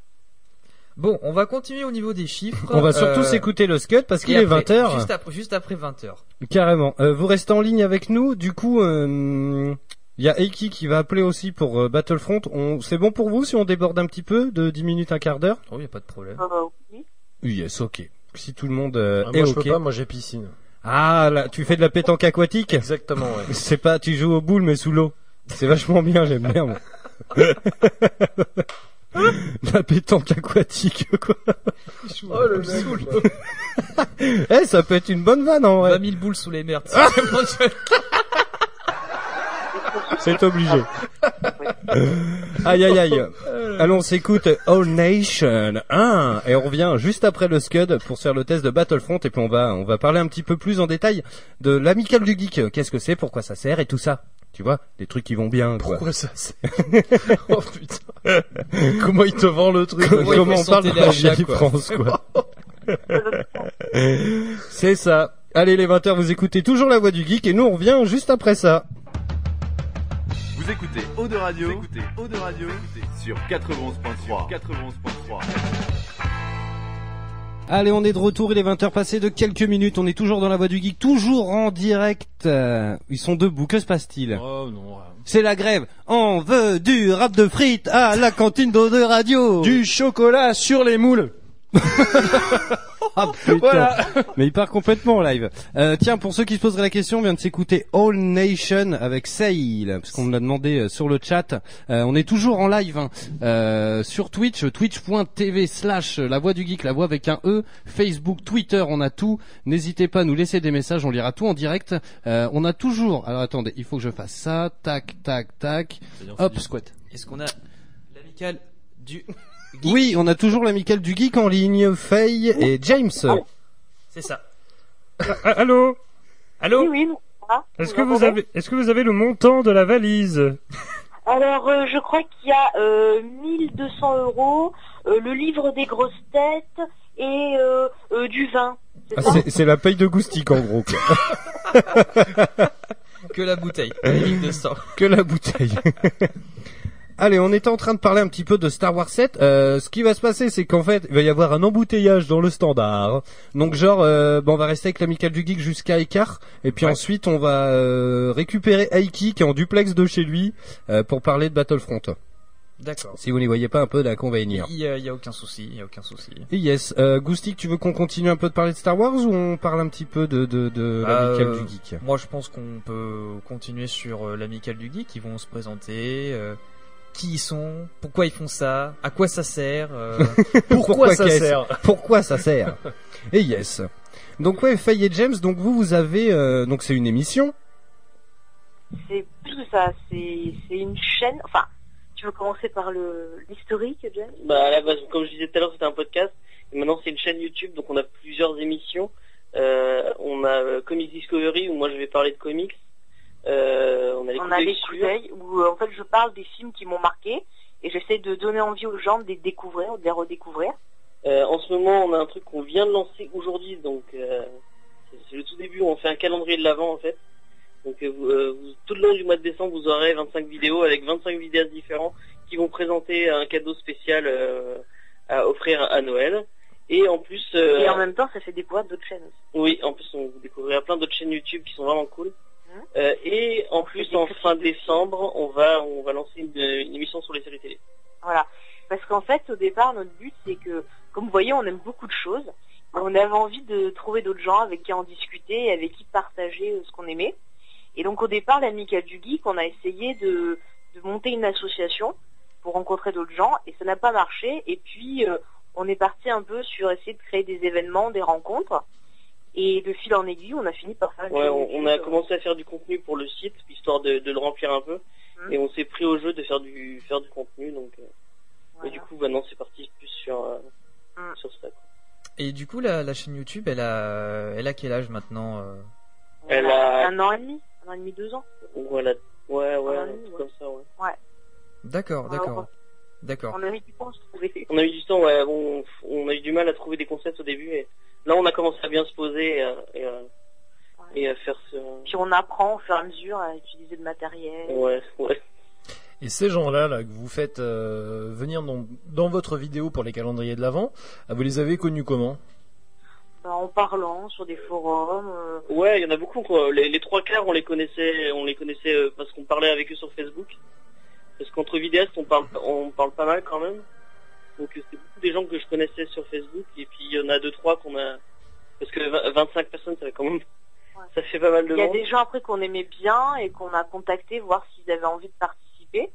Bon, on va continuer au niveau des chiffres. On va surtout Euh, s'écouter le scud parce qu'il est après- 20h. Juste après, juste après 20h. Carrément. Euh, vous restez en ligne avec nous. Du coup, euh, il y a Eiki qui va appeler aussi pour euh, Battlefront. On... C'est bon pour vous si on déborde un petit peu de 10 minutes, un quart d'heure? Oh, y a pas de problème. Euh, oui. Yes, ok. Si tout le monde euh, Ah, est moi, je ok. peux pas, moi, j'ai piscine. Ah, là, tu fais de la pétanque aquatique? Exactement, ouais. (laughs) C'est pas, tu joues aux boules mais sous l'eau. C'est vachement bien, j'aime bien. moi. (laughs) la pétanque aquatique, quoi. Oh, le mec. (laughs) Eh, ça peut être une bonne vanne en vrai. 20 000 boules sous les merdes. C'est obligé. (laughs) aïe aïe aïe. Allons, on s'écoute All Nation 1 et on revient juste après le Scud pour faire le test de Battlefront et puis on va on va parler un petit peu plus en détail de l'amical du geek. Qu'est-ce que c'est, pourquoi ça sert et tout ça. Tu vois, des trucs qui vont bien. Quoi. Pourquoi ça c'est (laughs) Oh putain. Comment il te vend le truc Comment, on parle de la quoi. France, quoi. (laughs) c'est ça. Allez les 20h, vous écoutez toujours la voix du geek et nous on revient juste après ça. Vous écoutez Eau de Radio, vous écoutez Eau de Radio sur 91.3. 91.3. Allez, on est de retour, il est 20h passé de quelques minutes, on est toujours dans la voie du geek, toujours en direct. Euh, Ils sont debout, que se passe-t-il Oh non. C'est la grève. On veut du rap de frites à la cantine d'eau de radio. Du chocolat sur les moules. Ah (laughs) putain. Voilà. Mais il part complètement en live. Euh, tiens, pour ceux qui se poseraient la question, on vient de s'écouter All Nation avec Sail, parce qu'on me l'a demandé euh, sur le chat. Euh, on est toujours en live hein. Euh, sur Twitch, twitch.tv slash la voix du geek, la voix avec un E, Facebook, Twitter, on a tout. N'hésitez pas à nous laisser des messages, on lira tout en direct. Euh, on a toujours... Alors attendez, il faut que je fasse ça. Tac, tac, tac. Hop, squat. Est-ce qu'on a l'amical du... Oui, on a toujours l'amical du geek en ligne, Faye et James. C'est ça. allô Allô Oui, oui, Est-ce Vous que vous avez est-ce que vous avez le montant de la valise Alors, euh, je crois qu'il y a euh, 1200 euros, euh, le livre des grosses têtes et euh, euh, du vin. C'est Ah, c'est- la paye de Goustic en gros. quoi. (laughs) Que la bouteille. La ligne de sang. que la bouteille. (laughs) Allez, on était en train de parler un petit peu de Star Wars 7. Euh, ce qui va se passer, c'est qu'en fait, il va y avoir un embouteillage dans le standard. Donc genre, euh, bon, on va rester avec l'amical du geek jusqu'à Écart, et puis Ouais. ensuite on va euh, récupérer Aiki qui est en duplex de chez lui euh, pour parler de Battlefront. D'accord. Si vous n'y voyez pas un peu d'inconvénient. Il y a, il y a aucun souci, il y a aucun souci. Et yes, euh, Goustic, tu veux qu'on continue un peu de parler de Star Wars ou on parle un petit peu de de, de Bah, l'amical euh, du geek? Moi, je pense qu'on peut continuer sur euh, l'amical du geek. Ils vont se présenter. euh, qui ils sont Pourquoi ils font ça À quoi ça sert euh, (laughs) (laughs) Pourquoi, ça sert Pourquoi ça sert Et yes. Donc ouais, Faye et James, donc vous vous avez euh, donc c'est une émission. C'est plus que ça, c'est c'est une chaîne. Enfin, tu veux commencer par le l'historique, James? Bah à la base, comme je disais tout à l'heure, c'était un podcast. Et maintenant, c'est une chaîne YouTube, donc on a plusieurs émissions. Euh, on a euh, Comics Discovery, où moi je vais parler de comics. Euh, on a les On a les coups où euh, en fait je parle des films qui m'ont marqué et j'essaie de donner envie aux gens de les découvrir, de les redécouvrir. Euh, en ce moment, on a un truc qu'on vient de lancer aujourd'hui, donc euh, c'est- le tout début. On fait un calendrier de l'avant en fait. Donc vous, tout le long du mois de décembre, vous aurez 25 vidéos avec 25 vidéos différents qui vont présenter un cadeau spécial à offrir à Noël. Et en plus, Et en même temps, ça fait découvrir d'autres chaînes oui, en plus, on vous découvrira plein d'autres chaînes YouTube qui sont vraiment cool. Euh, et en plus, en fin décembre, on va on va lancer une, émission sur les séries télé. Voilà. Parce qu'en fait, au départ, notre but, c'est que, comme vous voyez, on aime beaucoup de choses. On avait envie de trouver d'autres gens avec qui en discuter avec qui partager euh, ce qu'on aimait. Et donc, au départ, l'Amical du Geek, on a essayé de, de monter une association pour rencontrer d'autres gens et ça n'a pas marché. Et puis, euh, on est parti un peu sur essayer de créer des événements, des rencontres. Et de fil en aiguille, on a fini par faire une Ouais, on, a euh, commencé à faire du contenu pour le site, histoire de, de le remplir un peu. Mhm. Et on s'est pris au jeu de faire du faire du contenu, donc. euh, voilà. Et du coup, maintenant, c'est parti plus sur euh, Mhm. sur ça. quoi. Et du coup, la, la chaîne YouTube, elle a, elle a quel âge maintenant euh Elle a- un an et demi, un an et demi, deux ans. Voilà. Ouais, ouais, un ouais. comme ça, ouais. D'accord, Ouais, d'accord. D'accord. On a mis du temps à se trouver. On a eu du temps, ouais, on, on a eu du mal à trouver des concepts au début. Et là, on a commencé à bien se poser et, à- et, à- et à faire ce. Puis on apprend au fur et à mesure à utiliser le matériel. Ouais, ouais. Et ces gens-là, là, que vous faites euh, venir dans, dans votre vidéo pour les calendriers de l'Avent, ah, vous les avez connus comment? Bah, en parlant sur des forums. euh, Ouais, il y en a beaucoup. Quoi. Les, les trois quarts, on les connaissait, on les connaissait euh, parce qu'on parlait avec eux sur Facebook. Parce qu'entre vidéastes, on parle, on parle pas mal quand même. Donc euh, c'est beaucoup des gens que je connaissais sur Facebook. Et puis il y en a deux trois qu'on a. Parce que vingt- 25 personnes, ça fait quand même. (laughs) Ça fait pas mal de Il y a monde. des gens après qu'on aimait bien et qu'on a contacté voir s'ils avaient envie de participer.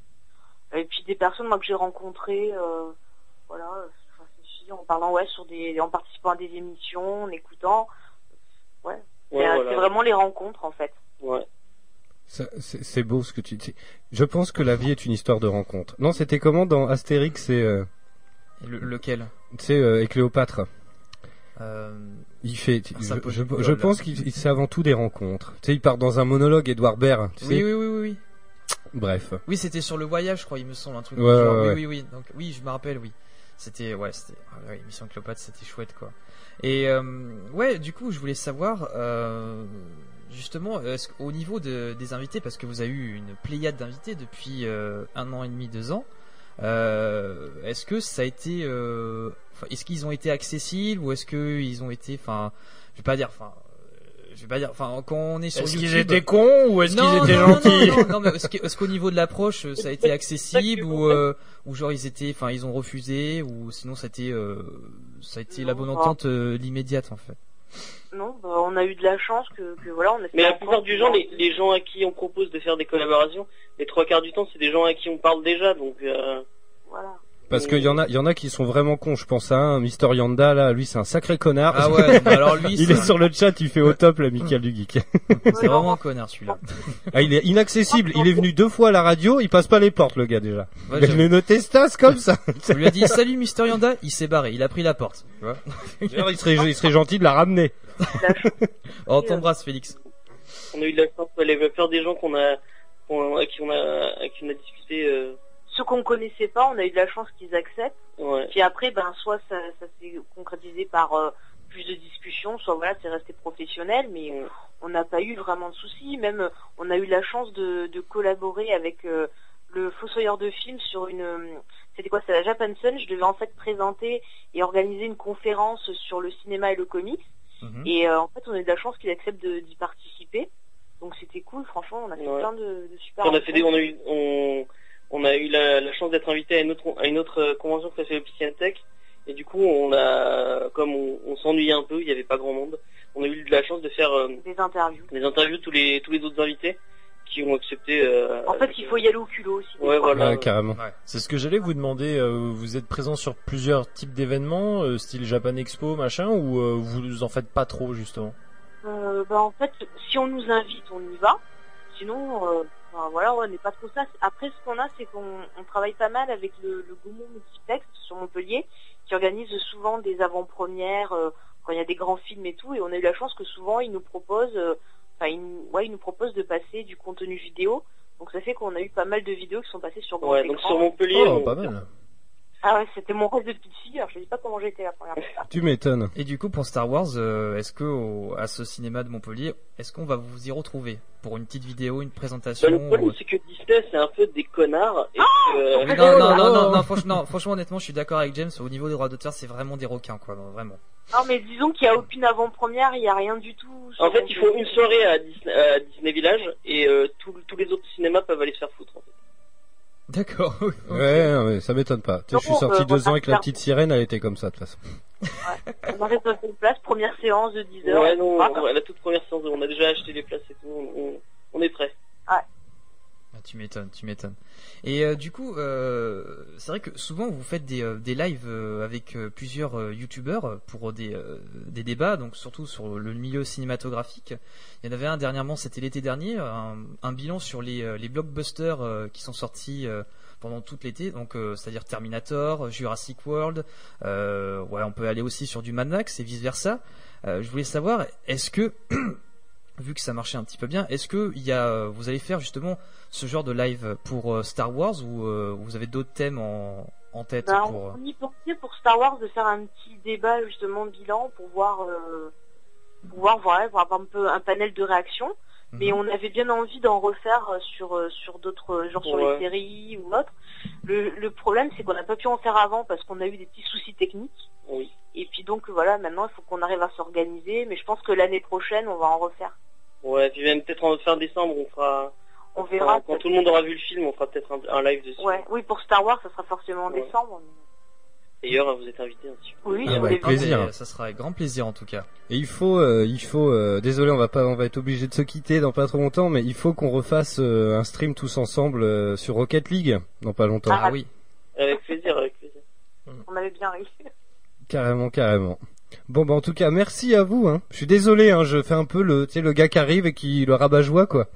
Et puis des personnes moi que j'ai rencontrées, euh, voilà, en parlant ouais sur des, en participant à des émissions, en écoutant. Ouais. Ouais, c'est, euh, voilà. c'est vraiment les rencontres en fait. Ouais. C'est c'est beau ce que tu dis. Je pense que la vie est une histoire de rencontre. Non, c'était comment dans Astérix et euh, Le- lequel? Tu sais, euh, et Cléopâtre. Euh, Il fait. Je pense qu'il il- c'est avant tout des rencontres. Tu sais, il part dans un monologue, Edouard Baird. Tu Oui, sais oui, oui, oui, oui. Bref. Oui, c'était sur le voyage, je crois, il me semble, un truc. Ouais, du genre. ouais, oui, ouais. oui, oui. Donc, oui, je me rappelle, oui. C'était, ouais, c'était, ah Mission Cléopâtre, c'était chouette, quoi. Et, euh, ouais, du coup, je voulais savoir, justement, qu'au niveau de, des invités, parce que vous avez eu une pléiade d'invités depuis un an et demi, deux ans, est-ce que ça a été, euh, enfin, est-ce qu'ils ont été accessibles ou est-ce que ils ont été, enfin, je vais pas dire, enfin, euh, je vais pas dire, enfin, quand on est sur Est-ce YouTube. qu'ils étaient cons ou est-ce Non, qu'ils étaient non, gentils Non, non, non, mais est-ce que- est-ce qu'au niveau de l'approche, euh, ça a été accessible ou, euh, ou genre ils étaient, enfin, ils ont refusé ou sinon ça a été, euh, ça a été la bonne entente, euh, l'immédiate en fait? Non, bah, on a eu de la chance que, que voilà, on a fait Mais la plupart du temps, les, les gens à qui on propose de faire des collaborations, les trois quarts du temps, c'est des gens à qui on parle déjà. Donc euh, Voilà. Parce qu'il y en a, il y en a qui sont vraiment cons. Je pense à un, Mister Yanda là, lui c'est un sacré connard. Ah ouais, alors lui, (laughs) il est sur le chat, il fait au top l'amical du geek. (laughs) C'est vraiment un connard celui-là. (laughs) Ah, il est inaccessible. Il est venu deux fois à la radio, il passe pas les portes le gars déjà. Ouais, il noté Stas comme ça. On lui a dit salut Mister Yanda, il s'est barré, il a pris la porte. Serait, il serait gentil de la ramener. (laughs) Oh, t'embrasse Félix. on a eu de la chance. ouais, La plupart des gens qu'on a, qu'on- à qui on a, à qui on a discuté. euh, Ceux qu'on connaissait pas, on a eu de la chance qu'ils acceptent. ouais. Puis après, ben, soit ça, ça s'est concrétisé par euh, plus de discussions, soit voilà, c'est resté professionnel, mais on n'a pas eu vraiment de soucis. Même, on a eu la chance de, de collaborer avec euh, le Fossoyeur de film sur une, c'était quoi, c'est la Japan Sun. Je devais en fait présenter et organiser une conférence sur le cinéma et le comics. Mhm. Et euh, en fait, on a eu de la chance qu'il accepte de- d'y participer. Donc c'était cool, franchement, on a fait Ouais. plein de, de super. on a fait des, on a eu, on, on a eu la, la chance d'être invité à une autre, à une autre euh, convention qui s'appelle Piscine Tech. Et du coup, on a, comme on, on s'ennuyait un peu, il n'y avait pas grand monde. On a eu de la chance de faire euh, des interviews. des interviews de tous les tous les autres invités qui ont accepté. euh, En fait, il faut y aller au culot aussi. Ouais, voilà. Ouais, carrément. C'est ce que j'allais vous demander. euh, vous êtes présent sur plusieurs types d'événements, euh, style Japan Expo, machin, ou vous en faites pas trop justement? Euh, bah, en fait, si on nous invite, on y va. Sinon, euh, voilà, on n'est pas trop ça. Après, ce qu'on a, c'est qu'on on travaille pas mal avec le, le Gaumont Multiplex sur Montpellier, qui organise souvent des avant-premières euh, quand il y a des grands films et tout. Et on a eu la chance que souvent, ils nous proposent, euh, enfin, nous- ouais, ils nous proposent de passer du contenu vidéo. Donc ça fait qu'on a eu pas mal de vidéos qui sont passées sur grand Ouais, donc écran. sur Montpellier, Oh, on- pas mal. Ah ouais, c'était mon rêve de petite fille. Alors je sais pas comment j'étais la première fois. Tu m'étonnes. Et du coup, pour Star Wars, euh, est-ce que au- à ce cinéma de Montpellier, est-ce qu'on va vous y retrouver pour une petite vidéo, une présentation Bah, le problème, ou- c'est que Disney, c'est un peu des connards. Et que, euh, non, non, non, non, non, franchement, non, franchement, honnêtement, je suis d'accord avec James. Au niveau des droits d'auteur, c'est vraiment des requins, quoi, non, vraiment. Non, mais disons qu'il y a aucune avant-première, il y a rien du tout. En fait, ils font une soirée à Disney, à Disney Village et euh, tous tous les autres cinémas peuvent aller se faire foutre. En fait. D'accord. (laughs) ok. Ouais, ça m'étonne pas. Tu sais, je suis sorti euh, deux ans avec la petite sirène, elle était comme ça de toute façon. On a réservé une place, première séance de 10 heures. Ouais, non, Ah, ouais, la toute première séance, on a déjà acheté les places et tout. On, on- on est prêt. Ah, tu m'étonnes, tu m'étonnes. Et euh, du coup, euh, c'est vrai que souvent vous faites des, euh, des lives avec plusieurs youtubeurs pour des, des débats, donc surtout sur le milieu cinématographique. Il y en avait un dernièrement, c'était l'été dernier, un, bilan sur les, les blockbusters qui sont sortis pendant tout l'été, donc c'est-à-dire Terminator, Jurassic World. Ouais, on peut aller aussi sur du Mad Max et vice versa. Je voulais savoir, est-ce que (clears throat) vu que ça marchait un petit peu bien, est-ce que il y a, vous allez faire justement ce genre de live pour euh, Star Wars ou euh, vous avez d'autres thèmes en, en tête Ben, pour. euh, on y pensait pour Star Wars de faire un petit débat justement bilan pour voir, euh, pour voir, voilà, pour avoir un peu un panel de réactions. Mais Mhm. on avait bien envie d'en refaire euh, sur euh, sur d'autres euh, genre sur les séries ou autres. Le, le problème c'est qu'on n'a pas pu en faire avant parce qu'on a eu des petits soucis techniques. Oui. Et puis donc voilà, maintenant il faut qu'on arrive à s'organiser. Mais je pense que l'année prochaine on va en refaire. Ouais, puis même peut-être en fin décembre, on fera. On verra. Quand, quand tout le monde aura vu le film, on fera peut-être un, un live dessus. Ouais, oui pour Star Wars ça sera forcément en Ouais. décembre. D'ailleurs, vous êtes invités ainsi. Oui, Ah bah, avec plaisir. Ça sera avec grand plaisir en tout cas. Et il faut, euh, il faut, euh, désolé, on va pas, on va être obligé de se quitter dans pas trop longtemps, mais il faut qu'on refasse euh, un stream tous ensemble euh, sur Rocket League dans pas longtemps. Ah, oui. (laughs) Avec plaisir, avec plaisir. On avait bien réussi. Carrément, carrément. Bon bah en tout cas merci à vous. Hein. Je suis désolé, hein, je fais un peu le, tu sais, le gars qui arrive et qui le rabat joie quoi.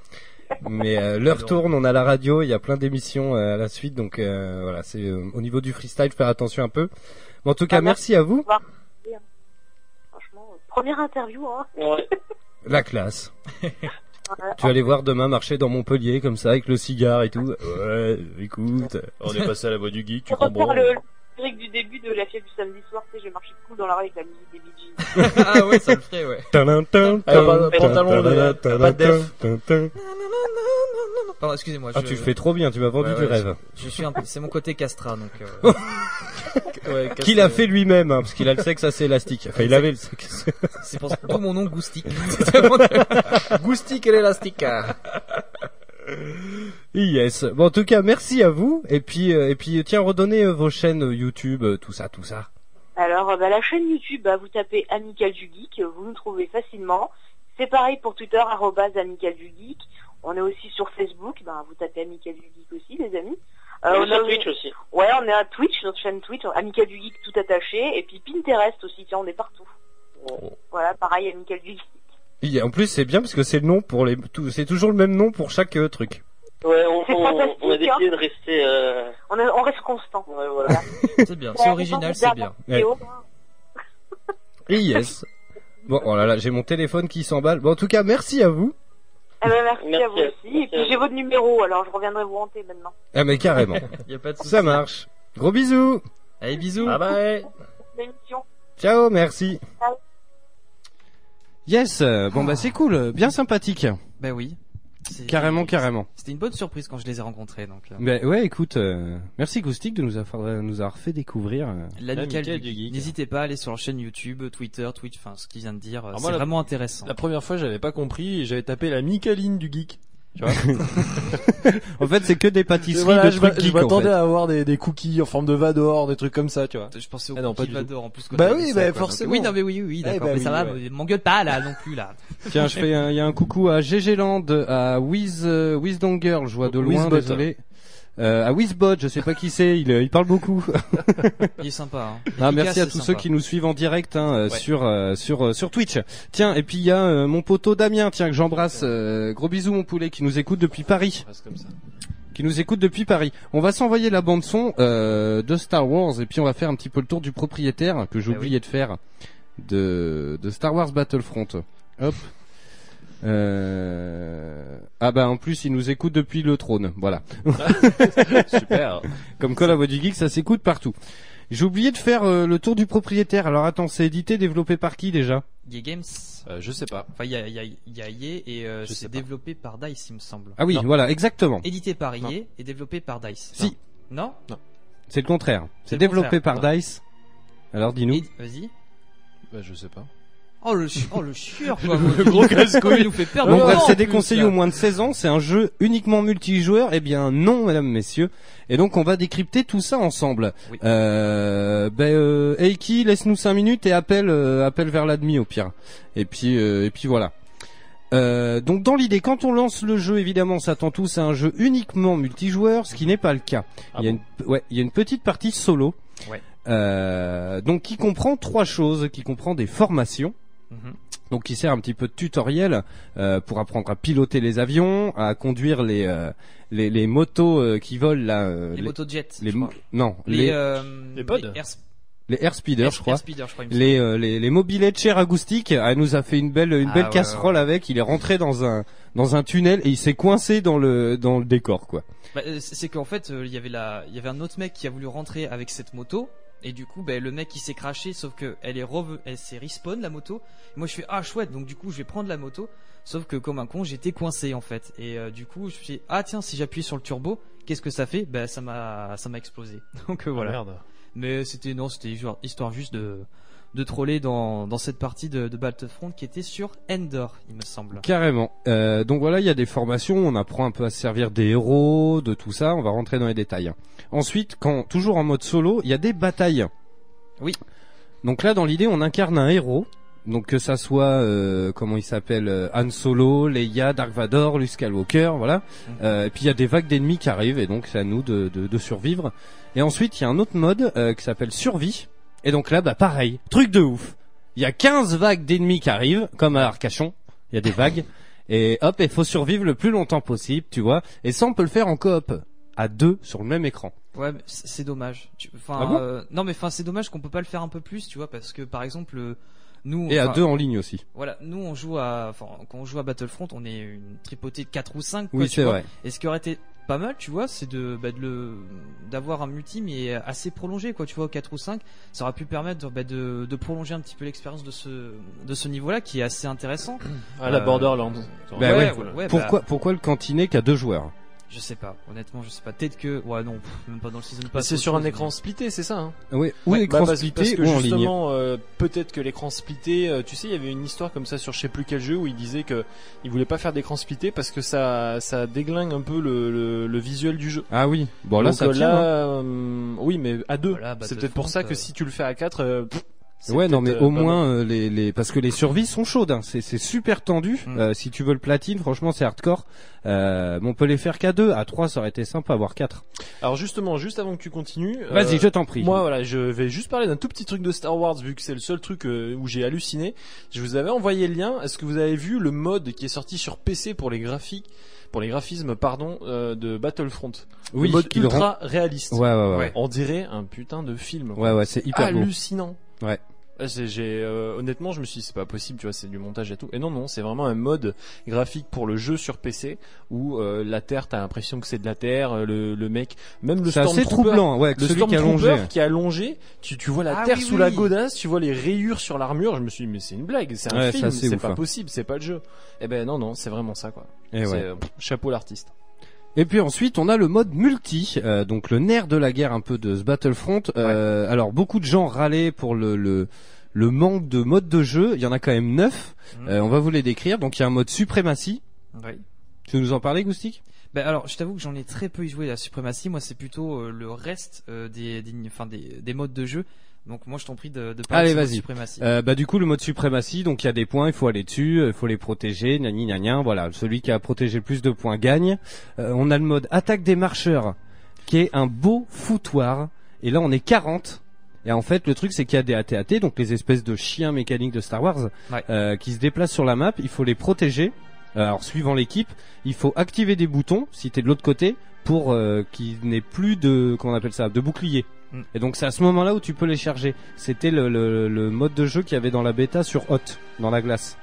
Mais euh, l'heure tourne, on a la radio, il y a plein d'émissions euh, à la suite, donc euh, voilà, c'est euh, au niveau du freestyle, faire attention un peu. Mais en tout cas, Ah, merci à vous. Franchement, première interview hein. Ouais. La classe. Tu vas aller voir demain marcher dans Montpellier comme ça avec le cigare et tout. Ouais, écoute, on est passé à la voie du geek, tu comprends du début de la fièvre du samedi soir, tu sais, j'ai marché cool dans la rue avec la musique des Bee Gees. (laughs) ah ouais, ça le ferait, ouais. Ah, pantalon de- pas de def. Pardon, excusez-moi. Ah, je- tu fais trop bien, tu m'as vendu Ouais, du ouais, rêve. Je, je suis un peu, c'est mon côté castra, donc. Euh... (laughs) ouais, castra- Qu'il a fait lui-même, hein, parce qu'il a le sexe assez élastique. Enfin, il avait le sexe. (laughs) C'est pour ça mon nom Goustic. Goustic et l'élastique. Yes. Bon, en tout cas, merci à vous. Et puis, euh, et puis, tiens, redonnez euh, vos chaînes euh, YouTube, tout ça, tout ça. Alors, bah, la chaîne YouTube, bah, vous tapez Amical du Geek, vous nous trouvez facilement. C'est pareil pour Twitter, arrobase Amical du Geek. On est aussi sur Facebook, bah, vous tapez Amical du Geek aussi, les amis. Euh, On est sur Twitch aussi. Ouais, on est à Twitch, notre chaîne Twitch, Amical du Geek tout attaché. Et puis Pinterest aussi, tiens, on est partout. Voilà, pareil, Amical du Geek. Et en plus, c'est bien parce que c'est le nom pour les, c'est toujours le même nom pour chaque euh, truc. Ouais, on, on, on a décidé hein. de rester. Euh... On, est- on reste constant. Ouais, voilà. C'est (laughs) bien, c'est original, c'est bien. Et (laughs) yes. Bon, oh là là, j'ai mon téléphone qui s'emballe. Bon, en tout cas, merci à vous. Eh ben, merci, Merci à vous aussi. merci Et puis j'ai votre numéro, alors je reviendrai vous hanter maintenant. Ah, mais carrément. (laughs) Y a pas de souci. Ça marche. Gros bisous. Allez, bisous. Bye bye. Ciao, merci. Ciao. Yes. euh, Bon, bah, c'est cool. Bien sympathique. Ben oui. Carrément, carrément. C'était une bonne surprise quand je les ai rencontrés, donc. euh, Ben ouais, écoute, euh, merci Goustic de nous avoir, nous avoir fait découvrir. euh, L'amical du du geek. N'hésitez pas à aller sur leur chaîne YouTube, Twitter, Twitch, enfin ce qu'il vient de dire. Alors C'est vraiment intéressant. La première fois, j'avais pas compris et j'avais tapé la Micaline du geek. Tu vois (laughs) En fait, c'est que des pâtisseries Voilà, de je trucs je en m'attendais fait. à avoir des, des cookies en forme de Vador, des trucs comme ça, tu vois. Je pensais au Ah non, pas cookie du tout. Vador en plus. Bah oui, dit bah ça, quoi. forcément. Donc, oui, non mais oui, oui, Eh d'accord. bah mais ça oui, va, ouais. m'engueule pas là non plus là. Tiens, je fais un, il y a un coucou à GG Land, à Wiz, euh, Wisdom Girl, je vois de loin, désolé. Euh, à Wizbot, je sais pas qui c'est, il, euh, il parle beaucoup. Il est sympa. Hein. Ah, merci à tous ceux qui nous suivent en direct hein, euh, Ouais. sur euh, sur euh, sur Twitch. Tiens, et puis il y a mon poteau Damien, tiens que j'embrasse. gros bisous mon poulet qui nous écoute depuis Paris. Reste comme ça. Qui nous écoute depuis Paris. On va s'envoyer la bande son euh, de Star Wars et puis on va faire un petit peu le tour du propriétaire que j'ai Eh oublié de faire de de Star Wars Battlefront. Hop. Euh... Ah bah en plus il nous écoute depuis le trône, voilà. (laughs) Super. Comme quoi la voix du geek ça s'écoute partout. J'ai oublié de faire euh, le tour du propriétaire. Alors attends, c'est édité, développé par qui déjà? Yay Games. Euh, je sais pas. Enfin, il y a, il y a, il y a Yay et euh, Je sais c'est développé par Dice, il me semble. Ah oui, Non. voilà, exactement. Édité par Non. Et développé par Dice. Si, Non c'est le contraire. C'est développé contraire. par Dice. Alors dis-nous. Vas-y. Bah, je sais pas. Oh le, chi- oh, le chieur quoi. (laughs) Le gros casse-couille. Il nous fait perdre bref, temps, c'est déconseillé au moins de 16 ans, c'est un jeu uniquement multijoueur. Eh bien non, mesdames, messieurs. Et donc on va décrypter tout ça ensemble. Oui. Euh, ben, euh, Eiki, laisse-nous 5 minutes et appelle, euh, appelle vers l'admi au pire. Et puis, euh, et puis voilà. Euh, donc dans l'idée, quand on lance le jeu, évidemment, on s'attend tous à un jeu uniquement multijoueur, ce qui n'est pas le cas. Ah il y a bon une, ouais, il y a une petite partie solo. Ouais. Euh, donc qui comprend trois choses, qui comprend des formations. Donc qui sert un petit peu de tutoriel euh, pour apprendre à piloter les avions, à conduire les euh, les, les motos euh, qui volent là. euh, Les les je mo- crois. non Les, les euh, les pods. Les air speeders, Air- je crois. Air speeder, je crois, les, euh, les les mobilettes Agoustic, elle nous a fait une belle une Ah, belle ouais, casserole avec. Il est rentré dans un dans un tunnel et il s'est coincé dans le dans le décor quoi. Bah, c'est qu'en fait, euh, il y avait la, il y avait un autre mec qui a voulu rentrer avec cette moto. Et du coup, bah, le mec il s'est craché, sauf que elle est reve- elle s'est respawn la moto. Et moi je fais ah chouette, donc du coup je vais prendre la moto. Sauf que comme un con, j'étais coincé en fait. Et euh, du coup, je me suis dit, ah tiens, si j'appuie sur le turbo, qu'est-ce que ça fait? Bah ça m'a, ça m'a explosé. (laughs) Donc euh, voilà. merde. Mais c'était non, c'était histoire juste de de troller dans dans cette partie de, de Battlefront qui était sur Endor, il me semble. Carrément. Euh, donc voilà, il y a des formations, on apprend un peu à se servir des héros, de tout ça, on va rentrer dans les détails. Ensuite, quand toujours en mode solo, il y a des batailles. Oui. Donc là, dans l'idée, on incarne un héros. Donc que ça soit euh, comment il s'appelle euh, Han Solo, Leia, Dark Vador, Luke Skywalker, voilà. Euh, et puis il y a des vagues d'ennemis qui arrivent et donc c'est à nous de, de, de survivre. Et ensuite il y a un autre mode qui s'appelle survie. Et donc là bah pareil, truc de ouf. Il y a 15 vagues d'ennemis qui arrivent comme à Arcachon. Il y a des vagues et hop, il faut survivre le plus longtemps possible, tu vois. Et ça on peut le faire en coop à deux sur le même écran. Ouais, c'est dommage. Enfin, Ah bon euh, non, mais enfin, c'est dommage qu'on peut pas le faire un peu plus, tu vois, parce que par exemple, euh, nous. Et à deux en ligne aussi. Voilà, nous on joue à, enfin, quand on joue à Battlefront, on est une tripotée de 4 ou 5 Oui, c'est vrai. Et ce qui aurait été pas mal, tu vois, c'est de, bah, de le, d'avoir un multi mais assez prolongé, quoi, tu vois, 4 ou 5, ça aurait pu permettre bah, de, de prolonger un petit peu l'expérience de ce, de ce niveau-là qui est assez intéressant. À la Euh, Borderlands. Bah ouais, ouais. ouais, ouais, pourquoi bah, pourquoi le cantiner qu'à deux joueurs? Je sais pas, honnêtement, je sais pas. Peut-être que, ouais, non, pff, même pas dans le season Bah, pass. c'est sur un écran mais- splitté, c'est ça hein Oui, ou Ouais, écran bah, parce, splitté parce que ou en ligne. justement, euh, peut-être que l'écran splitté, euh, tu sais, il y avait une histoire comme ça sur je sais plus quel jeu où il disait que il voulait pas faire d'écran splitté parce que ça, ça déglingue un peu le, le, le visuel du jeu. Ah oui. Bon là Donc, ça euh, tient. là, hein. euh, oui, mais à deux. Voilà, c'est peut-être pour ça que Battlefront, si tu le fais à quatre, euh, pff, Ouais, non, mais au euh, pas moins euh, les, les parce que les survies sont chaudes. Hein. C'est c'est super tendu. Mm. Euh, si tu veux le platine, franchement, c'est hardcore. Euh, mais on peut les faire qu'à deux, à trois, ça aurait été sympa, voire quatre. Alors justement, juste avant que tu continues, Vas-y, euh, je t'en prie. Moi, voilà, je vais juste parler d'un tout petit truc de Star Wars, vu que c'est le seul truc où j'ai halluciné. Je vous avais envoyé le lien. Est-ce que vous avez vu le mode qui est sorti sur PC pour les graphiques, pour les graphismes, pardon, euh, de Battlefront? Oui, le mode ultra réaliste. Ouais, ouais, ouais. ouais. On dirait un putain de film. Ouais, ouais, c'est hyper beau. hallucinant. Ouais. Ah, c'est- J'ai euh, honnêtement, je me suis dit c'est pas possible, tu vois, c'est du montage et tout. Et non, non, c'est vraiment un mode graphique pour le jeu sur PC où euh, la Terre, t'as l'impression que c'est de la Terre. euh, Le, le mec, même le Stormtrooper- troublant, ouais, le celui qui est Stormtrooper allongé. qui est allongé, tu, tu vois la Ah Terre oui, sous oui, la godasse, tu vois les rayures sur l'armure. Je me suis dit mais c'est une blague, c'est un Ouais, film, c'est pas hein. possible, c'est pas le jeu. Eh ben non, non, c'est vraiment ça quoi. Et ouais. euh, pff, chapeau l'artiste. Et puis ensuite, on a le mode multi, euh, donc le nerf de la guerre un peu de ce Battlefront. Euh, Alors beaucoup de gens râlaient pour le, le le manque de mode de jeu. Il y en a quand même neuf. Mhm. Euh, on va vous les décrire. Donc il y a un mode suprématie. Ouais. Tu veux nous en parler, Goustic? Ben alors, je t'avoue que j'en ai très peu joué la suprématie. Moi, c'est plutôt euh, le reste euh, des, des, enfin, des, des modes de jeu. Donc moi, je t'en prie de, de parler Allez, de vas-y. suprématie. Euh, bah du coup le mode suprématie, donc il y a des points, il faut aller dessus, euh, il faut les protéger, gna gna gna, voilà, celui qui a protégé le plus de points gagne. Euh, on a le mode attaque des marcheurs, qui est un beau foutoir, et là on est 40. Et en fait le truc c'est qu'il y a des AT-AT, donc les espèces de chiens mécaniques de Star Wars, Ouais. euh, qui se déplacent sur la map, il faut les protéger. Alors suivant l'équipe, il faut activer des boutons si t'es de l'autre côté pour euh, qu'il n'ait plus de comment on appelle ça de bouclier. Mm. Et donc c'est à ce moment-là où tu peux les charger. C'était le, le, le mode de jeu qu'il y avait dans la bêta sur Hot, dans la glace.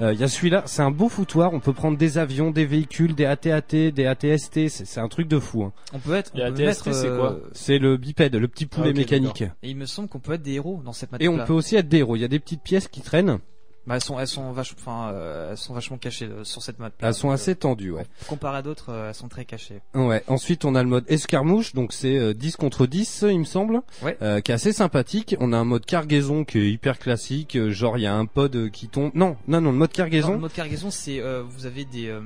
Euh, Il y a celui-là, c'est un beau foutoir. On peut prendre des avions, des véhicules, des AT-AT, des ATST. C'est c'est un truc de fou. hein. on peut être, peut ATST, c'est euh, quoi C'est le bipède, le petit poulet ok, mécanique. Et il me semble qu'on peut être des héros dans cette map. Et on peut aussi être des héros. Il y a des petites pièces qui traînent. Bah, elles sont, elles sont vachement, enfin, euh, elles sont vachement cachées euh, sur cette map. Elles sont assez tendues, ouais. Comparé à d'autres, euh, elles sont très cachées. Ouais. Ensuite, on a le mode escarmouche, donc c'est euh, 10 contre 10, il me semble, Ouais. euh, qui est assez sympathique. On a un mode cargaison qui est hyper classique, euh, genre il y a un pod euh, qui tombe. Non, non, non, le mode Non, cargaison. le mode cargaison, c'est, euh, vous avez des, euh,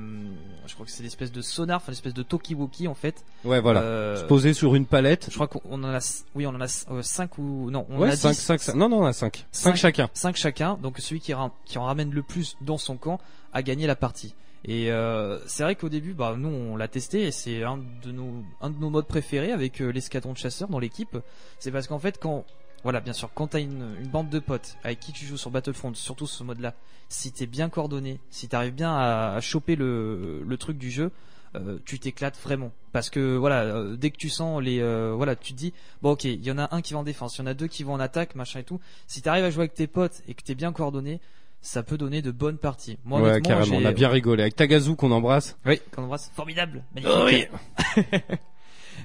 je crois que c'est l'espèce de sonar, enfin l'espèce de talkie-walkie en fait. Ouais, voilà. Euh, Se poser sur une palette. Je crois qu'on on en a, oui, on en a 5 ou non, on en a 5, 10. 5, Non, non, on a 5. 5 Cinq. chacun. 5 chacun, donc celui qui, qui en ramène le plus dans son camp a gagné la partie. Et euh, c'est vrai qu'au début, bah nous on l'a testé et c'est un de nos un de nos modes préférés avec euh, l'escadron de chasseurs dans l'équipe. C'est parce qu'en fait quand voilà, bien sûr, quand t'as une, bande de potes avec qui tu joues sur Battlefront, surtout ce mode-là, si t'es bien coordonné, si t'arrives bien à, choper le, le truc du jeu, euh, tu t'éclates vraiment. Parce que voilà, dès que tu sens les, voilà, tu te dis, bon ok, il y en a un qui va en défense, il y en a deux qui vont en attaque, machin et tout. Si t'arrives à jouer avec tes potes et que t'es bien coordonné, ça peut donner de bonnes parties. Moi, ouais, carrément. On a bien rigolé avec Tagazu qu'on embrasse. oui, qu'on embrasse. Formidable. Magnifique. (laughs)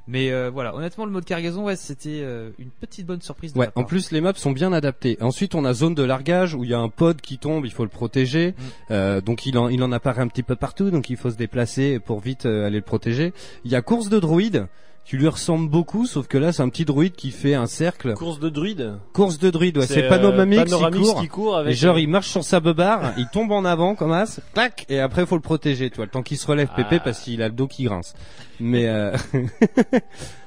Mais euh, voilà, honnêtement, le mode cargaison, ouais, c'était euh, une petite bonne surprise. De Ouais, en plus les maps sont bien adaptés. Ensuite, on a zone de largage où il y a un pod qui tombe, il faut le protéger. Mm. Euh, donc il en, il en apparaît un petit peu partout, donc il faut se déplacer pour vite aller le protéger. Il y a course de druide qui lui ressemble beaucoup, sauf que là c'est un petit druide qui fait un cercle. Course de druide. Course de druide, ouais, C'est, c'est euh, court. qui court Et avec- genre il marche sur sa beubare, (laughs) il tombe en avant comme as, tac, et après faut le protéger, tu vois, le temps qu'il se relève pépé Ah. parce qu'il a le dos qui grince. Mais euh... (laughs)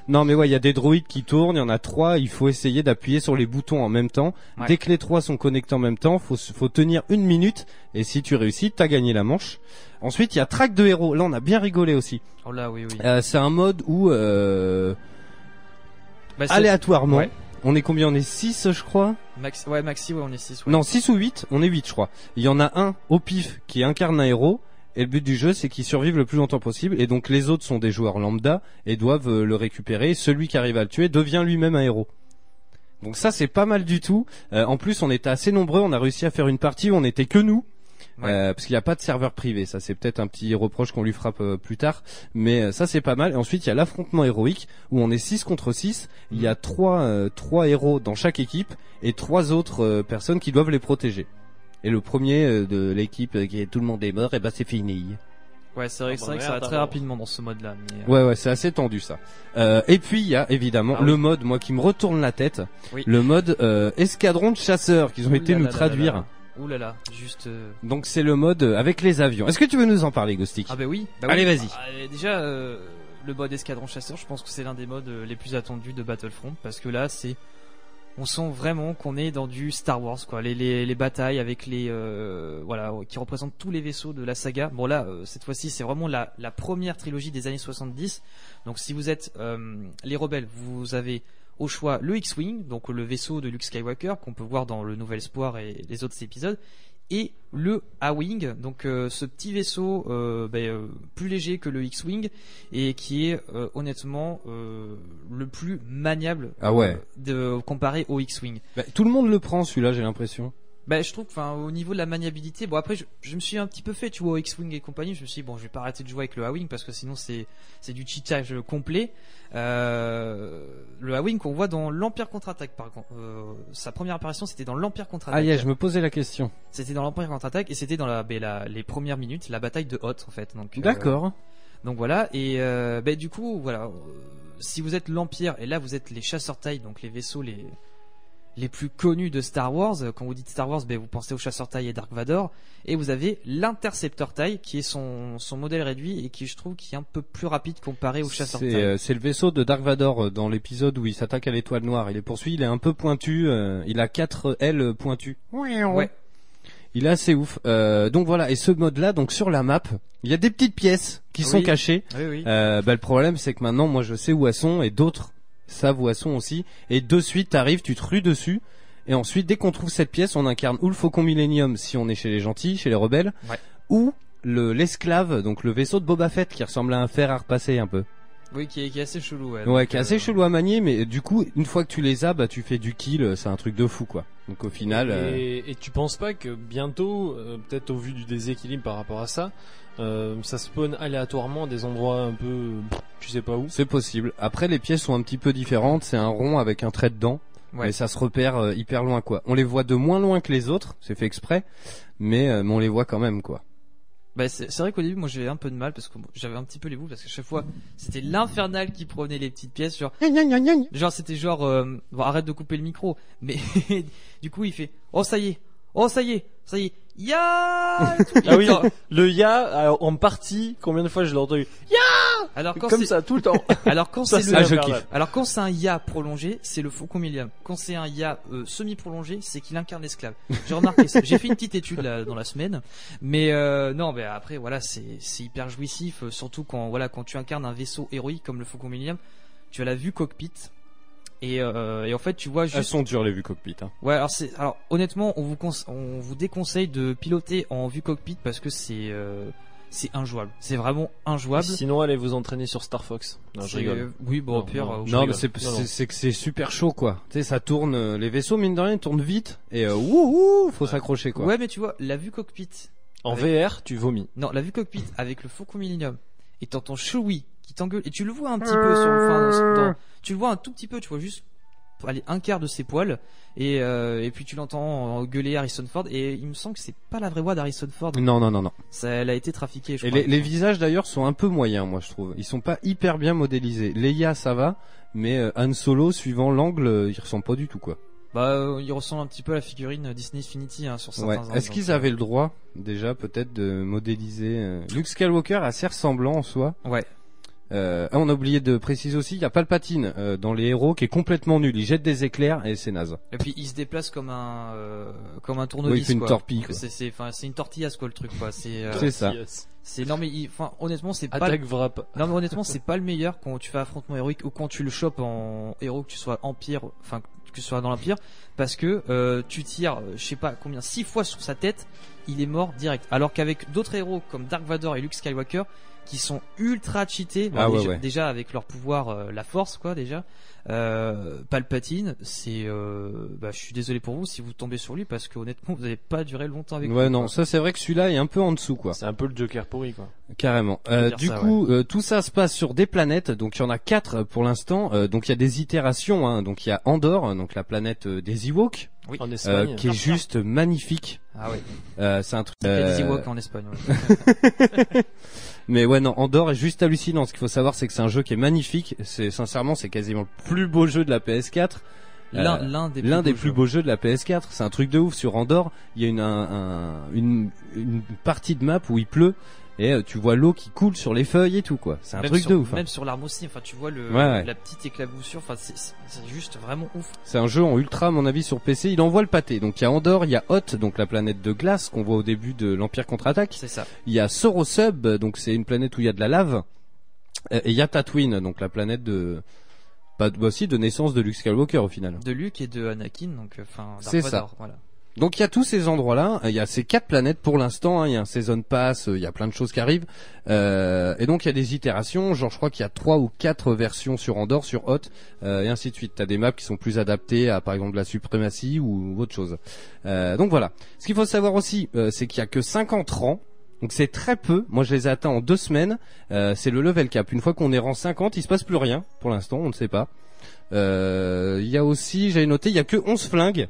non mais ouais, il y a des druides qui tournent, il y en a trois, il faut essayer d'appuyer sur les boutons en même temps. Ouais. Dès que les trois sont connectés en même temps, faut faut tenir une minute et si tu réussis, t'as gagné la manche. Ensuite, il y a track de héros. Là, on a bien rigolé aussi. Oh là, oui, oui. Euh, c'est un mode où euh, Bah, aléatoirement, Ouais. on est combien? On est 6 je crois? Max, ouais, Maxi, ouais, on est 6. Ouais. Non, 6 ou 8, on est 8 je crois. Il y en a un au pif qui incarne un héros et le but du jeu c'est qu'il survive le plus longtemps possible et donc les autres sont des joueurs lambda et doivent euh, le récupérer. Celui qui arrive à le tuer devient lui-même un héros. Donc ça c'est pas mal du tout. Euh, en plus on était assez nombreux, on a réussi à faire une partie où on était que nous. Ouais. Euh, parce qu'il n'y a pas de serveur privé, ça c'est peut-être un petit reproche qu'on lui frappe euh, plus tard, mais euh, ça c'est pas mal. Et ensuite il y a l'affrontement héroïque où on est 6 contre 6, il y a trois euh, trois héros dans chaque équipe et trois autres personnes qui doivent les protéger. Et le premier euh, de l'équipe qui est tout le monde est mort, et ben c'est fini. Ouais, c'est vrai, Ah c'est bah vrai que ça va très rapidement dans ce mode-là. Euh, Ouais ouais, c'est assez tendu ça. Euh, et puis il y a évidemment Ah le oui. mode moi qui me retourne la tête, Oui. le mode euh, escadron de chasseurs qu'ils ont Ouh été là nous là traduire. là là. Ouh là là, juste. euh, Donc c'est le mode avec les avions. Est-ce que tu veux nous en parler Ghostic Ah bah oui. Bah Allez, oui. vas-y. Bah, déjà, euh, le mode escadron chasseur, je pense que c'est l'un des modes les plus attendus de Battlefront parce que là, c'est on sent vraiment qu'on est dans du Star Wars quoi. Les, les, les batailles avec les euh, voilà qui représentent tous les vaisseaux de la saga. Bon là euh, cette fois-ci c'est vraiment la, la première trilogie des années 70 donc si vous êtes euh, les rebelles vous avez au choix le X-Wing donc le vaisseau de Luke Skywalker qu'on peut voir dans le Nouvel Espoir et les autres épisodes et le A-Wing, donc euh, ce petit vaisseau euh, ben, euh, plus léger que le X-Wing et qui est euh, honnêtement euh, le plus maniable Ah ouais. euh, de comparé au X-Wing. Bah, tout le monde le prend celui-là, j'ai l'impression. Ben, je trouve, enfin, au niveau de la maniabilité, bon après, je, je me suis un petit peu fait, tu vois, au X-Wing et compagnie, je me suis dit, bon, je vais pas arrêter de jouer avec le A-Wing parce que sinon c'est, c'est du cheatage complet. Euh, le A-Wing qu'on voit dans l'Empire contre-attaque, par contre, euh, sa première apparition c'était dans l'Empire contre-attaque. Ah yeah, je me posais la question. C'était dans l'Empire contre-attaque et c'était dans la, ben, la- les premières minutes, la bataille de Hoth en fait. Donc, euh, D'accord. donc voilà, et ben, du coup, voilà, si vous êtes l'Empire, et là vous êtes les chasseurs taille, donc les vaisseaux les, les plus connus de Star Wars, quand vous dites Star Wars, ben, vous pensez au chasseur taille et Dark Vador, et vous avez l'intercepteur taille, qui est son, son modèle réduit, et qui je trouve qui est un peu plus rapide comparé au chasseur C'est taille. euh, c'est le vaisseau de Dark Vador euh, dans l'épisode où il s'attaque à l'étoile noire. Il est poursuivi, il est un peu pointu, euh, il a quatre ailes pointues. Ouais. Il est assez ouf. Euh, donc voilà, et ce mode-là, donc sur la map, il y a des petites pièces qui sont Oui. cachées. Oui, oui. Euh, bah, le problème, c'est que maintenant, moi, je sais où elles sont et d'autres elles sont aussi. Et de suite, t'arrives, tu te rues dessus. Et ensuite, dès qu'on trouve cette pièce, on incarne ou le Faucon Millennium si on est chez les gentils, chez les rebelles, Ouais. ou le l'esclave, donc le vaisseau de Boba Fett qui ressemble à un fer à repasser un peu. Oui, qui est, qui est assez chelou. Ouais, Ouais, qui est euh, assez chelou à manier, mais du coup, une fois que tu les as, bah tu fais du kill, c'est un truc de fou quoi. Donc au final, euh, Et, et tu penses pas que bientôt, euh, peut-être au vu du déséquilibre par rapport à ça, euh, ça spawn aléatoirement à des endroits un peu, tu sais pas où. c'est possible. Après, les pièces sont un petit peu différentes. C'est un rond avec un trait dedans. Ouais. Mais ça se repère euh, hyper loin quoi. On les voit de moins loin que les autres, c'est fait exprès, mais, euh, mais on les voit quand même quoi. Bah, c'est vrai qu'au début, moi j'avais un peu de mal parce que bon, j'avais un petit peu les boules parce que chaque fois c'était l'infernal qui prenait les petites pièces. Genre, genre c'était genre, euh, bon, arrête de couper le micro. Mais (laughs) du coup, il fait, oh ça y est, oh ça y est, ça y est, ya. Ah oui, le ya, alors, en partie, combien de fois je l'ai entendu Alors quand Comme c'est, ça, tout le temps. (laughs) alors quand Ça, c'est c'est le, Ah, infernal. alors quand c'est un ya prolongé, c'est le Faucon Milliam. Quand c'est un ya euh, semi prolongé, c'est qu'il incarne l'esclave. J'ai remarqué ça. J'ai fait une petite étude là, dans la semaine, mais euh, non, mais après voilà, c'est c'est hyper jouissif, euh, surtout quand voilà quand tu incarnes un vaisseau héroïque comme le Faucon Milliam, tu as la vue cockpit Et, euh, et en fait, tu vois juste. Elles sont dures les vues cockpit. Hein. Ouais, alors c'est alors honnêtement, on vous conse- on vous déconseille de piloter en vue cockpit parce que c'est euh, c'est injouable. C'est vraiment injouable. Sinon, allez vous entraîner sur Star Fox. Non, je rigole. Oui, bon, au Non, pire. non. euh, Je Non, mais c'est Non, non. c'est- c'est que c'est super chaud quoi. Tu sais, ça tourne. euh, Les vaisseaux mine de rien ils tournent vite et euh, wouhou, faut s'accrocher quoi. Ouais, mais tu vois, la vue cockpit. En avec- VR, tu vomis. Non, la vue cockpit avec le Faucon Millennium et t'entends Chewie qui t'engueule et tu le vois un petit peu sur le enfin, dans- tu le vois un tout petit peu, tu vois juste aller un quart de ses poils et euh, et puis tu l'entends gueuler Harrison Ford et il me semble que c'est pas la vraie voix d'Harrison Ford. Non, non, non, non. Ça, elle a été trafiquée. Je Et crois. les, les visages d'ailleurs sont un peu moyens, moi je trouve. Ils sont pas hyper bien modélisés. Leia ça va, mais euh, Han Solo, suivant l'angle, euh, il ressemble pas du tout quoi. Bah, euh, il ressemble un petit peu à la figurine Disney Infinity hein, sur certains Ouais. Est-ce qu'ils euh, avaient le droit déjà peut-être de modéliser Luke Skywalker assez ressemblant en soi? Ouais. Euh, ah, on a oublié de préciser aussi, il y a Palpatine euh, dans les héros qui est complètement nul. Il jette des éclairs et c'est naze. Et puis il se déplace comme un euh, comme un Oui, tournevis. il fait une quoi. torpille, quoi. C'est c'est enfin c'est une tortillasse quoi le truc quoi. C'est euh, C'est ça. C'est non mais il- enfin honnêtement c'est pas Attaque wrap. non mais honnêtement c'est pas le meilleur quand tu fais affrontement héroïque ou quand tu le chopes en héros que tu sois empire enfin que tu sois dans l'empire parce que euh, tu tires je sais pas combien six fois sur sa tête il est mort direct alors qu'avec d'autres héros comme Dark Vador et Luke Skywalker qui sont ultra cheatés bon, Ah déjà, ouais. déjà avec leur pouvoir euh, la force quoi déjà euh, Palpatine c'est euh, bah, je suis désolé pour vous si vous tombez sur lui parce que honnêtement (laughs) vous n'allez pas durer longtemps avec Ouais lui, non, quoi. ça c'est vrai que celui-là est un peu en dessous quoi. C'est un peu le Joker pourri quoi. Carrément. Euh, du ça, coup, euh, tout ça se passe sur des planètes. Donc il y en a quatre pour l'instant. Euh, donc il y a des itérations. Hein. Donc il y a Andorre, donc la planète euh, des Ewoks, Oui. En euh, Espagne. qui est juste magnifique. ah ouais Euh, c'est un truc. il y a des euh, Ewoks en Espagne ouais. (laughs) (laughs) Mais ouais, non, Andorre est juste hallucinant. Ce qu'il faut savoir, c'est que c'est un jeu qui est magnifique. C'est sincèrement, c'est quasiment le plus beau jeu de la PS4. l'un Euh, l'un des plus des beaux plus jeux. beaux jeux de la PS4. C'est un truc de ouf. Sur Andorre, il y a une, un- un- une, une partie de map où il pleut et euh, tu vois l'eau qui coule sur les feuilles et tout quoi. C'est un même truc sur, de ouf. hein. Même sur l'arme aussi, enfin tu vois le Ouais, ouais. la petite éclaboussure, enfin c'est- juste vraiment ouf. C'est un jeu en ultra, à mon avis, sur PC. Il envoie le pâté. Donc il y a Andorre, il y a Hoth, donc la planète de glace qu'on voit au début de l'Empire contre-attaque. C'est ça. Il y a Sorosub, donc c'est une planète où il y a de la lave. Et il y a Tatooine, donc la planète de, bah, bah, aussi de naissance de Luke Skywalker au final. De Luke et de Anakin, donc euh, enfin C'est ça. Voilà. Donc il y a tous ces endroits-là, il y a ces quatre planètes pour l'instant, hein. il y a un season pass, euh, il y a plein de choses qui arrivent, Euh, et donc il y a des itérations, genre je crois qu'il y a trois ou quatre versions sur Andorre, sur Hoth, euh, et ainsi de suite. T'as des maps qui sont plus adaptées à par exemple la suprématie ou, autre chose. Euh, donc voilà. Ce qu'il faut savoir aussi, euh, c'est qu'il y a que 50 rangs. Donc c'est très peu. Moi je les ai atteints en deux semaines. Euh, c'est le level cap. Une fois qu'on est rang 50, il se passe plus rien. Pour l'instant, on ne sait pas. Il y a aussi, j'avais noté, il y a que 11 flingues.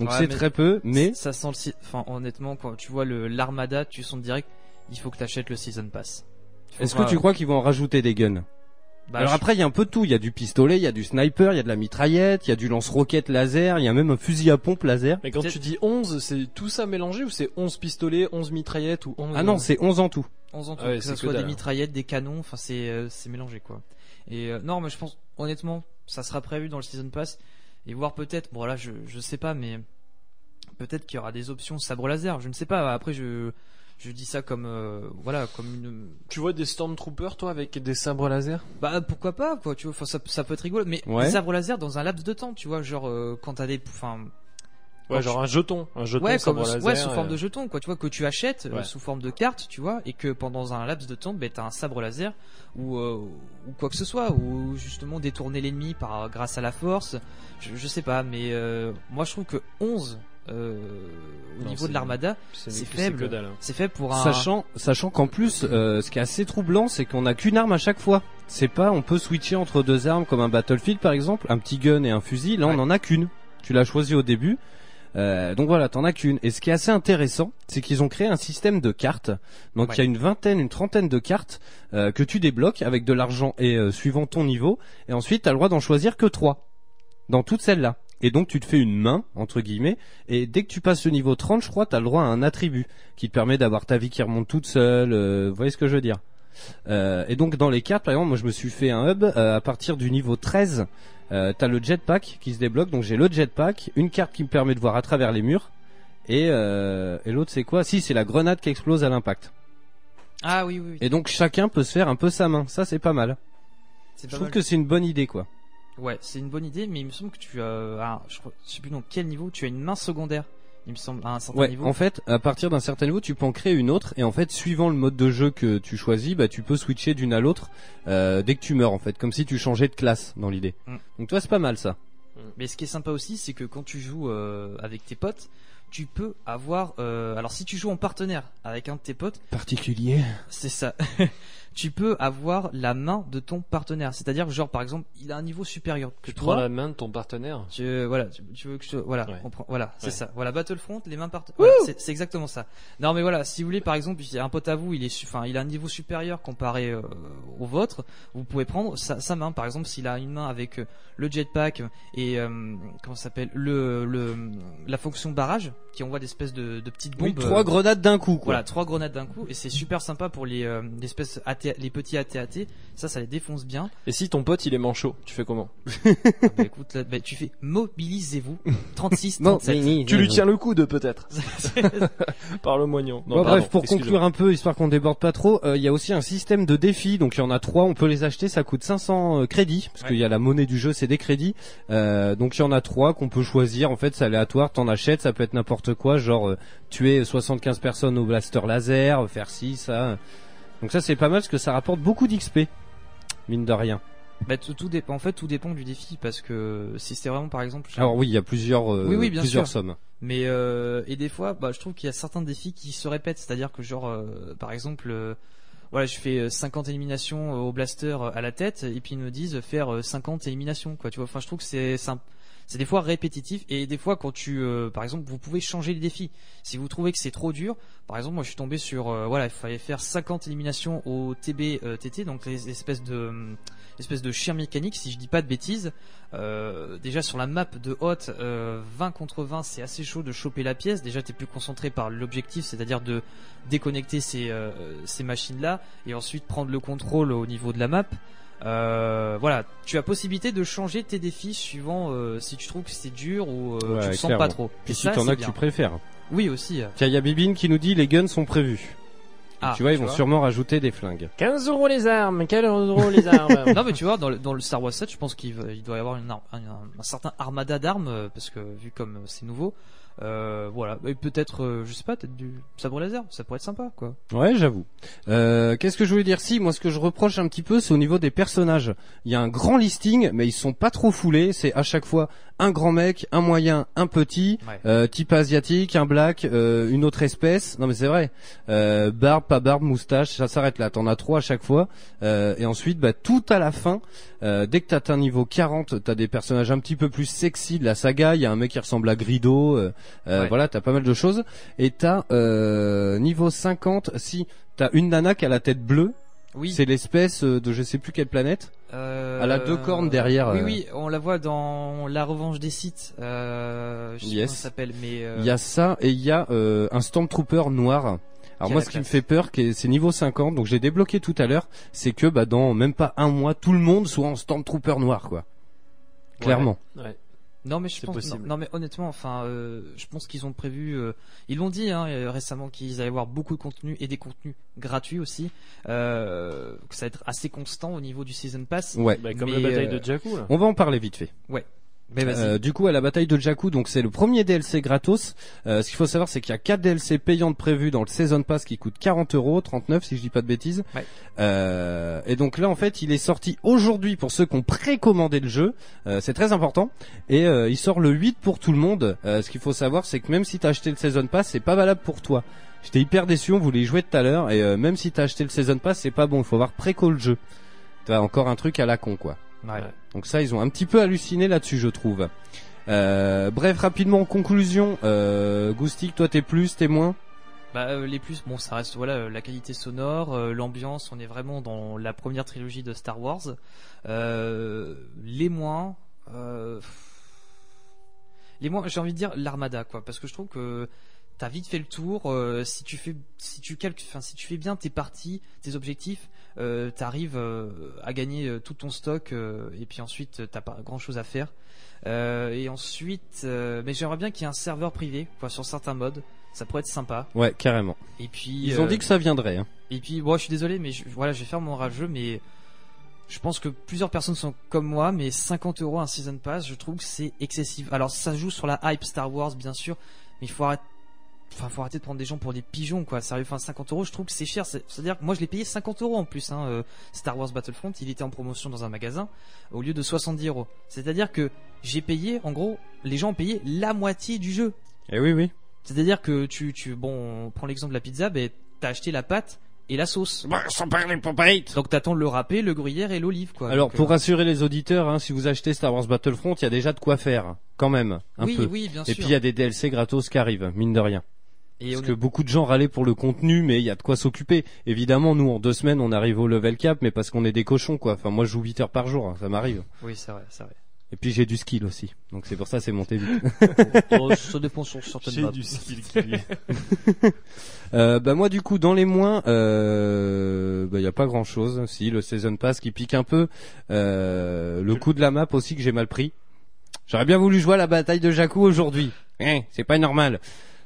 Donc Ouais, c'est très peu, mais ça sent le si- enfin honnêtement quand tu vois le l'armada, tu sens direct il faut que tu achètes le season pass. Est-ce que tu crois qu'ils vont en rajouter des guns? Bah, Alors je- après, il y a un peu de tout. Il y a du pistolet, il y a du sniper, il y a de la mitraillette, il y a du lance-roquette laser, il y a même un fusil à pompe laser. Mais quand tu dis 11, c'est tout ça mélangé ou c'est 11 pistolets, 11 mitraillettes ou 11 Ah non, c'est 11 en tout. 11 ans tout, Ah ouais, que que soit des mitraillettes, des canons, enfin c'est euh, c'est mélangé quoi. Et euh, non, mais je pense honnêtement, ça sera prévu dans le season pass et voir peut-être bon là je je sais pas mais peut-être qu'il y aura des options sabre laser, je ne sais pas. Après je je dis ça comme euh, voilà comme une Tu vois des Stormtroopers toi avec des sabres laser? Bah pourquoi pas quoi tu vois enfin, ça, ça peut être rigolo mais Ouais. des sabres laser dans un laps de temps tu vois genre euh, quand t'as des enfin Ouais, Quand genre un jeton, un jeton ouais, comme, laser. ouais, sous forme euh, de jeton, quoi, tu vois, que tu achètes euh, Ouais. sous forme de carte, tu vois, et que pendant un laps de temps, ben, t'as un sabre laser ou, euh, ou quoi que ce soit, ou justement détourner l'ennemi par grâce à la force. Je, je sais pas, mais euh, moi je trouve que 11 euh, au Non, niveau de l'armada, c'est faible. hein. c'est fait pour un. Sachant, sachant qu'en plus, euh, ce qui est assez troublant, c'est qu'on a qu'une arme à chaque fois. C'est pas, on peut switcher entre deux armes comme un Battlefield par exemple, un petit gun et un fusil. Là, on en a qu'une. Tu l'as choisi au début. Euh, donc voilà, t'en as qu'une. Et ce qui est assez intéressant, c'est qu'ils ont créé un système de cartes. Donc il Ouais. y a une vingtaine, une trentaine de cartes euh, que tu débloques avec de l'argent et euh, suivant ton niveau. Et ensuite, t'as le droit d'en choisir que trois dans toutes celles-là. Et donc tu te fais une main entre guillemets. Et dès que tu passes le niveau 30, je crois, t'as le droit à un attribut qui te permet d'avoir ta vie qui remonte toute seule. euh, vous voyez ce que je veux dire? Euh, Et donc dans les cartes, par exemple, moi je me suis fait un hub euh, à partir du niveau 13. Euh, t'as le jetpack qui se débloque, donc j'ai le jetpack, une carte qui me permet de voir à travers les murs, et, euh, et l'autre c'est quoi? Si c'est la grenade qui explose à l'impact. Ah oui, oui, oui. Et donc chacun peut se faire un peu sa main, ça c'est pas mal. C'est Je pas trouve mal. que c'est une bonne idée quoi. Ouais, c'est une bonne idée, mais il me semble que tu as, ah, je, crois, je sais plus dans quel niveau, tu as une main secondaire. Il me semble à un certain Ouais, niveau. en fait, à partir d'un certain niveau, tu peux en créer une autre, et en fait, suivant le mode de jeu que tu choisis, bah, tu peux switcher d'une à l'autre euh, dès que tu meurs, en fait, comme si tu changeais de classe dans l'idée. Mm. Donc toi, c'est pas mal ça. Mais ce qui est sympa aussi, c'est que quand tu joues euh, avec tes potes, tu peux avoir. euh, alors si tu joues en partenaire avec un de tes potes, Particulier. c'est ça. (laughs) tu peux avoir la main de ton partenaire. C'est-à-dire que genre par exemple, il a un niveau supérieur que Tu toi. prends la main de ton partenaire? Tu, voilà, tu, tu veux que je te- voilà, Ouais. on prend- voilà, c'est Ouais. ça. Voilà, Battlefront, les mains par, voilà, c'est c'est exactement ça. Non mais voilà, si vous voulez par exemple, il y a un pote à vous, il est, enfin, il a un niveau supérieur comparé euh, au vôtre, vous pouvez prendre sa, sa main. Par exemple, s'il a une main avec euh, le jetpack et euh, comment ça s'appelle, le, le, la fonction barrage qui envoie des espèces de, de petites bombes. Oui, trois euh, grenades d'un coup, quoi. Voilà, trois grenades d'un coup et c'est super sympa pour les euh, les espèces AT les petits AT-AT. Ça, ça les défonce bien. Et si ton pote il est manchot, tu fais comment (laughs) Ah bah, écoute, là, bah, tu fais mobilisez-vous 36 Bon, 37. Mini, Tu lui tiens le coude peut-être. (laughs) Par le moignon. Non, Bon, pardon, bref, pour conclure un peu, histoire qu'on déborde pas trop, euh, il y a aussi un système de défis. Donc il y en a trois, on peut les acheter, ça coûte 500 euh, crédits, parce qu'il y a la monnaie du jeu, c'est des crédits. Euh, donc il y en a trois qu'on peut choisir. En fait, c'est aléatoire. T'en achètes, ça peut être n'importe quoi, genre euh, tuer 75 personnes au blaster laser, faire ci, ça. Donc ça c'est pas mal parce que ça rapporte beaucoup d'XP, mine de rien. Bah, tout, tout dépend. En fait, tout dépend du défi parce que si c'est vraiment par exemple. Alors oui, il y a plusieurs, euh, Oui, oui, bien plusieurs sûr. sommes. Mais euh, et des fois, bah, je trouve qu'il y a certains défis qui se répètent. C'est-à-dire que genre, euh, par exemple, euh, voilà, je fais euh, 50 éliminations euh, au blaster euh, à la tête et puis ils me disent faire euh, 50 éliminations. Quoi, tu vois. Enfin, je trouve que c'est un- c'est des fois répétitif et des fois quand tu, euh, par exemple, vous pouvez changer les défis. Si vous trouvez que c'est trop dur, par exemple, moi je suis tombé sur, euh, voilà, il fallait faire 50 éliminations au TB euh, TT, donc les espèces de hum, espèces de chiens mécaniques, si je dis pas de bêtises. Euh, déjà sur la map de Hot, euh, 20 contre 20, c'est assez chaud de choper la pièce. Déjà, t'es plus concentré par l'objectif, c'est-à-dire de déconnecter ces, euh, ces machines-là et ensuite prendre le contrôle au niveau de la map. Euh, voilà, tu as possibilité de changer tes défis suivant euh, si tu trouves que c'est dur ou euh, Ouais, tu le sens clairement. pas trop. Puis Et si ça, t'en c'est as que bien. tu préfères. Oui aussi. euh. Tiens, il y a Bibine qui nous dit les guns sont prévus. Ah, tu vois, ils vont vois. sûrement rajouter des flingues. 15 euros les armes, 15 euros les armes. (laughs) non mais tu vois dans le, dans le Star Wars 7 je pense qu'il il doit y avoir une un, un- un certain armada d'armes parce que vu comme c'est nouveau euh, voilà et peut-être euh, je sais pas peut-être du sabre laser ça pourrait être sympa quoi Ouais, j'avoue. Euh, Qu'est-ce que je voulais dire? Si, moi, ce que je reproche un petit peu, c'est au niveau des personnages. Il y a un grand listing, mais ils sont pas trop foulés. C'est à chaque fois un grand mec, un moyen, un petit, Ouais. euh, type asiatique, un black, euh, une autre espèce. Non, mais c'est vrai. Euh, barbe, pas barbe, moustache, ça s'arrête là. T'en as trois à chaque fois. Euh, et ensuite, bah, tout à la fin, euh, dès que t'as atteint niveau 40, t'as des personnages un petit peu plus sexy de la saga. Il y a un mec qui ressemble à Grido. Ouais. Voilà, t'as pas mal de choses. Et t'as euh, niveau 50, si t'as une nana qui a la tête bleue, oui c'est l'espèce euh, de je sais plus quelle planète. euh, Elle a deux cornes derrière, oui euh. oui on la voit dans la revanche des sites euh, je sais Yes. pas comment ça s'appelle mais euh, Il y a ça et il y a euh, un Stormtrooper noir. Alors moi, ce qui me fait peur, qui est- c'est niveau 50, donc j'ai débloqué tout à l'heure, c'est que bah dans même pas un mois, tout le monde soit en Stormtrooper noir, quoi. Clairement. Ouais. Non mais je pense possible. non, non, mais honnêtement enfin euh, je pense qu'ils ont prévu euh, ils l'ont dit hein, euh, récemment qu'ils allaient avoir beaucoup de contenu et des contenus gratuits aussi euh, que ça va être assez constant au niveau du season pass. Ouais. Bah, comme Mais, la bataille euh, de Jakku là. On va en parler vite fait. Ouais. Mais. Euh, du coup, à la bataille de Jakku, donc c'est le premier DLC gratos. Euh, ce qu'il faut savoir, c'est qu'il y a quatre DLC payants de prévus dans le Season Pass qui coûtent 40 euros, 39 si je dis pas de bêtises. Ouais. Euh, et donc là, en fait, il est sorti aujourd'hui pour ceux qui ont précommandé le jeu. Euh, c'est très important. Et euh, il sort le 8 pour tout le monde. Euh, ce qu'il faut savoir, c'est que même si t'as acheté le Season Pass, c'est pas valable pour toi. J'étais hyper déçu, on voulait y jouer tout à l'heure. Et euh, même si t'as acheté le Season Pass, c'est pas bon. Il faut avoir préco le jeu. T'as encore un truc à la con, quoi. Ouais. Donc ça, ils ont un petit peu halluciné là-dessus, je trouve. Euh, bref, rapidement en conclusion, euh, Goustic, toi t'es plus, t'es moins Bah, euh, les plus, bon, ça reste voilà la qualité sonore, euh, l'ambiance. On est vraiment dans la première trilogie de Star Wars. Les moins, les moins, j'ai envie de dire l'armada, quoi, parce que je trouve que t'as vite fait le tour. si tu fais, si tu calques, enfin, si tu fais bien tes parties, tes objectifs, euh, t'arrives euh, à gagner euh, tout ton stock, euh, et puis ensuite t'as pas grand chose à faire. Et ensuite, mais j'aimerais bien qu'il y ait un serveur privé, quoi, sur certains modes. Ça pourrait être sympa. Ouais, carrément. Et puis Ils ont dit que ça viendrait. Hein. Et puis bon, je suis désolé, mais je, voilà, je vais faire mon rageux, mais je pense que plusieurs personnes sont comme moi, mais 50 euros un season pass, je trouve que c'est excessif. Alors ça joue sur la hype Star Wars bien sûr, mais il faut arrêter. Enfin, faut arrêter de prendre des gens pour des pigeons, quoi. Sérieux, enfin, 50 euros, je trouve que c'est cher. C'est- C'est-à-dire que moi, je l'ai payé 50 euros en plus, hein, euh, Star Wars Battlefront. Il était en promotion dans un magasin au lieu de 70 euros. C'est-à-dire que j'ai payé, en gros, les gens ont payé la moitié du jeu. Et Eh oui, oui. C'est-à-dire que tu, tu, bon, on prend l'exemple de la pizza, ben, t'as acheté la pâte et la sauce. sans parler de Donc t'attends le râpé, le gruyère et l'olive, quoi. Alors Donc, pour euh, rassurer les auditeurs, hein, si vous achetez Star Wars Battlefront, il y a déjà de quoi faire, quand même, un Oui, peu. oui, bien Et sûr. puis il y a des DLC gratos qui arrivent, mine de rien. Et Parce on que est- beaucoup de gens râlaient pour le contenu, mais il y a de quoi s'occuper. Évidemment, nous, en deux semaines, on arrive au level cap, mais parce qu'on est des cochons, quoi. Enfin, moi, je joue 8 heures par jour, hein, ça m'arrive. Oui, c'est vrai, c'est vrai. Et puis j'ai du skill aussi, donc c'est pour ça c'est monté vite. (laughs) Oh, ça dépend sur certaines J'ai du skill. (laughs) Euh, bah moi du coup dans les moins, euh, bah y a pas grand chose. Si le season pass qui pique un peu, euh, le coup de la map aussi que j'ai mal pris. J'aurais bien voulu jouer à la bataille de Jakku aujourd'hui. Hein, c'est pas normal.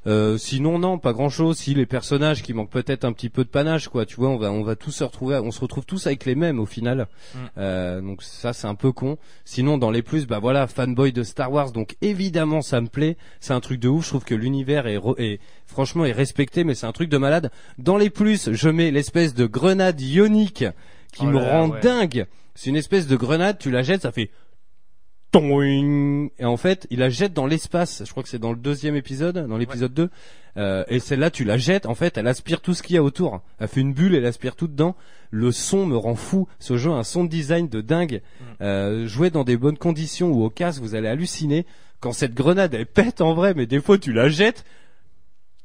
Euh, sinon non, pas grand chose. Si les personnages qui manquent peut-être un petit peu de panache, quoi. Tu vois, on va on va tous se retrouver, on se retrouve tous avec les mêmes au final. Mm. Euh, donc ça c'est un peu con. Sinon dans les plus, bah voilà, fanboy de Star Wars, donc évidemment ça me plaît. C'est un truc de ouf. Je trouve que l'univers est, est franchement est respecté, mais c'est un truc de malade. Dans les plus, je mets l'espèce de grenade ionique qui Oh me là rend ouais. dingue. C'est une espèce de grenade, tu la jettes, ça fait et en fait, il la jette dans l'espace. Je crois que c'est dans le deuxième épisode, dans l'épisode 2. Euh, et celle-là, tu la jettes. En fait, elle aspire tout ce qu'il y a autour. Elle fait une bulle, elle aspire tout dedans. Le son me rend fou. Ce jeu a un son de design de dingue. Euh, jouer dans des bonnes conditions ou au casque, vous allez halluciner. Quand cette grenade, elle pète en vrai, mais des fois, tu la jettes.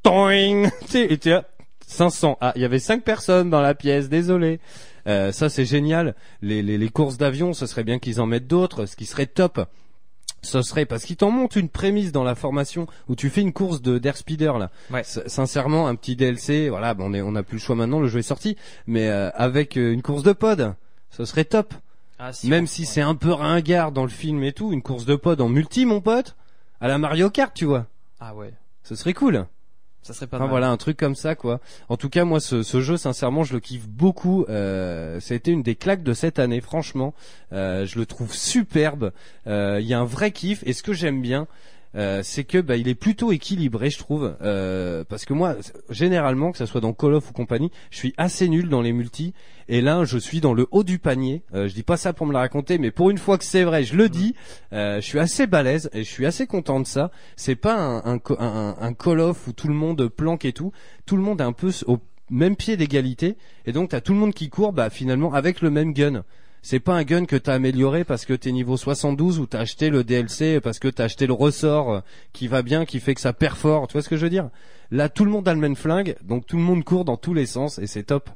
Toing (laughs) et tu as 500. Ah, il y avait 5 personnes dans la pièce, désolé. Euh, ça c'est génial. Les, les, les courses d'avion, ce serait bien qu'ils en mettent d'autres. Ce qui serait top, ce serait parce qu'ils t'en montent une prémisse dans la formation où tu fais une course de d'air speeder là. Ouais. Sincèrement, un petit DLC. Voilà, bon, on est, on a plus le choix maintenant. Le jeu est sorti, mais euh, avec euh, une course de pod, ce serait top. Ah, si, Même on- si ouais. c'est un peu ringard dans le film et tout, une course de pod en multi, mon pote, à la Mario Kart, tu vois. Ah ouais, Ce serait cool. Ça serait pas Enfin mal. voilà un truc comme ça quoi. En tout cas moi ce, ce jeu sincèrement je le kiffe beaucoup. Euh, ça a été une des claques de cette année franchement. Euh, je le trouve superbe. Euh, Il y a un vrai kiff et ce que j'aime bien. Euh, c'est que bah, il est plutôt équilibré je trouve euh, parce que moi généralement que ça soit dans Call of ou compagnie je suis assez nul dans les multis et là je suis dans le haut du panier euh, je dis pas ça pour me la raconter mais pour une fois que c'est vrai je le dis euh, je suis assez balèze et je suis assez content de ça c'est pas un, un, un, Call of où tout le monde planque et tout. Tout le monde est un peu au même pied d'égalité. Et donc t'as tout le monde qui court, bah finalement avec le même gun. C'est pas un gun que t'as amélioré parce que t'es niveau 72 ou t'as acheté le DLC parce que t'as acheté le ressort euh, qui va bien, qui fait que ça perfore. Tu vois ce que je veux dire? Là, tout le monde a le même flingue, donc tout le monde court dans tous les sens et c'est top.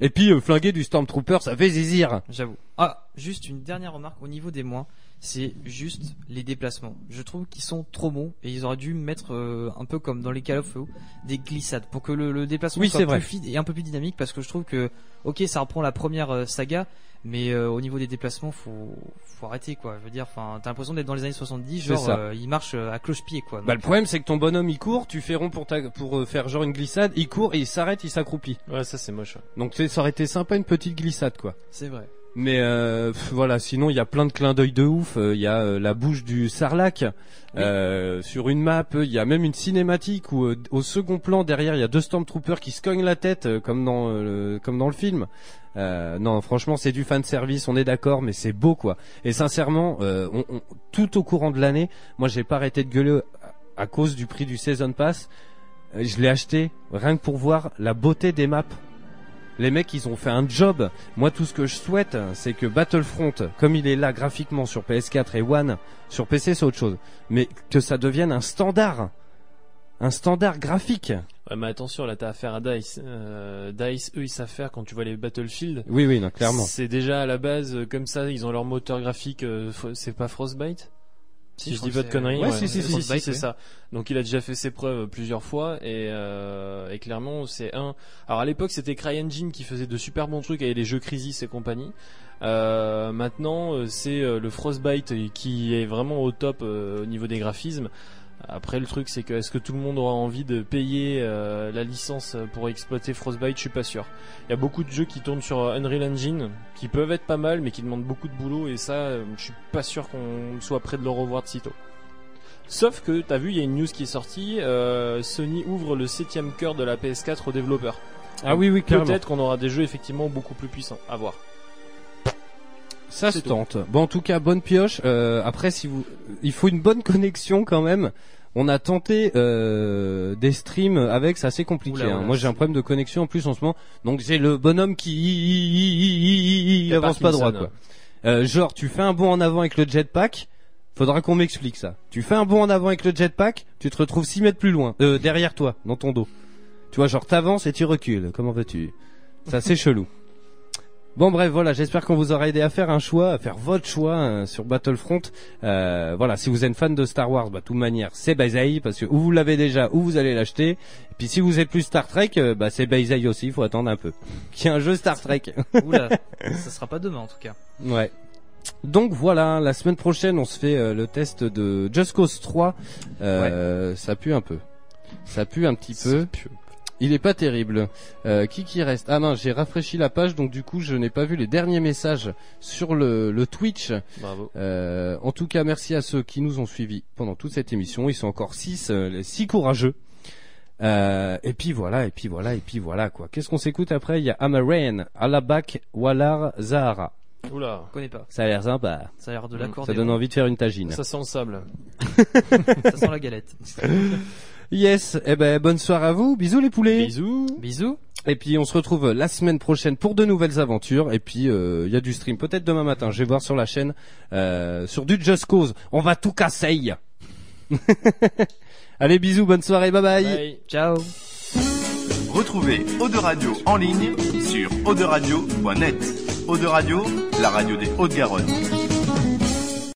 Et puis euh, flinguer du Stormtrooper, ça fait zizir. J'avoue. Ah, juste une dernière remarque au niveau des moins, c'est juste les déplacements. Je trouve qu'ils sont trop bons et ils auraient dû mettre euh, un peu comme dans les Call of Duty des glissades pour que le, le déplacement Oui, soit plus vrai. fluide et un peu plus dynamique parce que je trouve que ok ça reprend la première saga mais euh, au niveau des déplacements faut faut arrêter quoi. Je veux dire enfin t'as l'impression d'être dans les années 70 C'est genre ça. euh, il marche euh, à cloche-pied quoi. Bah le problème c'est que ton bonhomme il court, tu fais rond pour ta, pour euh, faire genre une glissade, il court et il s'arrête, il s'accroupit. Ouais, ça c'est moche. Donc tu sais, ça aurait été sympa une petite glissade quoi. C'est vrai. Mais euh, pff, voilà, sinon il y a plein de clins d'œil de ouf. Euh, Il y a euh, la bouche du Sarlac euh, sur une map. Il y a même une cinématique où euh, au second plan derrière il y a deux Stormtroopers qui se cognent la tête euh, comme dans euh, le, comme dans le film. Euh, non, franchement c'est du fan service, on est d'accord, mais c'est beau quoi. Et sincèrement, euh, tout au courant de l'année, moi j'ai pas arrêté de gueuler à, à cause du prix du season pass. Euh, Je l'ai acheté rien que pour voir la beauté des maps. Les mecs, ils ont fait un job. Moi, tout ce que je souhaite, c'est que Battlefront, comme il est là graphiquement sur PS4 et One, sur PC, c'est autre chose. Mais que ça devienne un standard. Un standard graphique. Ouais, mais attention, là t'as affaire à Dice. Euh, Dice, eux, ils savent faire quand tu vois les Battlefield. Oui, oui, non, clairement. C'est déjà à la base euh, comme ça, ils ont leur moteur graphique. euh, c'est pas Frostbite? Si, je dis que pas de c'est- conneries. Ouais, si, si, si, c'est si. ça. Donc il a déjà fait ses preuves plusieurs fois et, euh, et clairement c'est un. Alors à l'époque c'était CryEngine qui faisait de super bons trucs avec les jeux Crisis et compagnie. Euh, maintenant euh, c'est euh, le Frostbite qui est vraiment au top euh, au niveau des graphismes. Après, le truc, c'est que est-ce que tout le monde aura envie de payer euh, la licence pour exploiter Frostbite? Je suis pas sûr. Il y a beaucoup de jeux qui tournent sur Unreal Engine, qui peuvent être pas mal, mais qui demandent beaucoup de boulot, et ça, euh, je suis pas sûr qu'on soit prêt de le revoir de sitôt. Sauf que, t'as vu, il y a une news qui est sortie, euh, Sony ouvre le septième cœur de la PS4 aux développeurs. Ah oui, oui, clairement. Peut-être qu'on aura des jeux effectivement beaucoup plus puissants. À voir. Ça se tout. tente. Bon, en tout cas, bonne pioche. Euh, après, si vous, il faut une bonne (laughs) connexion quand même. On a tenté euh, des streams avec, c'est assez compliqué. Oula, hein. oula, Moi, j'ai un problème de connexion en plus en ce moment. Donc, j'ai le bonhomme qui il avance pas droit. Quoi. Euh, genre, tu fais un bond en avant avec le jetpack. Faudra qu'on m'explique ça. Tu fais un bond en avant avec le jetpack, tu te retrouves 6 mètres plus loin, euh, derrière toi, dans ton dos. Tu vois, genre t'avances et tu recules. Comment veux-tu? Ça, c'est (laughs) chelou. Bon bref, voilà, j'espère qu'on vous aura aidé à faire un choix, à faire votre choix hein, sur Battlefront. Euh, voilà, si vous êtes fan de Star Wars, bah, de toute manière, c'est Baizai, parce que ou vous l'avez déjà, ou vous allez l'acheter. Et puis si vous êtes plus Star Trek, euh, bah, c'est Baizai aussi, il faut attendre un peu. (laughs) Qu'il y a un jeu Star Trek. (laughs) Oula, (laughs) ça sera pas demain en tout cas. Ouais. Donc voilà, la semaine prochaine, on se fait euh, le test de Just Cause 3. Euh, Ça pue un peu. Ça pue un petit peu. Il est pas terrible. Euh, qui qui reste? Ah non, j'ai rafraîchi la page, donc du coup, je n'ai pas vu les derniers messages sur le, le Twitch. Bravo. Euh, en tout cas, merci à ceux qui nous ont suivis pendant toute cette émission. Ils sont encore six, euh, six courageux. Euh, et puis voilà, et puis voilà, et puis voilà quoi. Qu'est-ce qu'on s'écoute après? Il y a Amarain, Alabak, Walar, Zahara. Oula. Je connais pas. Ça a l'air sympa. Ça a l'air de l'accord. Ça donne envie de faire une tagine. Ça sent le sable. (laughs) Ça sent la galette. (laughs) Yes, eh ben bonne soirée à vous. Bisous les poulets. Bisous. Bisous. Et puis on se retrouve la semaine prochaine pour de nouvelles aventures. Et puis euh, il y a du stream peut-être demain matin. Je vais voir sur la chaîne euh, sur du Just Cause. On va tout casser. (laughs) Allez bisous, bonne soirée, bye bye. Bye. Ciao. Retrouvez Eau de Radio en ligne sur auderadio.net. Eau de Radio, la radio des Hauts-de-Garonne.